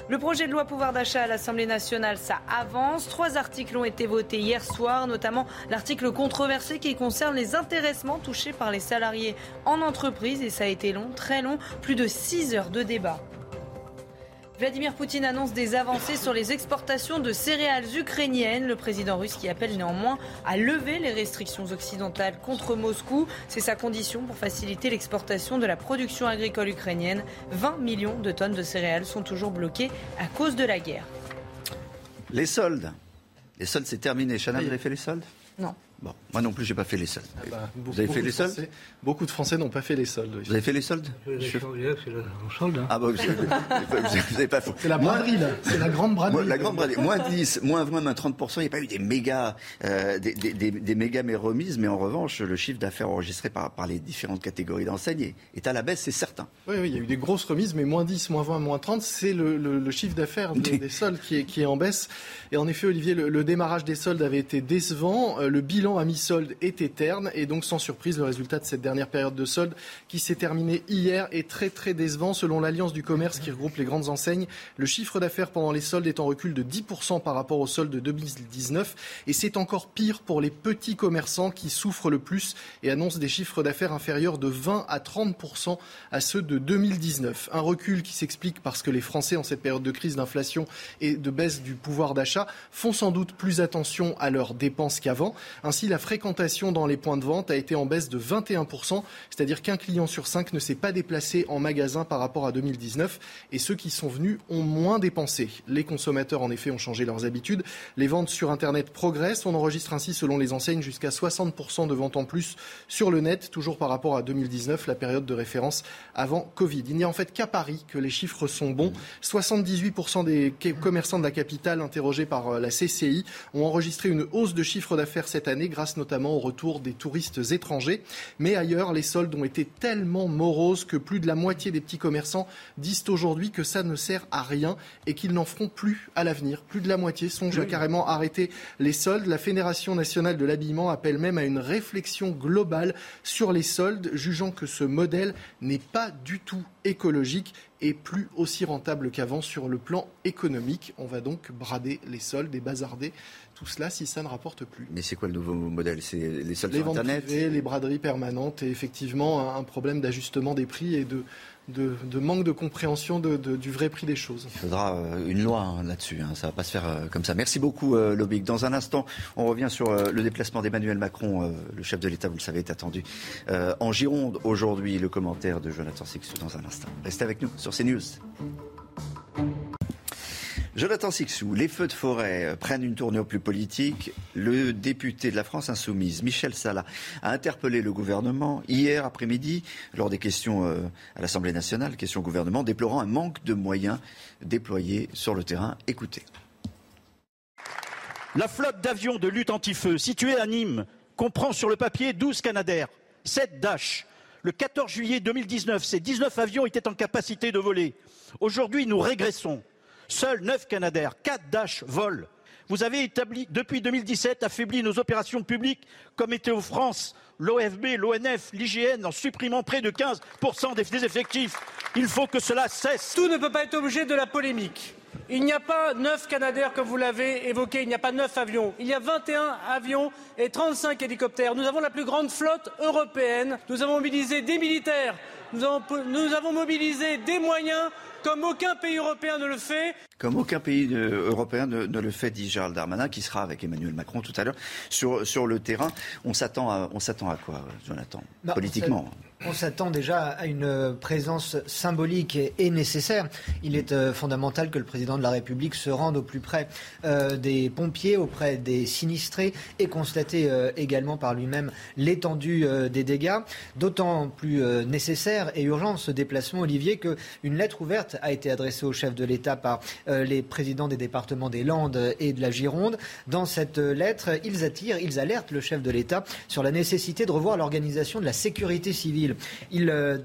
Le projet de loi pouvoir d'achat à l'Assemblée nationale, ça avance. Trois articles ont été votés hier soir, notamment l'article controversé qui concerne les intéressements touchés par les salariés en entreprise. Et ça a été long, très long, plus de six heures de débat. Vladimir Poutine annonce des avancées sur les exportations de céréales ukrainiennes. Le président russe qui appelle néanmoins à lever les restrictions occidentales contre Moscou. C'est sa condition pour faciliter l'exportation de la production agricole ukrainienne. 20 millions de tonnes de céréales sont toujours bloquées à cause de la guerre. Les soldes. Les soldes, c'est terminé. Chana, vous avez fait les soldes? Non. Bon, moi non plus, j'ai pas fait les soldes. Ah bah, vous avez fait les soldes Beaucoup de Français n'ont pas fait les soldes. Vous avez fait les soldes C'est solde. Hein. Ah bah, vous n'avez pas fait. C'est la braderie, là. C'est la grande braderie. la grande braderie. Moins 10, moins 20, moins 30%. Il n'y a pas eu des méga, euh, des, des, des, méga mais remises, mais en revanche, le chiffre d'affaires enregistré par, par les différentes catégories d'enseignes est, à la baisse, c'est certain. Oui, oui, il y a eu des grosses remises, mais moins 10, moins 20, moins 30, c'est le, le, chiffre d'affaires des, soldes qui est, qui est en baisse. Et en effet, Olivier, le, démarrage des soldes avait été décevant. Euh, le bilan à mi-solde est éterne et donc sans surprise le résultat de cette dernière période de solde qui s'est terminée hier est très très décevant selon l'Alliance du commerce qui regroupe les grandes enseignes. Le chiffre d'affaires pendant les soldes est en recul de 10% par rapport au solde de 2019 et c'est encore pire pour les petits commerçants qui souffrent le plus et annoncent des chiffres d'affaires inférieurs de 20 à 30% à ceux de 2019. Un recul qui s'explique parce que les Français en cette période de crise d'inflation et de baisse du pouvoir d'achat font sans doute plus attention à leurs dépenses qu'avant. La fréquentation dans les points de vente a été en baisse de 21%, c'est-à-dire qu'un client sur cinq ne s'est pas déplacé en magasin par rapport à 2019 et ceux qui sont venus ont moins dépensé. Les consommateurs, en effet, ont changé leurs habitudes. Les ventes sur Internet progressent. On enregistre ainsi, selon les enseignes, jusqu'à 60% de ventes en plus sur le net, toujours par rapport à 2019, la période de référence avant Covid. Il n'y a en fait qu'à Paris que les chiffres sont bons. 78% des commerçants de la capitale interrogés par euh, la CCI ont enregistré une hausse de chiffre d'affaires cette année grâce notamment au retour des touristes étrangers. Mais ailleurs, les soldes ont été tellement moroses que plus de la moitié des petits commerçants disent aujourd'hui que ça ne sert à rien et qu'ils n'en feront plus à l'avenir. Plus de la moitié songent à carrément arrêter les soldes. La Fédération nationale de l'habillement appelle même à une réflexion globale sur les soldes, jugeant que ce modèle n'est pas du tout écologique et plus aussi rentable qu'avant sur le plan économique. On va donc brader les soldes et bazarder tout cela si ça ne rapporte plus. Mais c'est quoi le nouveau modèle? C'est les soldes les sur Internet? Les braderies permanentes et effectivement un problème d'ajustement des prix et de, de, manque de compréhension du vrai prix des choses. Il faudra euh, une loi hein, là-dessus, hein. ça ne va pas se faire euh, comme ça. Merci beaucoup, euh, Lobic. Dans un instant, on revient sur le déplacement d'Emmanuel Macron. le chef de l'État, vous le savez, est attendu en Gironde aujourd'hui. Le commentaire de Jonathan Sixou dans un instant. Restez avec nous sur CNews. Jonathan Sixou, les feux de forêt euh, prennent une tournure plus politique. Le député de la France insoumise, Michel Salah, a interpellé le gouvernement hier après-midi lors des questions euh, à l'Assemblée nationale, questions au gouvernement, déplorant un manque de moyens déployés sur le terrain. Écoutez. La flotte d'avions de lutte anti-feu située à Nîmes comprend sur le papier 12 Canadair, 7 Dash. Le 14 juillet 2019, ces 19 avions étaient en capacité de voler. Aujourd'hui, nous régressons. Seuls 9 Canadair, 4 Dash volent. Vous avez établi, depuis 2017, affaibli nos opérations publiques comme Météo France, l'OFB, l'ONF, l'IGN, en supprimant près de 15% des effectifs. Il faut que cela cesse. Tout ne peut pas être objet de la polémique. Il n'y a pas neuf Canadair comme vous l'avez évoqué, il n'y a pas neuf avions. Il y a 21 avions et 35 hélicoptères. Nous avons la plus grande flotte européenne. Nous avons mobilisé des militaires. nous avons mobilisé des moyens comme aucun pays européen ne le fait. Comme aucun pays européen ne, le fait, dit Gérald Darmanin, qui sera avec Emmanuel Macron tout à l'heure sur, sur le terrain. On s'attend à, on s'attend à quoi, Jonathan, bah, politiquement? On s'attend déjà à une présence symbolique et nécessaire. Il est euh, fondamental que le président de la République se rende au plus près euh, des pompiers, auprès des sinistrés et constater euh, également par lui-même l'étendue des dégâts. D'autant plus nécessaire et urgent ce déplacement, Olivier, qu'une lettre ouverte a été adressée au chef de l'État par les présidents des départements des Landes et de la Gironde. Dans cette lettre, ils attirent, ils alertent le chef de l'État sur la nécessité de revoir l'organisation de la sécurité civile il euh,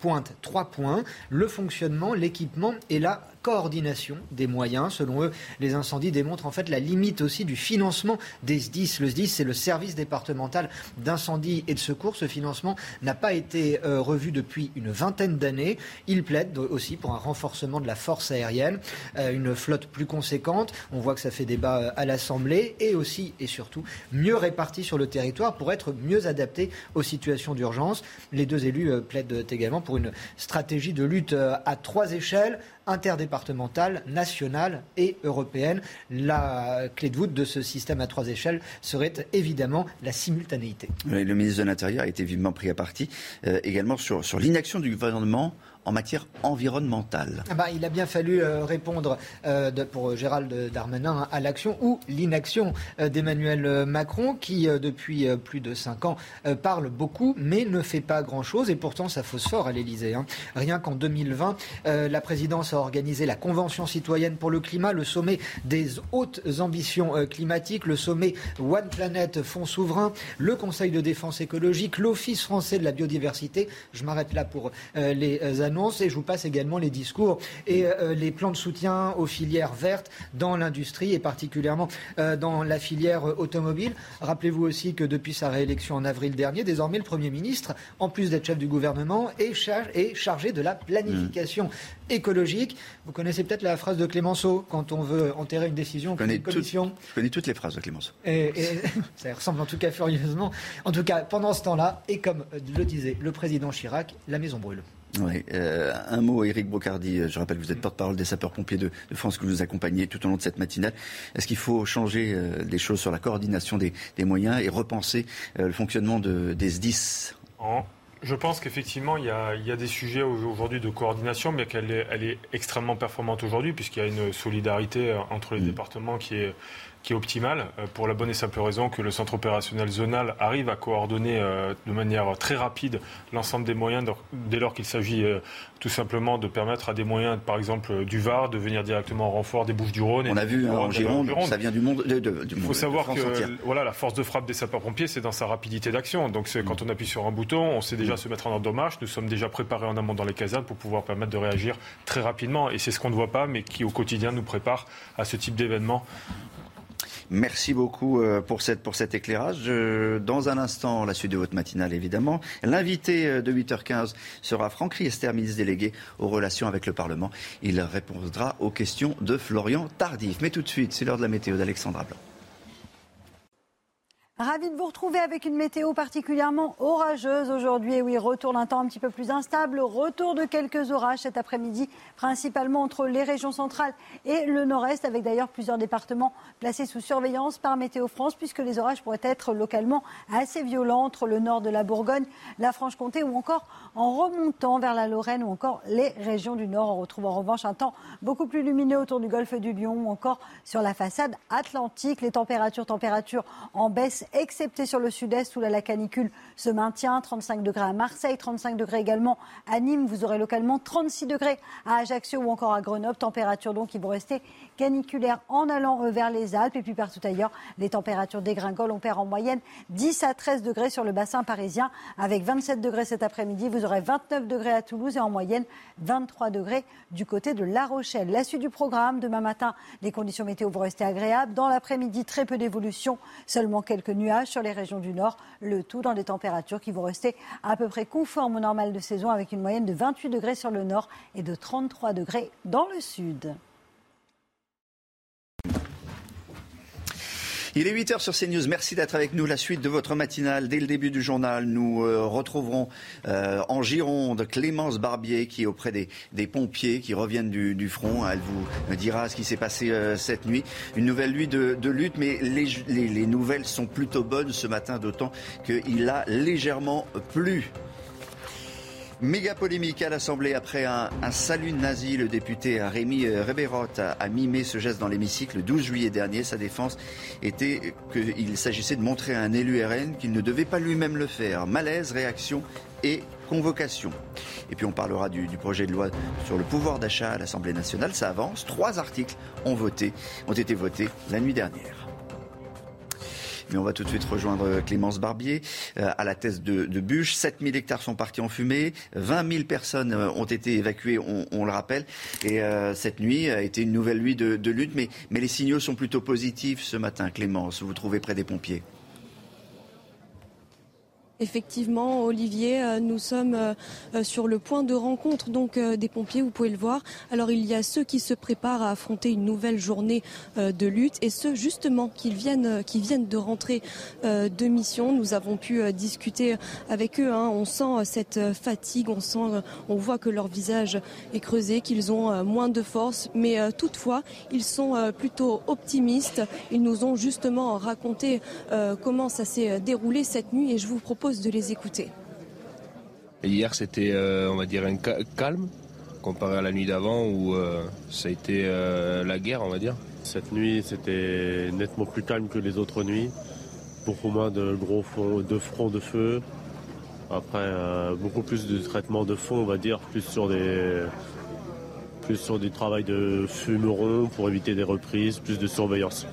pointe trois points, le fonctionnement, l'équipement et la coordination des moyens. Selon eux, les incendies démontrent en fait la limite aussi du financement des SDIS. Le SDIS, c'est le service départemental d'incendie et de secours. Ce financement n'a pas été euh, revu depuis une vingtaine d'années. Il plaide aussi pour un renforcement de la force aérienne, euh, une flotte plus conséquente. On voit que ça fait débat à l'Assemblée et aussi et surtout mieux répartie sur le territoire pour être mieux adapté aux situations d'urgence. Les deux élus plaident également pour une stratégie de lutte à trois échelles interdépartementale, nationale et européenne. La clé de voûte de ce système à trois échelles serait évidemment la simultanéité. le ministre de l'Intérieur a été vivement pris à partie euh, également sur l'inaction du gouvernement en matière environnementale ah bah, Il a bien fallu euh, répondre euh, pour Gérald Darmanin à l'action ou l'inaction euh, d'Emmanuel Macron qui, depuis plus de cinq ans, parle beaucoup mais ne fait pas grand-chose et pourtant ça fausse fort à l'Elysée. Hein. Rien qu'en 2020, la présidence a organisé la Convention citoyenne pour le climat, le sommet des hautes ambitions climatiques, le sommet One Planet Fonds souverain, le Conseil de défense écologique, l'Office français de la biodiversité. Je m'arrête là pour les annonces et je vous passe également les discours et euh, les plans de soutien aux filières vertes dans l'industrie et particulièrement euh, dans la filière automobile. Rappelez-vous aussi que depuis sa réélection en avril dernier, désormais le Premier ministre, en plus d'être chef du gouvernement, est, chargé de la planification mmh. écologique. Vous connaissez peut-être la phrase de Clémenceau quand on veut enterrer une décision je connais, commission. je connais toutes les phrases de Clémenceau. Et, ça ressemble en tout cas furieusement. En tout cas, pendant ce temps-là, et comme le disait le président Chirac, la maison brûle. Oui, euh, un mot, Éric Brocardi. Euh, je rappelle que vous êtes porte-parole des sapeurs-pompiers de, France, que vous accompagnez tout au long de cette matinale. Est-ce qu'il faut changer euh, des choses sur la coordination des, moyens et repenser le fonctionnement de, des SDIS Je pense qu'effectivement, il, il, y a des sujets aujourd'hui de coordination, mais qu'elle est, elle est extrêmement performante aujourd'hui, puisqu'il y a une solidarité entre les mmh. départements qui est qui est optimale euh, pour la bonne et simple raison que le centre opérationnel zonal arrive à coordonner euh, de manière très rapide l'ensemble des moyens dès lors qu'il s'agit euh, tout simplement de permettre à des moyens, par exemple du Var, de venir directement en renfort des Bouches-du-Rhône. On a vu en Gironde, ça vient du monde. Il faut savoir que voilà, la force de frappe des sapeurs-pompiers, c'est dans sa rapidité d'action. Donc mm. quand on appuie sur un bouton, on sait déjà mm. se mettre en dommage. Nous sommes déjà préparés en amont dans les casernes pour pouvoir permettre de réagir très rapidement. Et c'est ce qu'on ne voit pas, mais qui au quotidien nous prépare à ce type d'événement Merci beaucoup euh, pour, cet éclairage. Dans un instant, la suite de votre matinale, évidemment. L'invité euh, de 8h15 sera Franck Riester, ministre délégué aux relations avec le Parlement. Il répondra aux questions de Florian Tardif. Mais tout de suite, c'est l'heure de la météo d'Alexandra Blanc. Ravi de vous retrouver avec une météo particulièrement orageuse aujourd'hui. Et oui, retour d'un temps un petit peu plus instable, retour de quelques orages cet après-midi, principalement entre les régions centrales et le nord-est, avec d'ailleurs plusieurs départements placés sous surveillance par Météo France, puisque les orages pourraient être localement assez violents entre le nord de la Bourgogne, la Franche-Comté ou encore en remontant vers la Lorraine ou encore les régions du nord. On retrouve en revanche un temps beaucoup plus lumineux autour du golfe du Lion ou encore sur la façade atlantique. Les températures, températures en baisse excepté sur le sud-est où la canicule se maintient. 35 degrés à Marseille, 35 degrés également à Nîmes. Vous aurez localement 36 degrés à Ajaccio ou encore à Grenoble. Température donc qui vont rester caniculaires en allant euh, vers les Alpes. Et puis partout ailleurs, les températures dégringolent. On perd en moyenne 10 à 13 degrés sur le bassin parisien avec 27 degrés cet après-midi. Vous aurez 29 degrés à Toulouse et en moyenne 23 degrés du côté de La Rochelle. La suite du programme, demain matin, les conditions météo vont rester agréables. Dans l'après-midi, très peu d'évolution, seulement quelques nuages sur les régions du nord. Le tout dans des températures qui vont rester à peu près conformes au normal de saison avec une moyenne de 28 degrés sur le nord et de 33 degrés dans le sud. Il est 8h sur CNews. Merci d'être avec nous. La suite de votre matinale. Dès le début du journal, nous euh, retrouverons euh, en Gironde Clémence Barbier qui est auprès des, pompiers qui reviennent du, front. Elle vous dira ce qui s'est passé euh, cette nuit. Une nouvelle nuit de, lutte, mais les, les nouvelles sont plutôt bonnes ce matin, d'autant qu'il a légèrement plu Méga polémique à l'Assemblée après un, salut nazi. Le député Rémi Reberoth a, mimé ce geste dans l'hémicycle le 12 juillet dernier. Sa défense était qu'il s'agissait de montrer à un élu RN qu'il ne devait pas lui-même le faire. Malaise, réaction et convocation. Et puis on parlera du, du projet de loi sur le pouvoir d'achat à l'Assemblée nationale. Ça avance. Trois articles ont voté, ont été votés la nuit dernière. Mais on va tout de suite rejoindre Clémence Barbier euh, à la thèse de, de Bûche. 7000 hectares sont partis en fumée. 20 000 personnes euh, ont été évacuées, on, le rappelle. Et euh, cette nuit a été une nouvelle nuit de, lutte. Mais, les signaux sont plutôt positifs ce matin, Clémence. Vous trouvez près des pompiers? Effectivement, Olivier, euh, nous sommes euh, euh, sur le point de rencontre donc des pompiers, vous pouvez le voir. Alors il y a ceux qui se préparent à affronter une nouvelle journée de lutte et ceux justement qui viennent, qui viennent de rentrer de mission. Nous avons pu discuter avec eux. Hein. On sent cette fatigue, on sent, on voit que leur visage est creusé, qu'ils ont moins de force, mais toutefois ils sont plutôt optimistes. Ils nous ont justement raconté comment ça s'est déroulé cette nuit et je vous propose de les écouter. Hier, c'était, euh, on va dire, un calme comparé à la nuit d'avant où euh, ça a été euh, la guerre, on va dire. Cette nuit, c'était nettement plus calme que les autres nuits. Beaucoup moins de gros fonds, de fronts de feu. Après, beaucoup plus de traitement de fond, on va dire, plus sur des, plus sur du travail de fumeron pour éviter des reprises, plus de surveillance.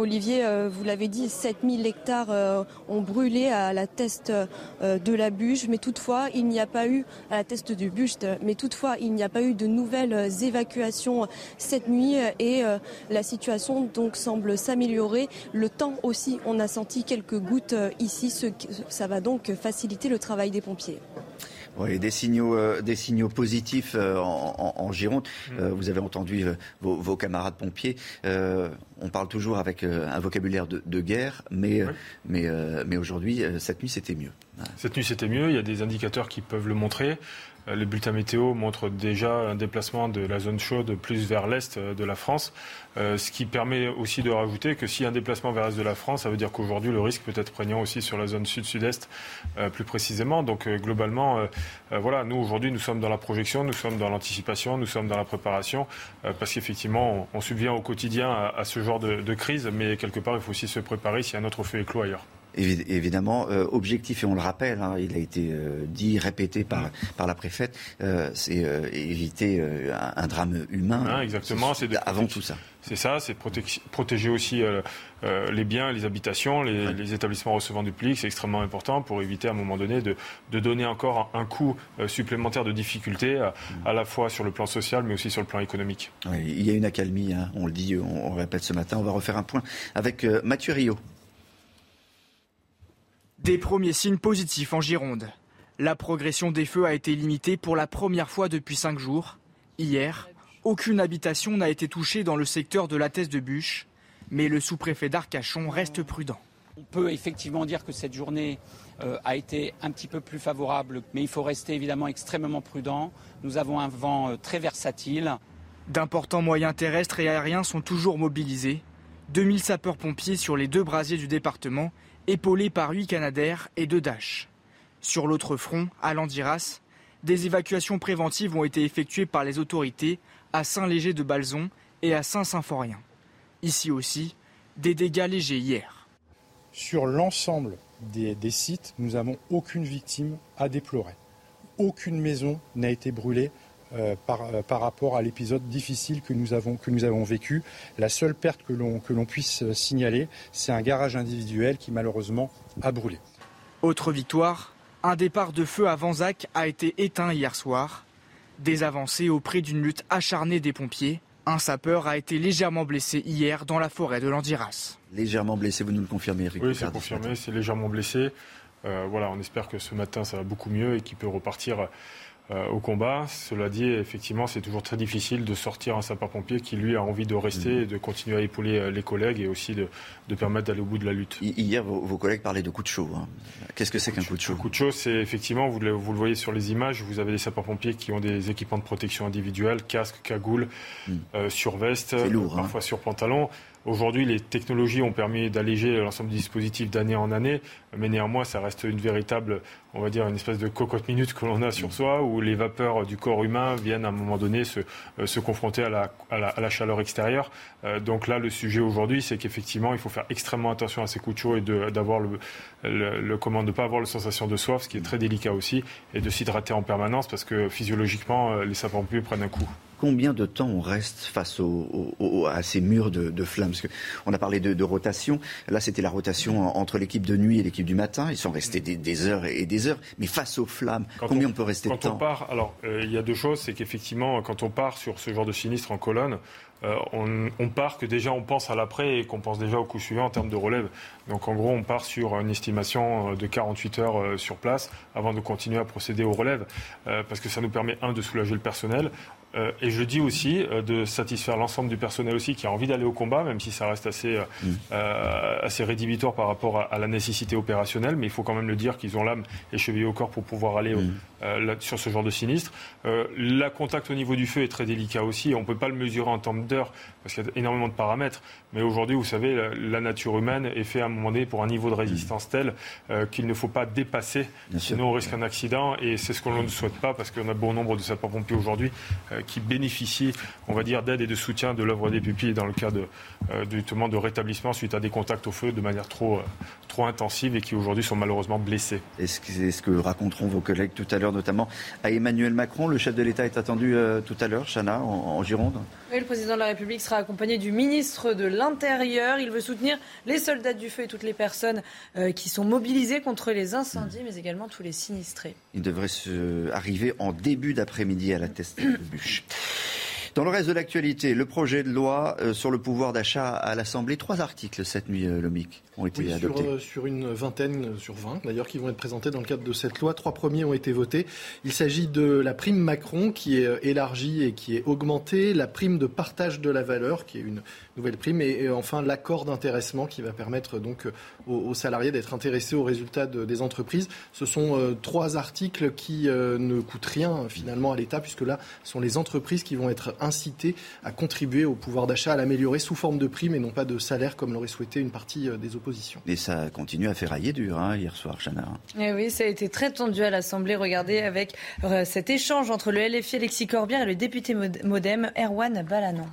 Olivier, euh, vous l'avez dit, 7000 hectares euh, ont brûlé à la teste euh, de la bûche, mais toutefois, il n'y a pas eu, à la du buste, mais toutefois, il n'y a pas eu de nouvelles évacuations cette nuit et la situation donc semble s'améliorer. Le temps aussi, on a senti quelques gouttes ici, ça va donc faciliter le travail des pompiers. Oui, des signaux, euh, des signaux positifs euh, en, Gironde. Mm. Euh, vous avez entendu vos, camarades pompiers. on parle toujours avec un vocabulaire de, guerre, mais, mais, mais aujourd'hui, cette nuit, c'était mieux. Cette nuit, c'était mieux. Il y a des indicateurs qui peuvent le montrer. Euh, les bulletins météo montrent déjà un déplacement de la zone chaude plus vers l'est euh, de la France, euh, ce qui permet aussi de rajouter que s'il y a un déplacement vers l'est de la France, ça veut dire qu'aujourd'hui le risque peut être prégnant aussi sur la zone sud-sud-est plus précisément. Donc globalement, voilà, nous aujourd'hui nous sommes dans la projection, nous sommes dans l'anticipation, nous sommes dans la préparation, parce qu'effectivement on, subvient au quotidien à, ce genre de, de, crise, mais quelque part il faut aussi se préparer s'il y a un autre feu éclos ailleurs évidemment, euh, objectif, et on le rappelle, hein, il a été euh, dit, répété par, par la préfète, euh, c'est éviter un, drame humain. Ah, exactement, c'est avant tout ça. C'est ça, c'est protéger aussi les biens, les habitations, les, établissements recevant du public, c'est extrêmement important pour éviter à un moment donné de, de donner encore un, coup supplémentaire de difficulté, à, la fois sur le plan social, mais aussi sur le plan économique. il y a une accalmie, hein, on le dit, on, on, répète ce matin. On va refaire un point avec Mathieu Rio. Des premiers signes positifs en Gironde. La progression des feux a été limitée pour la première fois depuis cinq jours. Hier, aucune habitation n'a été touchée dans le secteur de la Thèse de Bûche. Mais le sous-préfet d'Arcachon reste prudent. On peut effectivement dire que cette journée euh, a été un petit peu plus favorable, mais il faut rester évidemment extrêmement prudent. Nous avons un vent euh, très versatile. D'importants moyens terrestres et aériens sont toujours mobilisés. 2000 sapeurs-pompiers sur les deux brasiers du département, épaulés par 8 Canadaires et 2 Dash. Sur l'autre front, à Landiras, des évacuations préventives ont été effectuées par les autorités à Saint-Léger de Balzon et à Saint-Symphorien. Ici aussi, des dégâts légers hier. Sur l'ensemble des, des sites, nous n'avons aucune victime à déplorer. Aucune maison n'a été brûlée euh, par, euh, par, rapport à l'épisode difficile que nous avons, que nous avons vécu. La seule perte que l'on puisse euh, signaler, c'est un garage individuel qui malheureusement a brûlé. Autre victoire, un départ de feu à Vanzac a été éteint hier soir. Des avancées auprès d'une lutte acharnée des pompiers. Un sapeur a été légèrement blessé hier dans la forêt de Landiras. Légèrement blessé, vous nous le confirmez, Eric Oui, c'est confirmé, c'est légèrement blessé. Euh, voilà, on espère que ce matin ça va beaucoup mieux et qu'il peut repartir euh, au combat. Cela dit, effectivement, c'est toujours très difficile de sortir un sapeur-pompier qui, lui, a envie de rester mmh. et de continuer à épauler euh, les collègues et aussi de, de permettre d'aller au bout de la lutte. Hier, vos, vos collègues parlaient de coup de chaud. Hein. Qu'est-ce que c'est qu'un coup de chaud? Un coup de chaud, c'est effectivement, vous le, vous le, voyez sur les images, vous avez des sapeurs-pompiers qui ont des équipements de protection individuelle, casque, cagoule, mmh. euh, surveste, lourd, parfois hein. sur pantalon. Aujourd'hui, les technologies ont permis d'alléger l'ensemble du dispositif d'année en année, mais néanmoins, ça reste une véritable, on va dire, une espèce de cocotte minute que l'on a sur soi, où les vapeurs du corps humain viennent à un moment donné se, euh, se confronter à la, à, la, à la, chaleur extérieure. Euh, donc là, le sujet aujourd'hui, c'est qu'effectivement, il faut faire extrêmement attention à ces coups de chaud et d'avoir le, le, le, comment, ne pas avoir la sensation de soif, ce qui est très délicat aussi, et de s'hydrater en permanence, parce que physiologiquement, euh, les sapeurs-pompiers prennent un coup combien de temps on reste face au, au, à ces murs de, de flammes? Parce qu'on a parlé de, de rotation. Là, c'était la rotation entre l'équipe de nuit et l'équipe du matin. Ils sont restés des, des, heures et des heures. Mais face aux flammes, quand combien on, on peut rester quand de temps? on part, alors euh, il y a deux choses. C'est qu'effectivement, quand on part sur ce genre de sinistre en colonne, euh, on, on, part que déjà on pense à l'après et qu'on pense déjà au coup suivant en termes de relève. Donc en gros, on part sur une estimation de 48 heures euh, sur place avant de continuer à procéder aux relèves, euh, parce que ça nous permet un de soulager le personnel. Euh, et je dis aussi euh, de satisfaire l'ensemble du personnel aussi qui a envie d'aller au combat, même si ça reste assez, mmh. euh, assez rédhibitoire par rapport à, à, la nécessité opérationnelle. Mais il faut quand même le dire qu'ils ont l'âme échevillée au corps pour pouvoir aller mmh. là, sur ce genre de sinistre. le contact au niveau du feu est très délicat aussi. On ne peut pas le mesurer en termes d'heures parce qu'il y a énormément de paramètres. Mais aujourd'hui, vous savez, la, la, nature humaine est faite à un moment donné pour un niveau de résistance mmh. tel qu'il ne faut pas dépasser. Bien sinon, sûr. on risque un accident. Et c'est ce que l'on ne souhaite pas parce qu'on a bon nombre de sapeurs-pompiers aujourd'hui qui bénéficient, on va dire, d'aide et de soutien de l'œuvre des pupilles dans le cas de, euh, justement de rétablissement suite à des contacts au feu de manière trop, euh, trop intensive et qui aujourd'hui sont malheureusement blessés. Est-ce que, est -ce que raconteront vos collègues tout à l'heure, notamment à Emmanuel Macron? Le chef de l'État est attendu euh, tout à l'heure, Chana, en, en Gironde? Oui, le président de la République sera accompagné du ministre de l'Intérieur. Il veut soutenir les soldats du feu et toutes les personnes euh, qui sont mobilisées contre les incendies, mais également tous les sinistrés. Il devrait se arriver en début d'après-midi à la test de bûche. Dans le reste de l'actualité, le projet de loi euh, sur le pouvoir d'achat à l'Assemblée, trois articles cette nuit, euh, Lomic, ont été oui, adoptés. Sur, euh, sur, une vingtaine, sur 20 d'ailleurs, qui vont être présentés dans le cadre de cette loi. Trois premiers ont été votés. Il s'agit de la prime Macron qui est élargie et qui est augmentée, la prime de partage de la valeur qui est une nouvelle prime et, et enfin l'accord d'intéressement qui va permettre donc aux, aux salariés d'être intéressés aux résultats de, des entreprises. Ce sont euh, trois articles qui euh, ne coûtent rien finalement à l'État puisque là, ce sont les entreprises qui vont être incitées à contribuer au pouvoir d'achat, à l'améliorer sous forme de prime et non pas de salaire comme l'aurait souhaité une partie euh, des Et ça continue à ferrailler dur hein, hier soir, Chana. Et Eh oui, ça a été très tendu à l'Assemblée. Regardez avec euh, cet échange entre le LFI Alexis Corbière et le député Modem Erwan Balanon.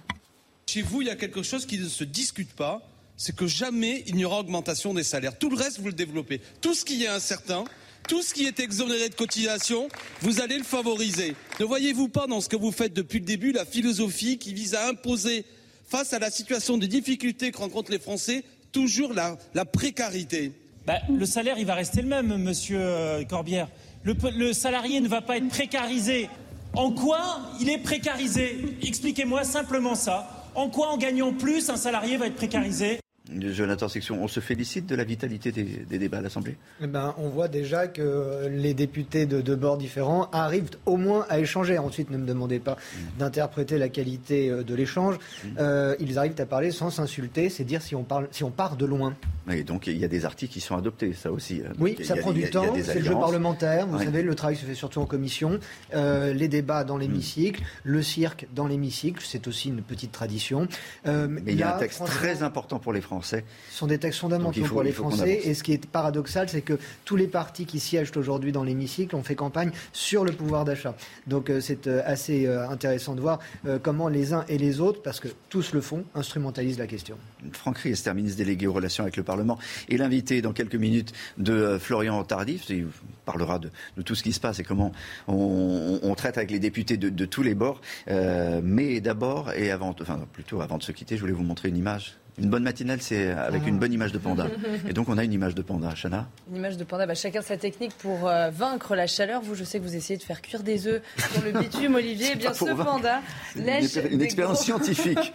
Chez vous, il y a quelque chose qui ne se discute pas, c'est que jamais il n'y aura augmentation des salaires. Tout le reste, vous le développez. Tout ce qui est incertain, tout ce qui est exonéré de cotisation, vous allez le favoriser. Ne voyez-vous pas dans ce que vous faites depuis le début la philosophie qui vise à imposer, face à la situation de difficulté que rencontrent les Français, toujours la, la précarité bah, Le salaire, il va rester le même, monsieur euh, Corbière. Le, le salarié ne va pas être précarisé. En quoi il est précarisé? Expliquez-moi simplement ça. En quoi, en gagnant plus, un salarié va être précarisé? Jonathan Section, on se félicite de la vitalité des, débats à l'Assemblée? Eh ben, On voit déjà que les députés de deux bords différents arrivent au moins à échanger. Ensuite, ne me demandez pas mmh. d'interpréter la qualité euh, de l'échange. Mmh. Euh, ils arrivent à parler sans s'insulter, c'est dire si on, parle, si on part de loin. Et donc il y a des articles qui sont adoptés, ça aussi. Hein. Oui, ça prend du temps, c'est le jeu parlementaire. Vous savez, le travail se fait surtout en commission. Euh, les débats dans l'hémicycle, le cirque dans l'hémicycle, c'est aussi une petite tradition. mais il y a un texte très important pour les Français ce sont des textes fondamentaux pour les Français. Et ce qui est paradoxal, c'est que tous les partis qui siègent aujourd'hui dans l'hémicycle ont fait campagne sur le pouvoir d'achat. Donc euh, c'est euh, assez euh, intéressant de voir comment les uns et les autres, parce que tous le font, instrumentalisent la question. Franck Riester, ministre délégué aux relations avec le Parlement, et l'invité dans quelques minutes de Florian Tardif. Il parlera de, tout ce qui se passe et comment on, traite avec les députés de, tous les bords. mais d'abord, et avant, enfin plutôt avant de se quitter, je voulais vous montrer une image une bonne matinale, c'est avec une bonne image de panda. Et donc, on a une image de panda. Chana Une image de panda. Bah, chacun sa technique pour euh, vaincre la chaleur. Vous, je sais que vous essayez de faire cuire des œufs dans le bitume, Olivier. Eh bien, ce panda lèche. Une, expérience scientifique.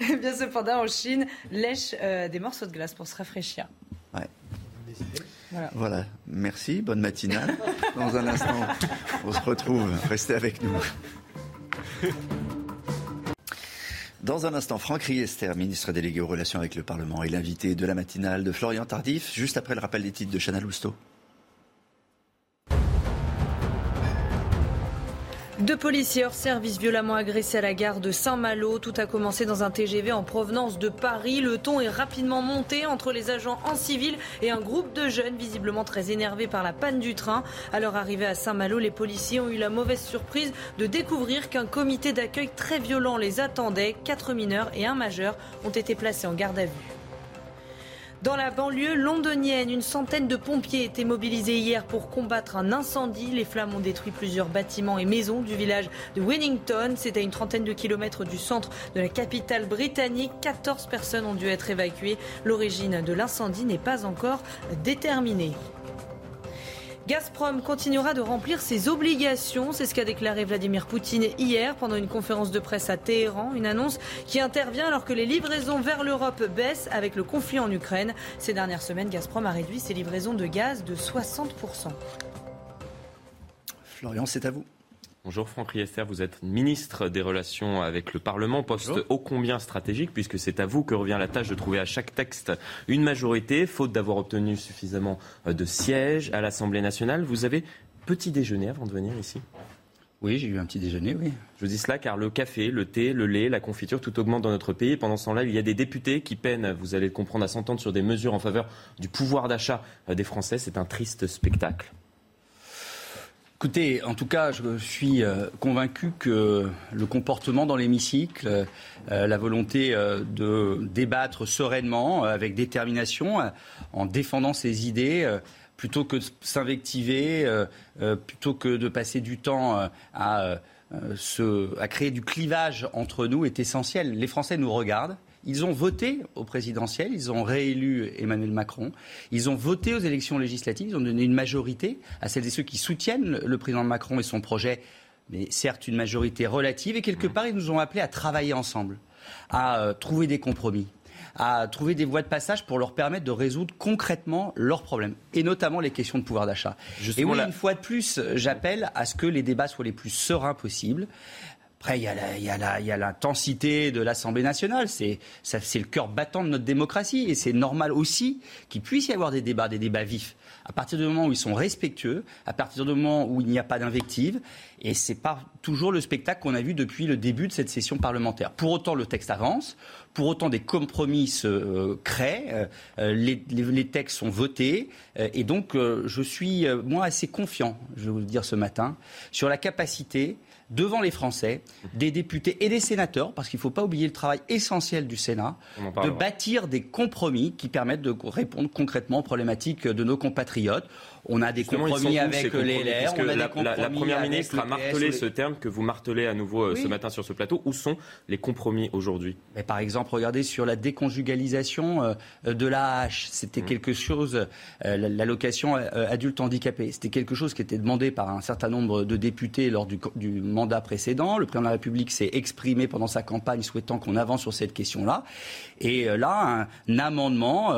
Eh bien, ce panda en Chine lèche euh, des morceaux de glace pour se rafraîchir. Ouais. Voilà. voilà. merci, bonne matinale. Dans un instant, on se retrouve. Restez avec nous. Dans un instant, Franck Riester, ministre délégué aux relations avec le Parlement, est l'invité de la matinale de Florian Tardif, juste après le rappel des titres de Chana Lousteau. Deux policiers hors service violemment agressés à la gare de Saint-Malo. Tout a commencé dans un TGV en provenance de Paris. Le ton est rapidement monté entre les agents en civil et un groupe de jeunes visiblement très énervés par la panne du train. À leur arrivée à Saint-Malo, les policiers ont eu la mauvaise surprise de découvrir qu'un comité d'accueil très violent les attendait. Quatre mineurs et un majeur ont été placés en garde à vue. Dans la banlieue londonienne, une centaine de pompiers étaient mobilisés hier pour combattre un incendie. Les flammes ont détruit plusieurs bâtiments et maisons du village de Winnington. C'est à une trentaine de kilomètres du centre de la capitale britannique. 14 personnes ont dû être évacuées. L'origine de l'incendie n'est pas encore déterminée. Gazprom continuera de remplir ses obligations. C'est ce qu'a déclaré Vladimir Poutine hier pendant une conférence de presse à Téhéran. Une annonce qui intervient alors que les livraisons vers l'Europe baissent avec le conflit en Ukraine. Ces dernières semaines, Gazprom a réduit ses livraisons de gaz de 60%. Florian, c'est à vous. Bonjour Franck Riester, vous êtes ministre des Relations avec le Parlement, poste ô combien stratégique puisque c'est à vous que revient la tâche de trouver à chaque texte une majorité, faute d'avoir obtenu suffisamment euh, de sièges à l'Assemblée nationale. Vous avez petit déjeuner avant de venir ici? Oui, j'ai eu un petit déjeuner, oui. Je dis cela car le café, le thé, le lait, la confiture, tout augmente dans notre pays. Pendant ce temps-là, il y a des députés qui peinent, vous allez le comprendre, à s'entendre sur des mesures en faveur du pouvoir d'achat euh, des Français. C'est un triste spectacle. Écoutez, en tout cas, je suis euh, convaincu que le comportement dans l'hémicycle, euh, la volonté euh, de débattre sereinement, avec détermination, en défendant ses idées, plutôt que de s'invectiver, plutôt que de passer du temps à, à créer du clivage entre nous, est essentiel. Les Français nous regardent. Ils ont voté au présidentiel, ils ont réélu Emmanuel Macron, ils ont voté aux élections législatives, ils ont donné une majorité à celles et ceux qui soutiennent le président Macron et son projet, mais certes une majorité relative, et quelque part ils nous ont appelés à travailler ensemble, à euh, trouver des compromis à trouver des voies de passage pour leur permettre de résoudre concrètement leurs problèmes, et notamment les questions de pouvoir d'achat. Et oui, une fois de plus, j'appelle à ce que les débats soient les plus sereins possibles. Après, il y a l'intensité de l'Assemblée nationale. C'est le cœur battant de notre démocratie. Et c'est normal aussi qu'il puisse y avoir des débats, des débats vifs. À partir du moment où ils sont respectueux, à partir du moment où il n'y a pas d'invective, et ce n'est pas toujours le spectacle qu'on a vu depuis le début de cette session parlementaire. Pour autant, le texte avance, pour autant, des compromis se euh, créent, euh, euh, les, textes sont votés, et donc je suis, moi, assez confiant, je vais vous le dire ce matin, sur la capacité devant les Français, des députés et des sénateurs, parce qu'il ne faut pas oublier le travail essentiel du Sénat, de bâtir des compromis qui permettent de répondre concrètement aux problématiques de nos compatriotes. On a des compromis avec les LR. la, Première ministre a martelé ce terme que vous martelez à nouveau euh, ce matin sur ce plateau. Où sont les compromis aujourd'hui? Par exemple, regardez sur la déconjugalisation euh, de l'AH. C'était mmh. quelque chose, euh, l'allocation adulte handicapé. C'était quelque chose qui était demandé par un certain nombre de députés lors du, du mandat précédent. Le président de la République s'est exprimé pendant sa campagne souhaitant qu'on avance sur cette question-là. Et là, un, amendement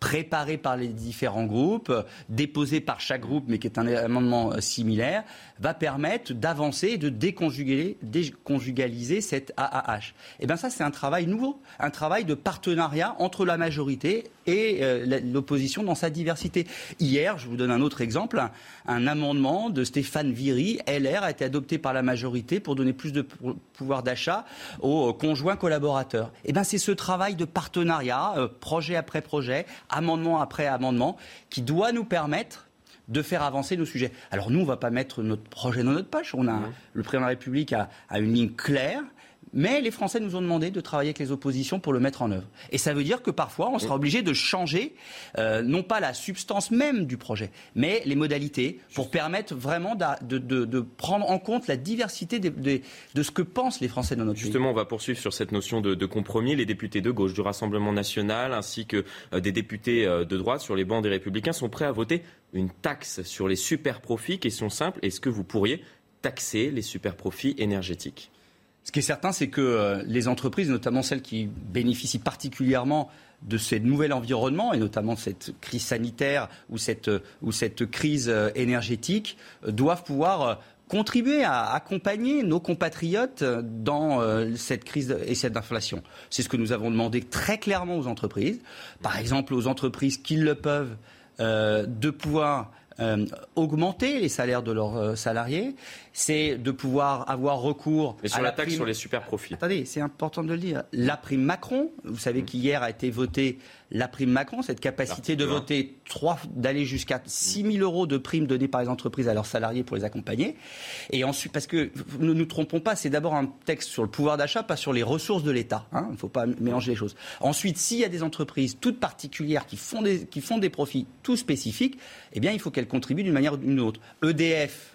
préparé par les différents groupes, déposé par chaque groupe, mais qui est un amendement similaire, va permettre d'avancer et de déconjugaliser cette AAH. Et eh bien ça, c'est un travail nouveau, un travail de partenariat entre la majorité et euh, l'opposition dans sa diversité. Hier, je vous donne un autre exemple, un, amendement de Stéphane Viry, LR, a été adopté par la majorité pour donner plus de pouvoir d'achat aux conjoints collaborateurs. Et eh bien c'est ce travail de partenariat, euh, projet après projet, amendement après amendement, qui doit nous permettre de faire avancer nos sujets. Alors nous, on ne va pas mettre notre projet dans notre poche. On a, mmh. Le président de la République a, une ligne claire. Mais les Français nous ont demandé de travailler avec les oppositions pour le mettre en œuvre. Et ça veut dire que parfois, on sera obligé de changer, euh, non pas la substance même du projet, mais les modalités, pour permettre vraiment de, prendre en compte la diversité de, ce que pensent les Français dans notre pays. Justement, on va poursuivre sur cette notion de, compromis. Les députés de gauche du Rassemblement national, ainsi que euh, des députés euh, de droite sur les bancs des Républicains, sont prêts à voter une taxe sur les super profits. Question simple, est-ce que vous pourriez taxer les super profits énergétiques? Ce qui est certain, c'est que euh, les entreprises, notamment celles qui bénéficient particulièrement de ce nouvel environnement, et notamment cette crise sanitaire ou cette, euh, cette crise euh, énergétique, doivent pouvoir contribuer à accompagner nos compatriotes dans cette crise et cette inflation. C'est ce que nous avons demandé très clairement aux entreprises. Par exemple, aux entreprises qui le peuvent de pouvoir augmenter les salaires de leurs salariés, c'est de pouvoir avoir recours sur à la, taxe sur les super profits. Attendez, c'est important de le dire. La prime Macron, vous savez qu'hier a été votée la prime Macron, cette capacité de voter d'aller jusqu'à 6 000 euros de primes données par les entreprises à leurs salariés pour les accompagner. Et ensuite, parce que ne nous trompons pas, c'est d'abord un texte sur le pouvoir d'achat, pas sur les ressources de l'État. Hein. Il ne faut pas mélanger les choses. Ensuite, s'il y a des entreprises toutes particulières qui font des, qui font des profits tout spécifiques, eh bien, il faut qu'elles contribuent d'une manière ou d'une autre. EDF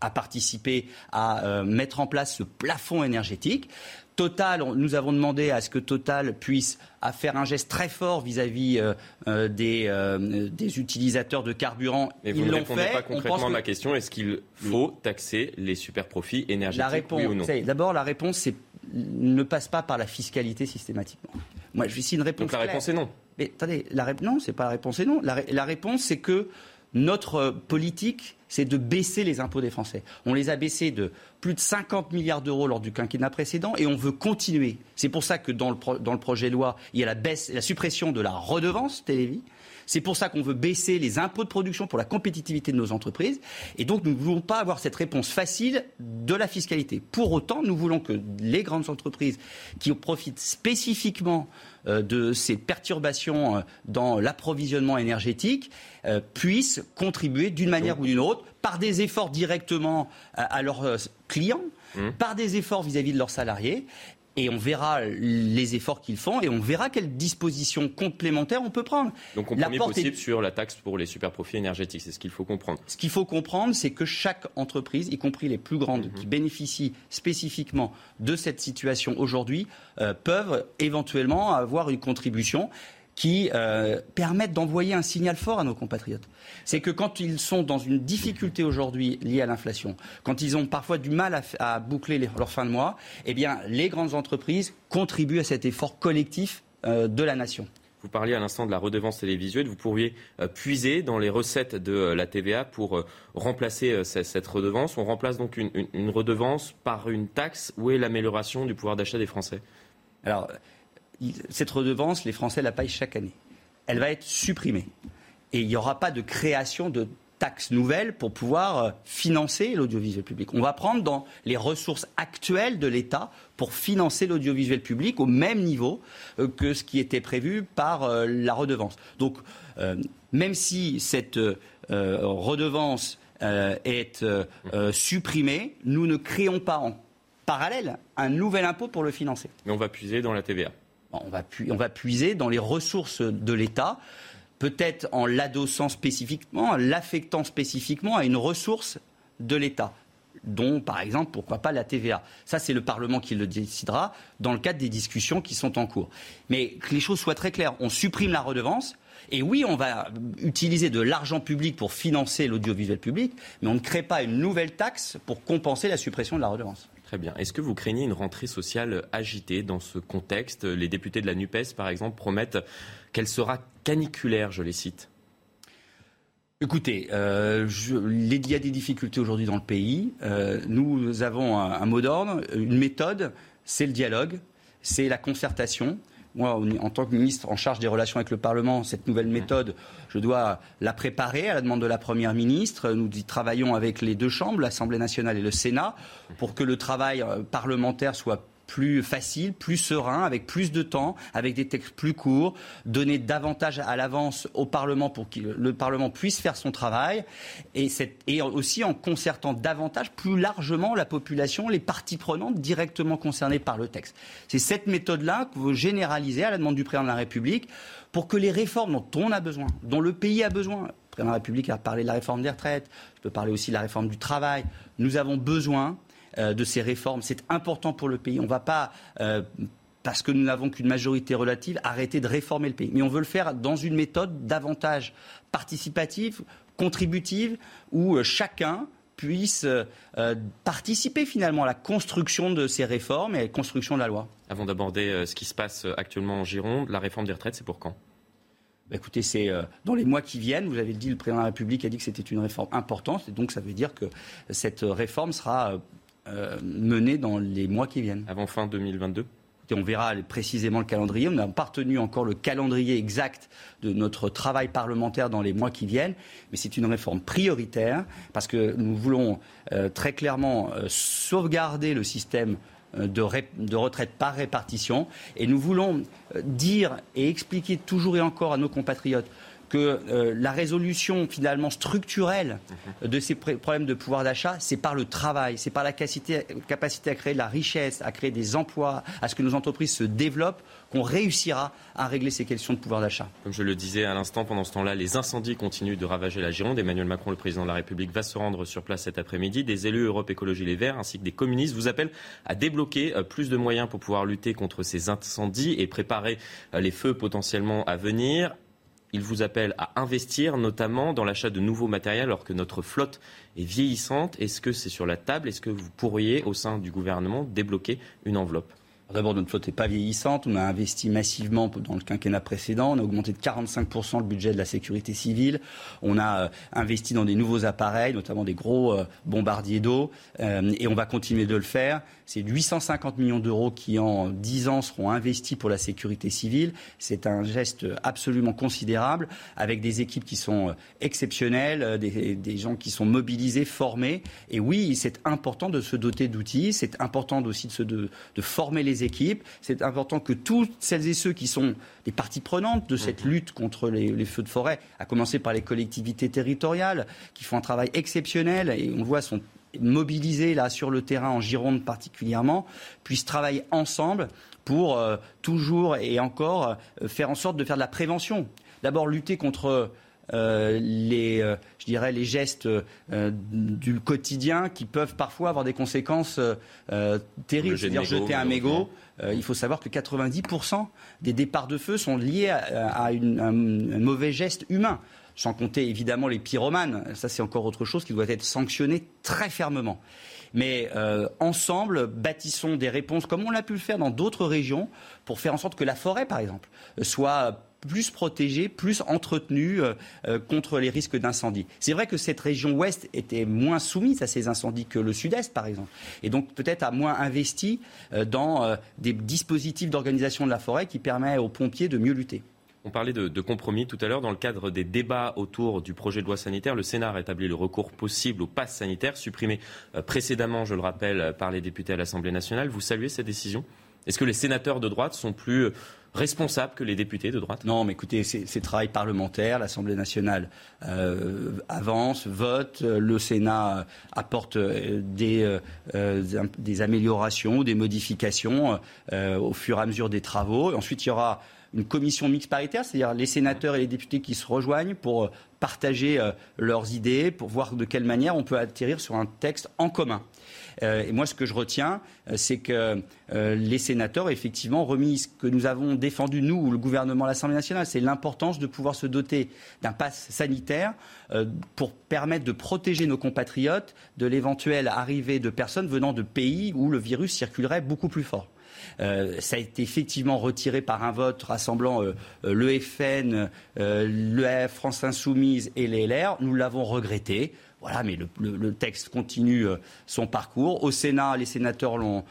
a participé à euh, mettre en place ce plafond énergétique. Total, nous avons demandé à ce que Total puisse faire un geste très fort vis-à-vis euh, euh, des, utilisateurs de carburant. Mais vous ne répondez pas concrètement à ma question. Est-ce qu'il faut taxer les super profits énergétiques réponse, oui ou non D'abord, la réponse ne passe pas par la fiscalité systématiquement. Moi, je essayer une réponse. Donc la réponse est non. Mais attendez, la non, c'est pas la réponse est non. la réponse, c'est que notre politique, c'est de baisser les impôts des Français. On les a baissés de plus de 50 milliards d'euros lors du quinquennat précédent et on veut continuer. C'est pour ça que dans le, projet de loi, il y a la, baisse, la suppression de la redevance Télévis. C'est pour ça qu'on veut baisser les impôts de production pour la compétitivité de nos entreprises. Et donc, nous ne voulons pas avoir cette réponse facile de la fiscalité. Pour autant, nous voulons que les grandes entreprises qui profitent spécifiquement euh, de ces perturbations euh, dans l'approvisionnement énergétique euh, puissent contribuer d'une manière ou d'une autre par des efforts directement à, leurs clients, mmh. par des efforts vis-à-vis de leurs salariés et on verra les efforts qu'ils font et on verra quelles dispositions complémentaires on peut prendre. Donc compromis possible sur la taxe pour les super profits énergétiques, c'est ce qu'il faut comprendre. Ce qu'il faut comprendre, c'est que chaque entreprise, y compris les plus grandes, mhm. qui bénéficient spécifiquement de cette situation aujourd'hui, euh, peuvent éventuellement avoir une contribution qui euh, permettent d'envoyer un signal fort à nos compatriotes. C'est que quand ils sont dans une difficulté aujourd'hui liée à l'inflation, quand ils ont parfois du mal à, boucler leur fin de mois, eh bien, les grandes entreprises contribuent à cet effort collectif euh, de la nation. Vous parliez à l'instant de la redevance télévisuelle. Vous pourriez euh, puiser dans les recettes de la TVA pour remplacer cette redevance. On remplace donc une, une, redevance par une taxe. Où est l'amélioration du pouvoir d'achat des Français? Alors, cette redevance, les Français la payent chaque année. Elle va être supprimée. Et il n'y aura pas de création de taxes nouvelles pour pouvoir euh, financer l'audiovisuel public. On va prendre dans les ressources actuelles de l'État pour financer l'audiovisuel public au même niveau euh, que ce qui était prévu par euh, la redevance. Donc, même si cette redevance est supprimée, nous ne créons pas en parallèle un nouvel impôt pour le financer. Mais on va puiser dans la TVA on va, puiser dans les ressources de l'État, peut-être en l'adossant spécifiquement, en l'affectant spécifiquement à une ressource de l'État dont, par exemple, pourquoi pas la TVA. Ça, c'est le Parlement qui le décidera dans le cadre des discussions qui sont en cours. Mais que les choses soient très claires, on supprime la redevance, Et oui, on va utiliser de l'argent public pour financer l'audiovisuel public, mais on ne crée pas une nouvelle taxe pour compenser la suppression de la redevance. Très bien. Est-ce que vous craignez une rentrée sociale agitée dans ce contexte? Les députés de la NUPES, par exemple, promettent qu'elle sera caniculaire, je les cite. Écoutez, euh, il y a des difficultés aujourd'hui dans le pays. Euh, nous avons un, mot d'ordre, une méthode, c'est le dialogue, c'est la concertation. Moi, en tant que ministre en charge des relations avec le Parlement, cette nouvelle méthode, je dois la préparer à la demande de la Première ministre. Nous y travaillons avec les deux chambres, l'Assemblée nationale et le Sénat, pour que le travail euh, parlementaire soit plus facile, plus serein, avec plus de temps, avec des textes plus courts, donner davantage à l'avance au Parlement pour que le Parlement puisse faire son travail et, aussi en concertant davantage, plus largement la population, les parties prenantes directement concernées par le texte. C'est cette méthode-là que vous généralisez à la demande du Président de la République pour que les réformes dont on a besoin, dont le pays a besoin, Président de la République a parlé de la réforme des retraites, je peux parler aussi de la réforme du travail, nous avons besoin de ces réformes. C'est important pour le pays. On ne va pas euh, parce que nous n'avons qu'une majorité relative, arrêter de réformer le pays. Mais on veut le faire dans une méthode davantage participative, contributive, où euh, chacun puisse participer finalement à la construction de ces réformes et à la construction de la loi. Avant d'aborder ce qui se passe actuellement en Gironde, la réforme des retraites, c'est pour quand? Bah, écoutez, c'est dans les mois qui viennent. Vous avez dit, le président de la République a dit que c'était une réforme importante. Et donc, ça veut dire que cette réforme sera euh, mener dans les mois qui viennent. Avant fin 2022 et on verra précisément le calendrier. On n'a pas retenu encore le calendrier exact de notre travail parlementaire dans les mois qui viennent, mais c'est une réforme prioritaire parce que nous voulons euh, très clairement euh, sauvegarder le système de, de, retraite par répartition et nous voulons dire et expliquer toujours et encore à nos compatriotes que euh, la résolution finalement structurelle mhm. de ces problèmes de pouvoir d'achat, c'est par le travail, c'est par la capacité, capacité à créer de la richesse, à créer des emplois, à ce que nos entreprises se développent, qu'on réussira à régler ces questions de pouvoir d'achat. Comme je le disais à l'instant, pendant ce temps-là, les incendies continuent de ravager la Gironde. Emmanuel Macron, le président de la République, va se rendre sur place cet après-midi. Des élus Europe Écologie Les Verts ainsi que des communistes vous appellent à débloquer euh, plus de moyens pour pouvoir lutter contre ces incendies et préparer euh, les feux potentiellement à venir. Il vous appelle à investir notamment dans l'achat de nouveaux matériels alors que notre flotte est vieillissante. Est-ce que c'est sur la table? Est-ce que vous pourriez, au sein du gouvernement, débloquer une enveloppe? D'abord, notre flotte n'est pas vieillissante. On a investi massivement dans le quinquennat précédent. On a augmenté de 45% le budget de la sécurité civile. On a euh, investi dans des nouveaux appareils, notamment des gros euh, bombardiers d'eau. Euh, et on va continuer de le faire. C'est 850 millions d'euros qui, en 10 ans, seront investis pour la sécurité civile. C'est un geste absolument considérable, avec des équipes qui sont exceptionnelles, des, des gens qui sont mobilisés, formés. Et oui, c'est important de se doter d'outils. C'est important aussi de, se, de, de former les équipes. C'est important que toutes celles et ceux qui sont les parties prenantes de cette mhm. lutte contre les, feux de forêt, à commencer par les collectivités territoriales, qui font un travail exceptionnel et on voit sont mobilisés là sur le terrain en Gironde particulièrement, puissent travailler ensemble pour euh, toujours et encore euh, faire en sorte de faire de la prévention. D'abord lutter contre euh, les, euh, je dirais, les gestes euh, du quotidien qui peuvent parfois avoir des conséquences terribles. C'est-à-dire jeter un mégot. il faut savoir que 90% des départs de feu sont liés à, un, mauvais geste humain sans compter évidemment les pyromanes. Ça, c'est encore autre chose qui doit être sanctionné très fermement. Mais ensemble, bâtissons des réponses comme on l'a pu le faire dans d'autres régions pour faire en sorte que la forêt, par exemple, soit plus protégée, plus entretenue euh, euh, contre les risques d'incendie. C'est vrai que cette région ouest était moins soumise à ces incendies que le sud-est, par exemple, et donc peut-être a moins investi euh, dans des dispositifs d'organisation de la forêt qui permettent aux pompiers de mieux lutter. On parlait de, compromis tout à l'heure. Dans le cadre des débats autour du projet de loi sanitaire, le Sénat a rétabli le recours possible au pass sanitaire, supprimé précédemment, je le rappelle, par les députés à l'Assemblée nationale. Vous saluez cette décision? Est-ce que les sénateurs de droite sont plus responsable que les députés de droite? Non, mais écoutez, c'est travail parlementaire. L'Assemblée nationale euh, avance, vote. Le Sénat euh, apporte euh, des améliorations, des modifications au fur et à mesure des travaux. ensuite, il y aura une commission mixte paritaire, c'est-à-dire les sénateurs et les députés qui se rejoignent pour partager leurs idées, pour voir de quelle manière on peut atterrir sur un texte en commun. et moi, ce que je retiens, c'est que les sénateurs, effectivement, remis ce que nous avons défendu, nous, ou le gouvernement à l'Assemblée nationale, c'est l'importance de pouvoir se doter d'un pass sanitaire pour permettre de protéger nos compatriotes de l'éventuelle arrivée de personnes venant de pays où le virus circulerait beaucoup plus fort. Euh, ça a été effectivement retiré par un vote rassemblant euh, euh, le FN, le France Insoumise et les LR. Nous l'avons regretté. Voilà, mais le, texte continue son parcours. Au Sénat, les sénateurs l'ont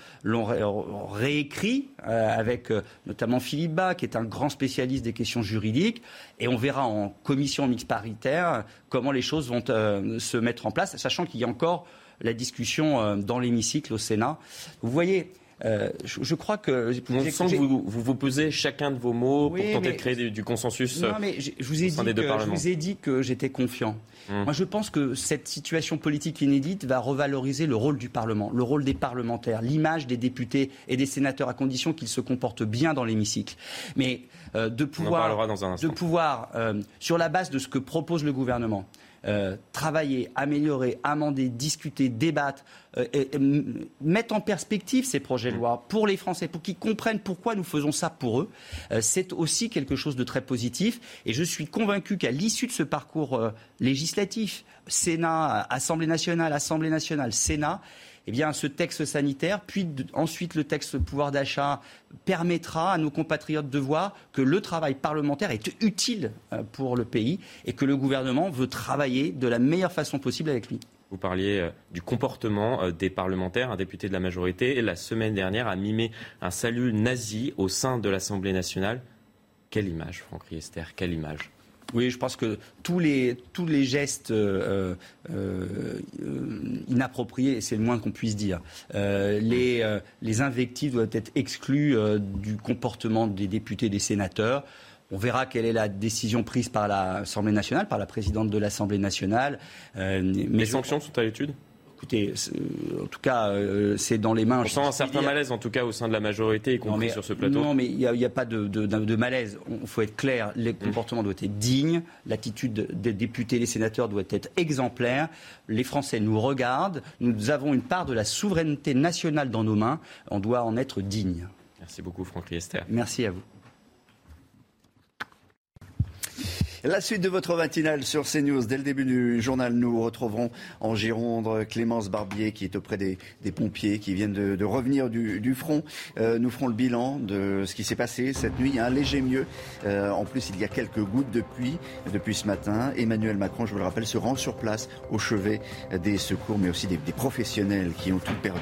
réécrit avec notamment Philippe Bas, qui est un grand spécialiste des questions juridiques. Et on verra en commission mixte paritaire comment les choses vont se mettre en place, sachant qu'il y a encore la discussion dans l'hémicycle au Sénat. Vous voyez, euh, je, crois que. On sent que vous, vous, posez chacun de vos mots pour tenter de créer du, consensus. Non, mais je, vous ai dit que, je vous ai dit que j'étais confiant. Hum. Moi, je pense que cette situation politique inédite va revaloriser le rôle du Parlement, le rôle des parlementaires, l'image des députés et des sénateurs, à condition qu'ils se comportent bien dans l'hémicycle. Mais euh, de pouvoir, de pouvoir euh, sur la base de ce que propose le gouvernement, euh, travailler, améliorer, amender, discuter, débattre, euh, et, mettre en perspective ces projets de loi pour les Français, pour qu'ils comprennent pourquoi nous faisons ça pour eux, euh, c'est aussi quelque chose de très positif. Et je suis convaincu qu'à l'issue de ce parcours législatif, Sénat, Assemblée nationale, Assemblée nationale, Sénat, eh bien, ce texte sanitaire, puis ensuite le texte pouvoir d'achat permettra à nos compatriotes de voir que le travail parlementaire est utile euh, pour le pays et que le gouvernement veut travailler de la meilleure façon possible avec lui. Vous parliez euh, du comportement euh, des parlementaires. Un député de la majorité, la semaine dernière, a mimé un salut nazi au sein de l'Assemblée nationale. Quelle image, Franck Riester, quelle image? Oui, je pense que tous les, tous les gestes euh, euh, inappropriés, c'est le moins qu'on puisse dire. Euh, les, les, invectives doivent être exclues du comportement des députés, des sénateurs. On verra quelle est la décision prise par l'Assemblée nationale, par la présidente de l'Assemblée nationale. mais les sanctions sont à l'étude? Écoutez, en tout cas, euh, c'est dans les mains. On sent un certain malaise, en tout cas, au sein de la majorité, y compris sur ce plateau. Non, mais il n'y a, pas de, malaise. Il faut être clair. Les mmh. comportements doivent être dignes. L'attitude des députés, des sénateurs doit être exemplaire. Les Français nous regardent. Nous avons une part de la souveraineté nationale dans nos mains. On doit en être digne. Merci beaucoup, Franck Riester. Merci à vous. La suite de votre matinale sur CNews. Dès le début du journal, nous retrouverons en Gironde Clémence Barbier qui est auprès des, pompiers qui viennent de, revenir du, front. Euh, nous ferons le bilan de ce qui s'est passé cette nuit. Un léger mieux. Euh, en plus, il y a quelques gouttes de pluie depuis ce matin. Emmanuel Macron, je vous le rappelle, se rend sur place au chevet des secours, mais aussi des professionnels qui ont tout perdu.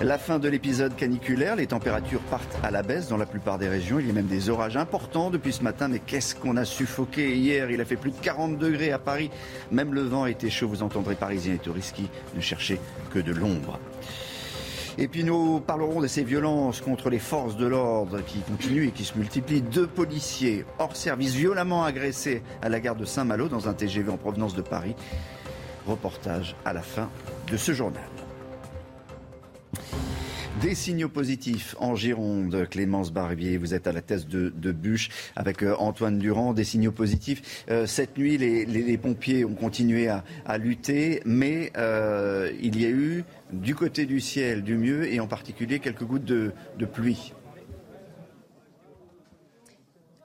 La fin de l'épisode caniculaire, les températures partent à la baisse dans la plupart des régions. Il y a même des orages importants depuis ce matin, mais qu'est-ce qu'on a suffoqué hier? Il a fait plus de 40 degrés à Paris. Même le vent était chaud, vous entendrez Parisiens et touristes qui ne cherchaient que de l'ombre. Et puis nous parlerons de ces violences contre les forces de l'ordre qui continuent et qui se multiplient. Deux policiers hors service violemment agressés à la gare de Saint-Malo dans un TGV en provenance de Paris. Reportage à la fin de ce journal. Des signaux positifs en Gironde. Clémence Barbier, vous êtes à la thèse de, bûche avec euh, Antoine Durand. Des signaux positifs. Euh, cette nuit, les, pompiers ont continué à, lutter, mais euh, il y a eu du côté du ciel du mieux et en particulier quelques gouttes de pluie.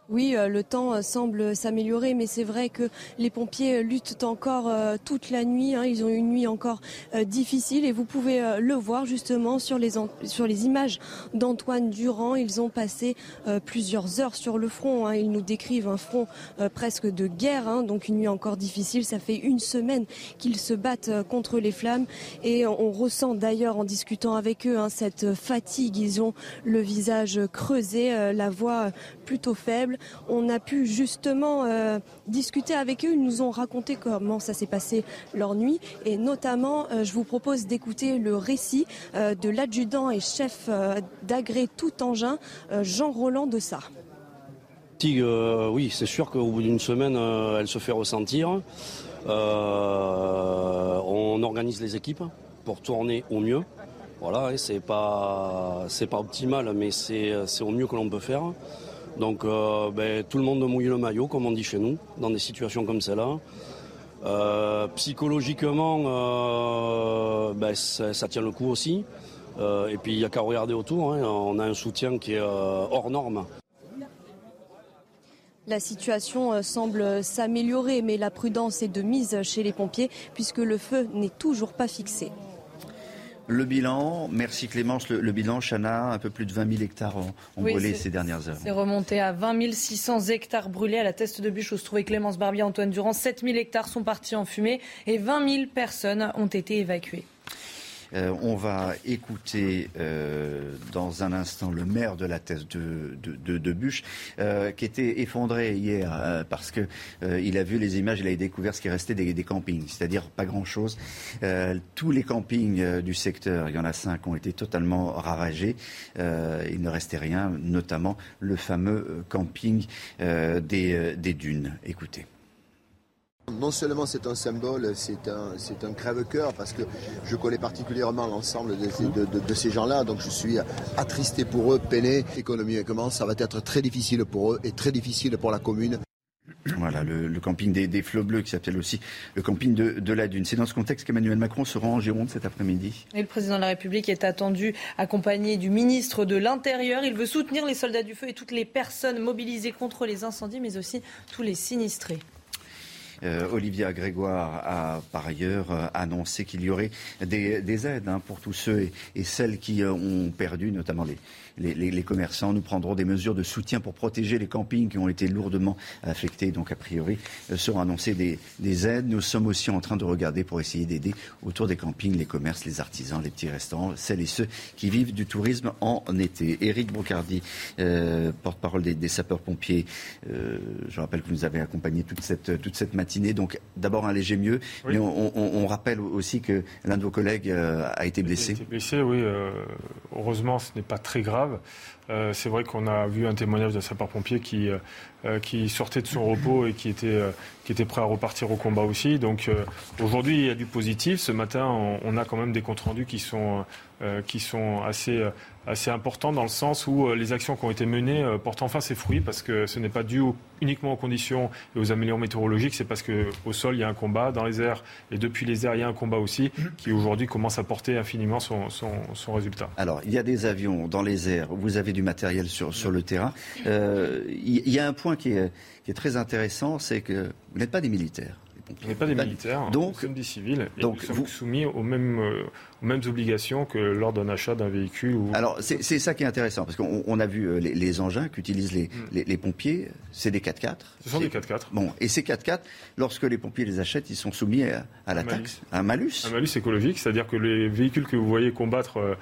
Oui, euh, le temps euh, semble s'améliorer, mais c'est vrai que les pompiers luttent encore euh, toute la nuit. Hein. Ils ont eu une nuit encore difficile et vous pouvez le voir justement sur les, sur les images d'Antoine Durand. Ils ont passé plusieurs heures sur le front. Hein. Ils nous décrivent un front presque de guerre, hein. donc une nuit encore difficile. Ça fait une semaine qu'ils se battent contre les flammes et on ressent d'ailleurs en discutant avec eux cette fatigue. Ils ont le visage creusé, la voix plutôt faible. On a pu justement euh, discuter avec eux. Ils nous ont raconté comment ça s'est passé leur nuit. Et notamment, euh, je vous propose d'écouter le récit euh, de l'adjudant et chef d'agré tout engin, Jean-Roland de oui, c'est sûr qu'au bout d'une semaine, elle se fait ressentir. on organise les équipes pour tourner au mieux. Voilà, c'est pas pas optimal, mais c'est au mieux que l'on peut faire. Donc euh, ben, tout le monde mouille le maillot, comme on dit chez nous, dans des situations comme celle-là. psychologiquement, ben, ça, tient le coup aussi. et puis il n'y a qu'à regarder autour, hein. on a un soutien qui est hors norme. La situation euh, semble s'améliorer, mais la prudence est de mise chez les pompiers puisque le feu n'est toujours pas fixé. Le bilan, merci Clémence, le, bilan, Chana, un peu plus de 20 000 hectares ont, brûlé ces dernières heures. C'est remonté à 20 600 hectares brûlés à la teste de bûche où se trouvait Clémence Barbier, Antoine Durand. 7 000 hectares sont partis en fumée et 20 000 personnes ont été évacuées. Euh, on va écouter euh, dans un instant le maire de la thèse de, de, Bûche, euh, qui était effondré hier parce que il a vu les images, il a découvert ce qui restait des, des campings, c'est-à-dire pas grand-chose. tous les campings du secteur, il y en a cinq, ont été totalement ravagés. il ne restait rien, notamment le fameux camping des, des dunes. Écoutez. Non seulement c'est un symbole, c'est un, c'est un crève-cœur parce que je connais particulièrement l'ensemble de, ces gens-là, donc je suis attristé pour eux, peiné. Économiquement, ça va être très difficile pour eux et très difficile pour la commune. Voilà, le, camping des, flots bleus qui s'appelle aussi le camping de, la Dune. C'est dans ce contexte qu'Emmanuel Macron se rend en Gironde cet après-midi. Et le président de la République est attendu accompagné du ministre de l'Intérieur. Il veut soutenir les soldats du feu et toutes les personnes mobilisées contre les incendies, mais aussi tous les sinistrés. Euh, Olivia Grégoire a par ailleurs euh, annoncé qu'il y aurait des, aides hein, pour tous ceux et, celles qui euh, ont perdu, notamment les, les, commerçants. Nous prendrons des mesures de soutien pour protéger les campings qui ont été lourdement affectés. Donc, a priori, euh, seront annoncées des, aides. Nous sommes aussi en train de regarder pour essayer d'aider autour des campings les commerces, les artisans, les petits restaurants, celles et ceux qui vivent du tourisme en été. Éric Brocardi, euh, porte-parole des, sapeurs-pompiers. Euh, je rappelle que vous nous avez accompagné toute cette, toute cette matinée. Donc, d'abord un léger mieux, mais on, rappelle aussi que l'un de vos collègues a été blessé. A été blessé, oui. heureusement, ce n'est pas très grave. Euh, c'est vrai qu'on a vu un témoignage d'un sapeur-pompier qui, euh, qui sortait de son repos et qui était, qui était prêt à repartir au combat aussi. Donc aujourd'hui, il y a du positif. Ce matin, on, a quand même des comptes rendus qui sont, qui sont assez, assez important dans le sens où euh, les actions qui ont été menées euh, portent enfin ses fruits parce que ce n'est pas dû uniquement aux conditions et aux améliorements météorologiques, c'est parce qu'au sol il y a un combat, dans les airs et depuis les airs il y a un combat aussi qui aujourd'hui commence à porter infiniment son, son, résultat. Alors il y a des avions dans les airs, vous avez du matériel sur, sur le terrain. Euh, il y, a un point qui est, qui est très intéressant, c'est que vous n'êtes pas des militaires. On n'est pas des militaires, donc, nous sommes des civils et donc nous sommes soumis aux mêmes, euh, aux mêmes obligations que lors d'un achat d'un véhicule. Ou... Alors c'est ça qui est intéressant parce qu'on a vu euh, les, engins qu'utilisent les, hmm. les, pompiers, c'est des 4x4. Ce sont des 4x4. Bon, et ces 4x4, lorsque les pompiers les achètent, ils sont soumis à, la taxe, à un malus. Un malus écologique, c'est-à-dire que les véhicules que vous voyez combattre euh,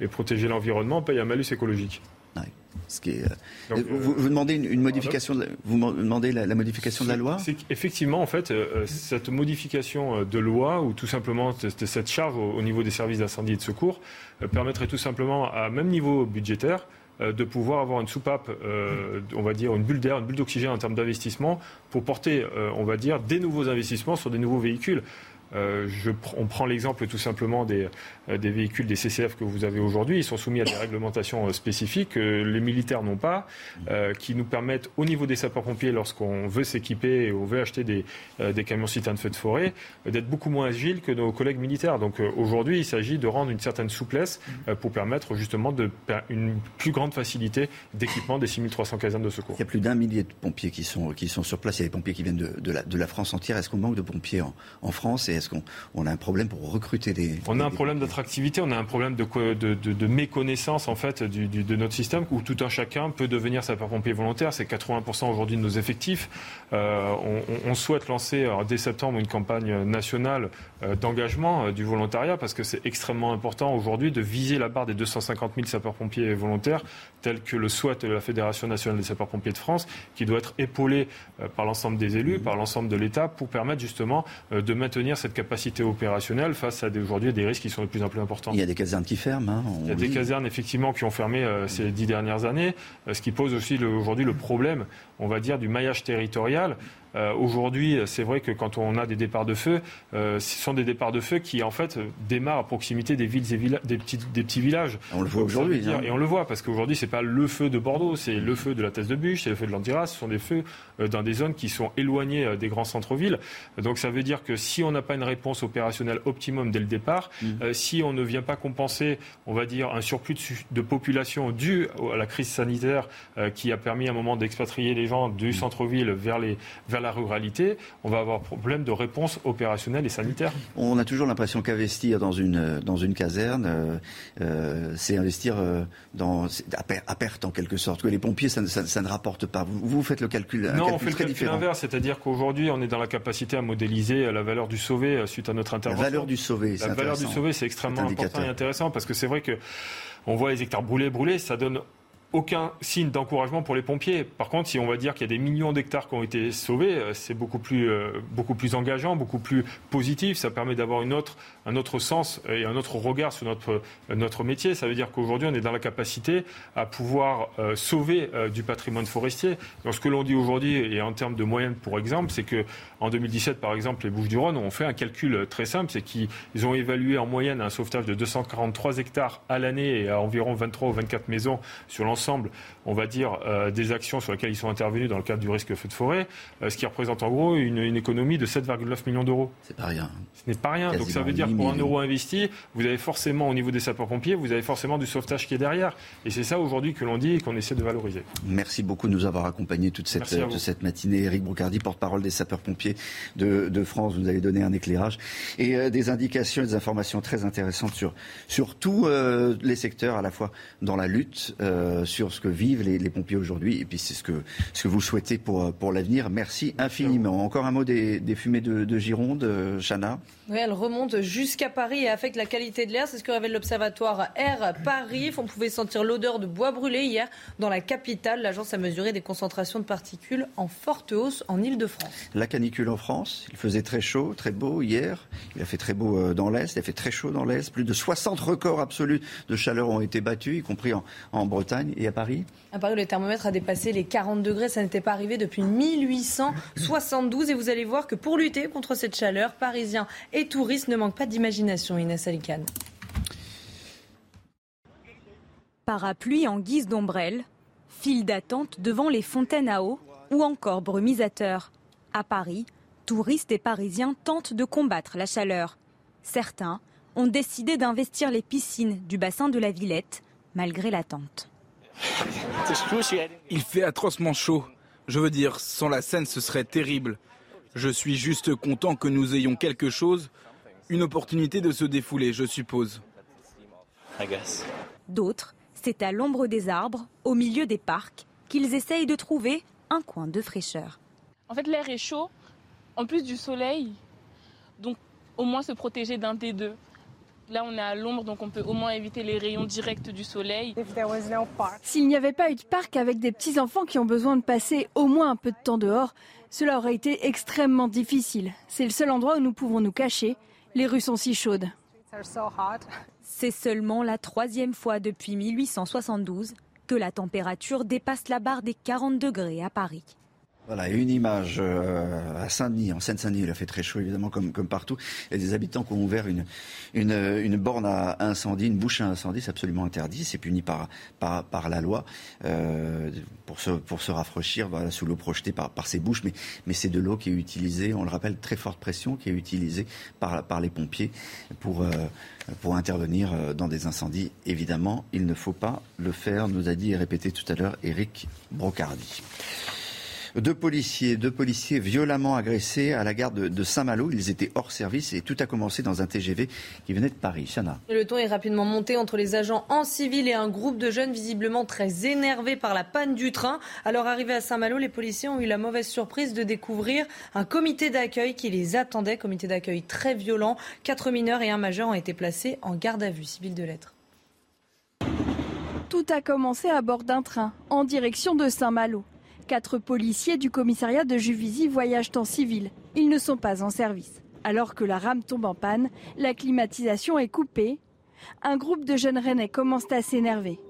et protéger l'environnement payent un malus écologique. Ce qui est, euh, vous, demandez une, modification, de, vous demandez la, modification de la loi? Effectivement, en fait, euh, euh, cette modification de loi ou tout simplement cette charge au, niveau des services d'incendie et de secours permettrait tout simplement, à même niveau budgétaire, de pouvoir avoir une soupape, on va dire une bulle d'air, une bulle d'oxygène en termes d'investissement pour porter, on va dire, des nouveaux investissements sur des nouveaux véhicules. Euh, on prend l'exemple tout simplement des, euh, des, véhicules des CCF que vous avez aujourd'hui. Ils sont soumis à des réglementations euh, spécifiques que les militaires n'ont pas, qui nous permettent au niveau des sapeurs-pompiers, lorsqu'on veut s'équiper et on veut acheter des, des camions citernes feu de forêt, d'être beaucoup moins agile que nos collègues militaires. Donc aujourd'hui, il s'agit de rendre une certaine souplesse pour permettre justement de, une plus grande facilité d'équipement des 6300 casernes de secours. Il y a plus d'un millier de pompiers qui sont, qui sont sur place. Il y a des pompiers qui viennent de, de, la, de la, France entière. Est-ce qu'on manque de pompiers en, en France est-ce qu'on a un problème pour recruter des... On a un problème d'attractivité, on a un problème de, méconnaissance en fait de notre système où tout un chacun peut devenir sapeur-pompier volontaire. C'est 80% aujourd'hui de nos effectifs. Euh, on, souhaite lancer dès septembre une campagne nationale euh, d'engagement euh, du volontariat parce que c'est extrêmement important aujourd'hui de viser la barre des 250 000 sapeurs-pompiers volontaires tel que le souhaite la Fédération nationale des sapeurs-pompiers de France qui doit être épaulée par l'ensemble des élus, par l'ensemble de l'État pour permettre justement de maintenir cette capacité opérationnelle face à aujourd'hui des risques qui sont de plus en plus Il y a des casernes qui ferment. Hein, Il y a des casernes effectivement qui ont fermé euh, ces dix dernières années, euh, ce qui pose aussi aujourd'hui le problème, on va dire, du maillage territorial. Euh, aujourd'hui, c'est vrai que quand on a des départs de feu, euh, ce sont des départs de feu qui en fait démarrent à proximité des villes et des, petits, des petits villages. On le voit aujourd'hui. Hein. Et on le voit parce qu'aujourd'hui, c'est pas le feu de Bordeaux, c'est le feu de la Thèse de Bûche, c'est le feu de l'Andiras. Ce sont des feux dans des zones qui sont éloignées des grands centres-villes. Donc ça veut dire que si on n'a pas une réponse opérationnelle optimum dès le départ, mmh. si on ne vient pas compenser, on va dire, un surplus de, de population dû à la crise sanitaire qui a permis à un moment d'expatrier les gens du centre-ville vers, les, vers la ruralité, on va avoir problème de réponse opérationnelle et sanitaire. On a toujours l'impression qu'investir dans une, dans une caserne, euh, euh, c'est investir euh, dans, à, perte en quelque sorte. Que les pompiers, ça, ça, ne rapporte pas. Vous, vous faites le calcul, non, on fait le calcul inverse, c'est-à-dire qu'aujourd'hui, on est dans la capacité à modéliser la valeur du sauvé suite à notre intervention. La valeur du sauvé, La valeur du sauvé, c'est extrêmement important et intéressant parce que c'est vrai que on voit les hectares brûlés, brûlés, ça donne aucun signe d'encouragement pour les pompiers. Par contre, si on va dire qu'il y a des millions d'hectares qui ont été sauvés, euh, c'est beaucoup plus, euh, beaucoup plus engageant, beaucoup plus positif. Ça permet d'avoir une autre, un autre sens et un autre regard sur notre, notre métier. Ça veut dire qu'aujourd'hui, on est dans la capacité à pouvoir euh, sauver du patrimoine forestier. Donc, ce que l'on dit aujourd'hui, et en termes de moyens, pour exemple, c'est que en 2017, par exemple, les Bouches-du-Rhône ont fait un calcul très simple, c'est qu'ils ont évalué en moyenne un sauvetage de 243 hectares à l'année et à environ 23 ou 24 maisons sur l'ensemble ensemble, on va dire, euh, des actions sur lesquelles ils sont intervenus dans le cadre du risque feu de forêt, euh, ce qui représente en gros une, économie de 7,9 millions d'euros. C'est pas rien. Ce n'est pas rien. Donc ça veut dire que pour un euro investi, vous avez forcément, au niveau des sapeurs-pompiers, vous avez forcément du sauvetage qui est derrière. Et c'est ça aujourd'hui que l'on dit et qu'on essaie de valoriser. Merci beaucoup de nous avoir accompagnés toute cette, cette matinée. Eric Brocardi, porte-parole des sapeurs-pompiers de, France, vous avez donné un éclairage et euh, des indications et des informations très intéressantes sur, sur tous les secteurs, à la fois dans la lutte, sur ce que vivent les, pompiers aujourd'hui. Et puis c'est ce que, ce que vous souhaitez pour, pour l'avenir. Merci infiniment. Encore un mot des, fumées de, Gironde, euh, Chana? Oui, elles remontent jusqu'à Paris et affectent la qualité de l'air. C'est ce que révèle l'Observatoire Air Paris. On pouvait sentir l'odeur de bois brûlé hier dans la capitale. L'agence a mesuré des concentrations de particules en forte hausse en Ile-de-France. La canicule en France, il faisait très chaud, très beau hier. Il a fait très beau euh, dans l'Est, il a fait très chaud dans l'Est. Plus de 60 records absolus de chaleur ont été battus, y compris en, en Bretagne. Et à Paris À Paris, le thermomètre a dépassé les 40 degrés. Ça n'était pas arrivé depuis 1872. Et vous allez voir que pour lutter contre cette chaleur, Parisiens et touristes ne manquent pas d'imagination, Inès Alicane. Parapluie en guise d'ombrelle, file d'attente devant les fontaines à eau ou encore brumisateur. À Paris, touristes et Parisiens tentent de combattre la chaleur. Certains ont décidé d'investir les piscines du bassin de la Villette malgré l'attente. Il fait atrocement chaud. Je veux dire, sans la scène, ce serait terrible. Je suis juste content que nous ayons quelque chose, une opportunité de se défouler, je suppose. D'autres, c'est à l'ombre des arbres, au milieu des parcs, qu'ils essayent de trouver un coin de fraîcheur. En fait, l'air est chaud, en plus du soleil, donc au moins se protéger d'un des deux. Là, on est à l'ombre, donc on peut au moins éviter les rayons directs du soleil. S'il n'y avait pas eu de parc avec des petits-enfants qui ont besoin de passer au moins un peu de temps dehors, cela aurait été extrêmement difficile. C'est le seul endroit où nous pouvons nous cacher. Les rues sont si chaudes. C'est seulement la troisième fois depuis 1872 que la température dépasse la barre des 40 degrés à Paris. Voilà, une image euh, à Saint-Denis, en Seine-Saint-Denis, il a fait très chaud évidemment comme, comme partout. A des habitants qui ont ouvert une, une, une borne à incendie, une bouche à incendie, c'est absolument interdit, c'est puni par, par, par la loi euh, pour, se, pour se rafraîchir voilà, sous l'eau projetée par, par ces bouches. Mais, mais c'est de l'eau qui est utilisée, on le rappelle, très forte pression qui est utilisée par, par les pompiers pour, euh, pour intervenir euh, dans des incendies. Évidemment, il ne faut pas le faire, nous a dit et répété tout à l'heure Eric Brocardi. Deux policiers, deux policiers violemment agressés à la gare de, Saint-Malo. Ils étaient hors service et tout a commencé dans un TGV qui venait de Paris. Chana. Le ton est rapidement monté entre les agents en civil et un groupe de jeunes visiblement très énervés par la panne du train. Alors arrivés à Saint-Malo, les policiers ont eu la mauvaise surprise de découvrir un comité d'accueil qui les attendait. Comité d'accueil très violent. Quatre mineurs et un majeur ont été placés en garde à vue. Civil de lettres. Tout a commencé à bord d'un train en direction de Saint-Malo. Quatre policiers du commissariat de Juvisy voyagent en civil. Ils ne sont pas en service. Alors que la rame tombe en panne, la climatisation est coupée. Un groupe de jeunes rennais commence à s'énerver.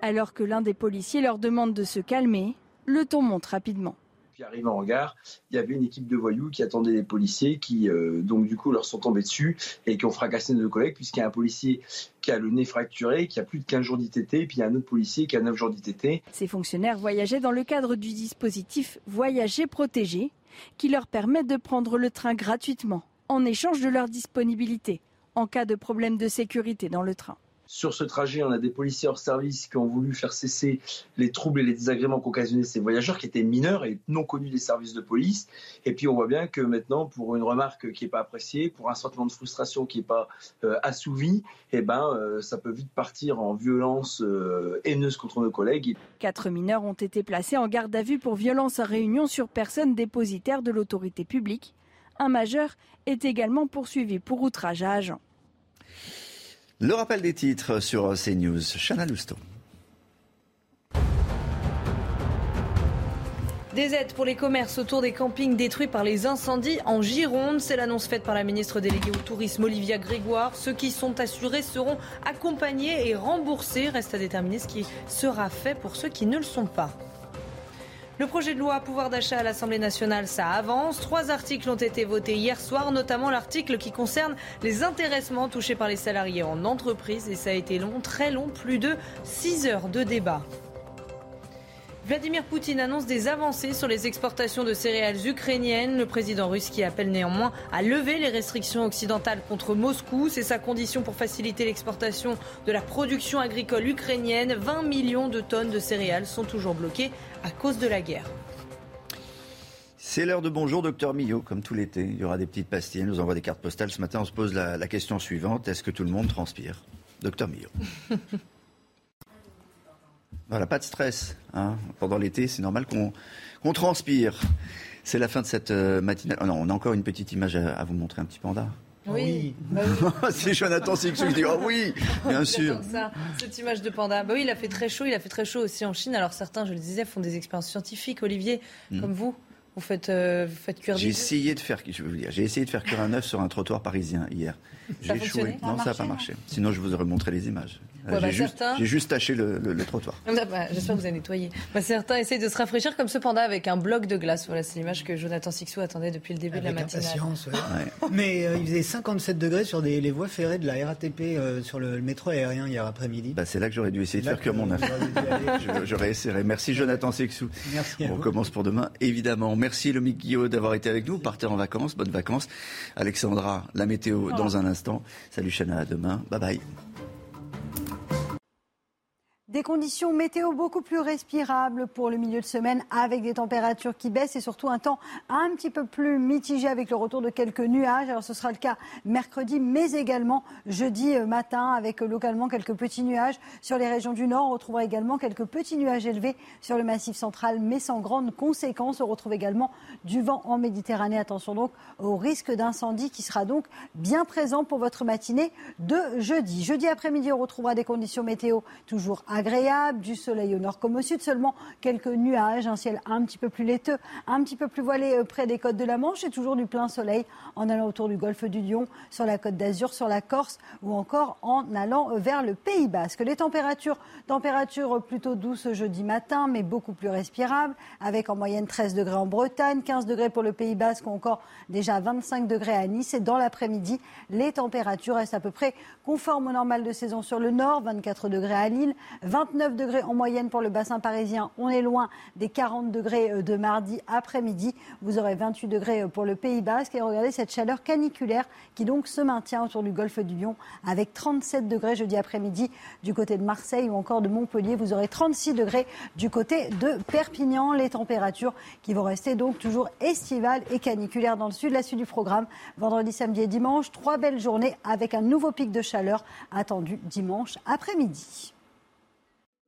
Alors que l'un des policiers leur demande de se calmer, le ton monte rapidement. Puis arrivé en gare, il y avait une équipe de voyous qui attendait les policiers, qui euh, donc du coup leur sont tombés dessus et qui ont fracassé nos collègues, puisqu'il y a un policier qui a le nez fracturé, qui a plus de 15 jours d'ITT, et puis il y a un autre policier qui a 9 jours d'ITT. Ces fonctionnaires voyageaient dans le cadre du dispositif Voyager protégé, qui leur permet de prendre le train gratuitement, en échange de leur disponibilité, en cas de problème de sécurité dans le train. Sur ce trajet, on a des policiers hors service qui ont voulu faire cesser les troubles et les désagréments qu'occasionnaient ces voyageurs qui étaient mineurs et non connus des services de police. Et puis on voit bien que maintenant, pour une remarque qui n'est pas appréciée, pour un sentiment de frustration qui n'est pas euh, assouvi, eh ben, euh, ça peut vite partir en violence euh, haineuse contre nos collègues. Quatre mineurs ont été placés en garde à vue pour violence à réunion sur personne dépositaire de l'autorité publique. Un majeur est également poursuivi pour outrage à agent. Le rappel des titres sur CNews. Chana Lousteau. Des aides pour les commerces autour des campings détruits par les incendies en Gironde. C'est l'annonce faite par la ministre déléguée au tourisme Olivia Grégoire. Ceux qui sont assurés seront accompagnés et remboursés. Reste à déterminer ce qui sera fait pour ceux qui ne le sont pas. Le projet de loi pouvoir d'achat à l'Assemblée nationale, ça avance. Trois articles ont été votés hier soir, notamment l'article qui concerne les intéressements touchés par les salariés en entreprise. Et ça a été long, très long, plus de six heures de débat. Vladimir Poutine annonce des avancées sur les exportations de céréales ukrainiennes. Le président russe qui appelle néanmoins à lever les restrictions occidentales contre Moscou. C'est sa condition pour faciliter l'exportation de la production agricole ukrainienne. 20 millions de tonnes de céréales sont toujours bloquées à cause de la guerre. C'est l'heure de bonjour, docteur Millot, comme tout l'été. Il y aura des petites pastilles, elle nous envoie des cartes postales. Ce matin, on se pose la, la question suivante est-ce que tout le monde transpire? Docteur Millot. Voilà, pas de stress. Hein. Pendant l'été, c'est normal qu'on transpire. C'est la fin de cette euh, matinale. Oh non, on a encore une petite image à, à vous montrer, un petit panda. Oui, bah c'est Jonathan Sixou qui dit Oh oui, bien sûr. Ça, cette image de panda. Bah oui, il a fait très chaud. Il a fait très chaud aussi en Chine. Alors certains, je le disais, font des expériences scientifiques. Olivier, Mm. comme vous, vous faites, euh, vous faites cuire J'ai essayé de faire, je vais vous dire, j'ai essayé de faire cuire un œuf sur un trottoir parisien hier. J'ai échoué. Non, ça n'a pas marché. Sinon, je vous aurais montré les images. Ouais, j'ai bah, juste, certains- juste taché le, le- le trottoir. Ah bah, J'espère que vous avez nettoyé. Bah, certains essayent de se rafraîchir comme ce panda avec un bloc de glace. Voilà, c'est l'image que Jonathan Sixou attendait depuis le début de la impatience, ouais. Mais euh, il faisait 57 degrés sur des, les voies ferrées de la RATP euh, sur le, le métro aérien hier après-midi. Bah, c'est là que j'aurais dû essayer de faire cuire que mon œuf. j'aurais essayé. Merci Jonathan. Merci à On vous. commence pour demain, évidemment. Merci Lomique Guillaume d'avoir été avec nous. Partez en vacances, bonnes vacances. Alexandra, la météo dans un instant. Salut Chana, à demain. Bye bye. Des conditions météo beaucoup plus respirables pour le milieu de semaine avec des températures qui baissent et surtout un temps un petit peu plus mitigé avec le retour de quelques nuages. Alors ce sera le cas mercredi mais également jeudi euh, matin avec euh, localement quelques petits nuages sur les régions du nord. On retrouvera également quelques petits nuages élevés sur le massif central mais sans grandes conséquences. On retrouve également du vent en Méditerranée. Attention donc au risque d'incendie qui sera donc bien présent pour votre matinée de jeudi. Jeudi après-midi, on retrouvera des conditions météo toujours du soleil au nord comme au sud, seulement quelques nuages, un ciel un petit peu plus laiteux, un petit peu plus voilé euh, près des côtes de la Manche et toujours du plein soleil en allant autour du golfe du Lion, sur la côte d'Azur, sur la Corse ou encore en allant euh, vers le Pays Basque. Les températures, températures plutôt douces jeudi matin, mais beaucoup plus respirables, avec en moyenne 13 degrés en Bretagne, 15 degrés pour le Pays Basque ou encore déjà 25 degrés à Nice. Et dans l'après-midi, les températures restent à peu près conformes au normal de saison sur le nord, 24 degrés à Lille, 29 degrés en moyenne pour le bassin parisien. On est loin des 40 degrés euh, de mardi après-midi. Vous aurez 28 degrés euh, pour le Pays Basque. Et regardez cette chaleur caniculaire qui donc se maintient autour du golfe du Lion avec 37 degrés jeudi après-midi du côté de Marseille ou encore de Montpellier. Vous aurez 36 degrés du côté de Perpignan. Les températures qui vont rester donc toujours estivales et caniculaires dans le sud. La suite du programme, vendredi, samedi et dimanche. Trois belles journées avec un nouveau pic de chaleur attendu dimanche après-midi.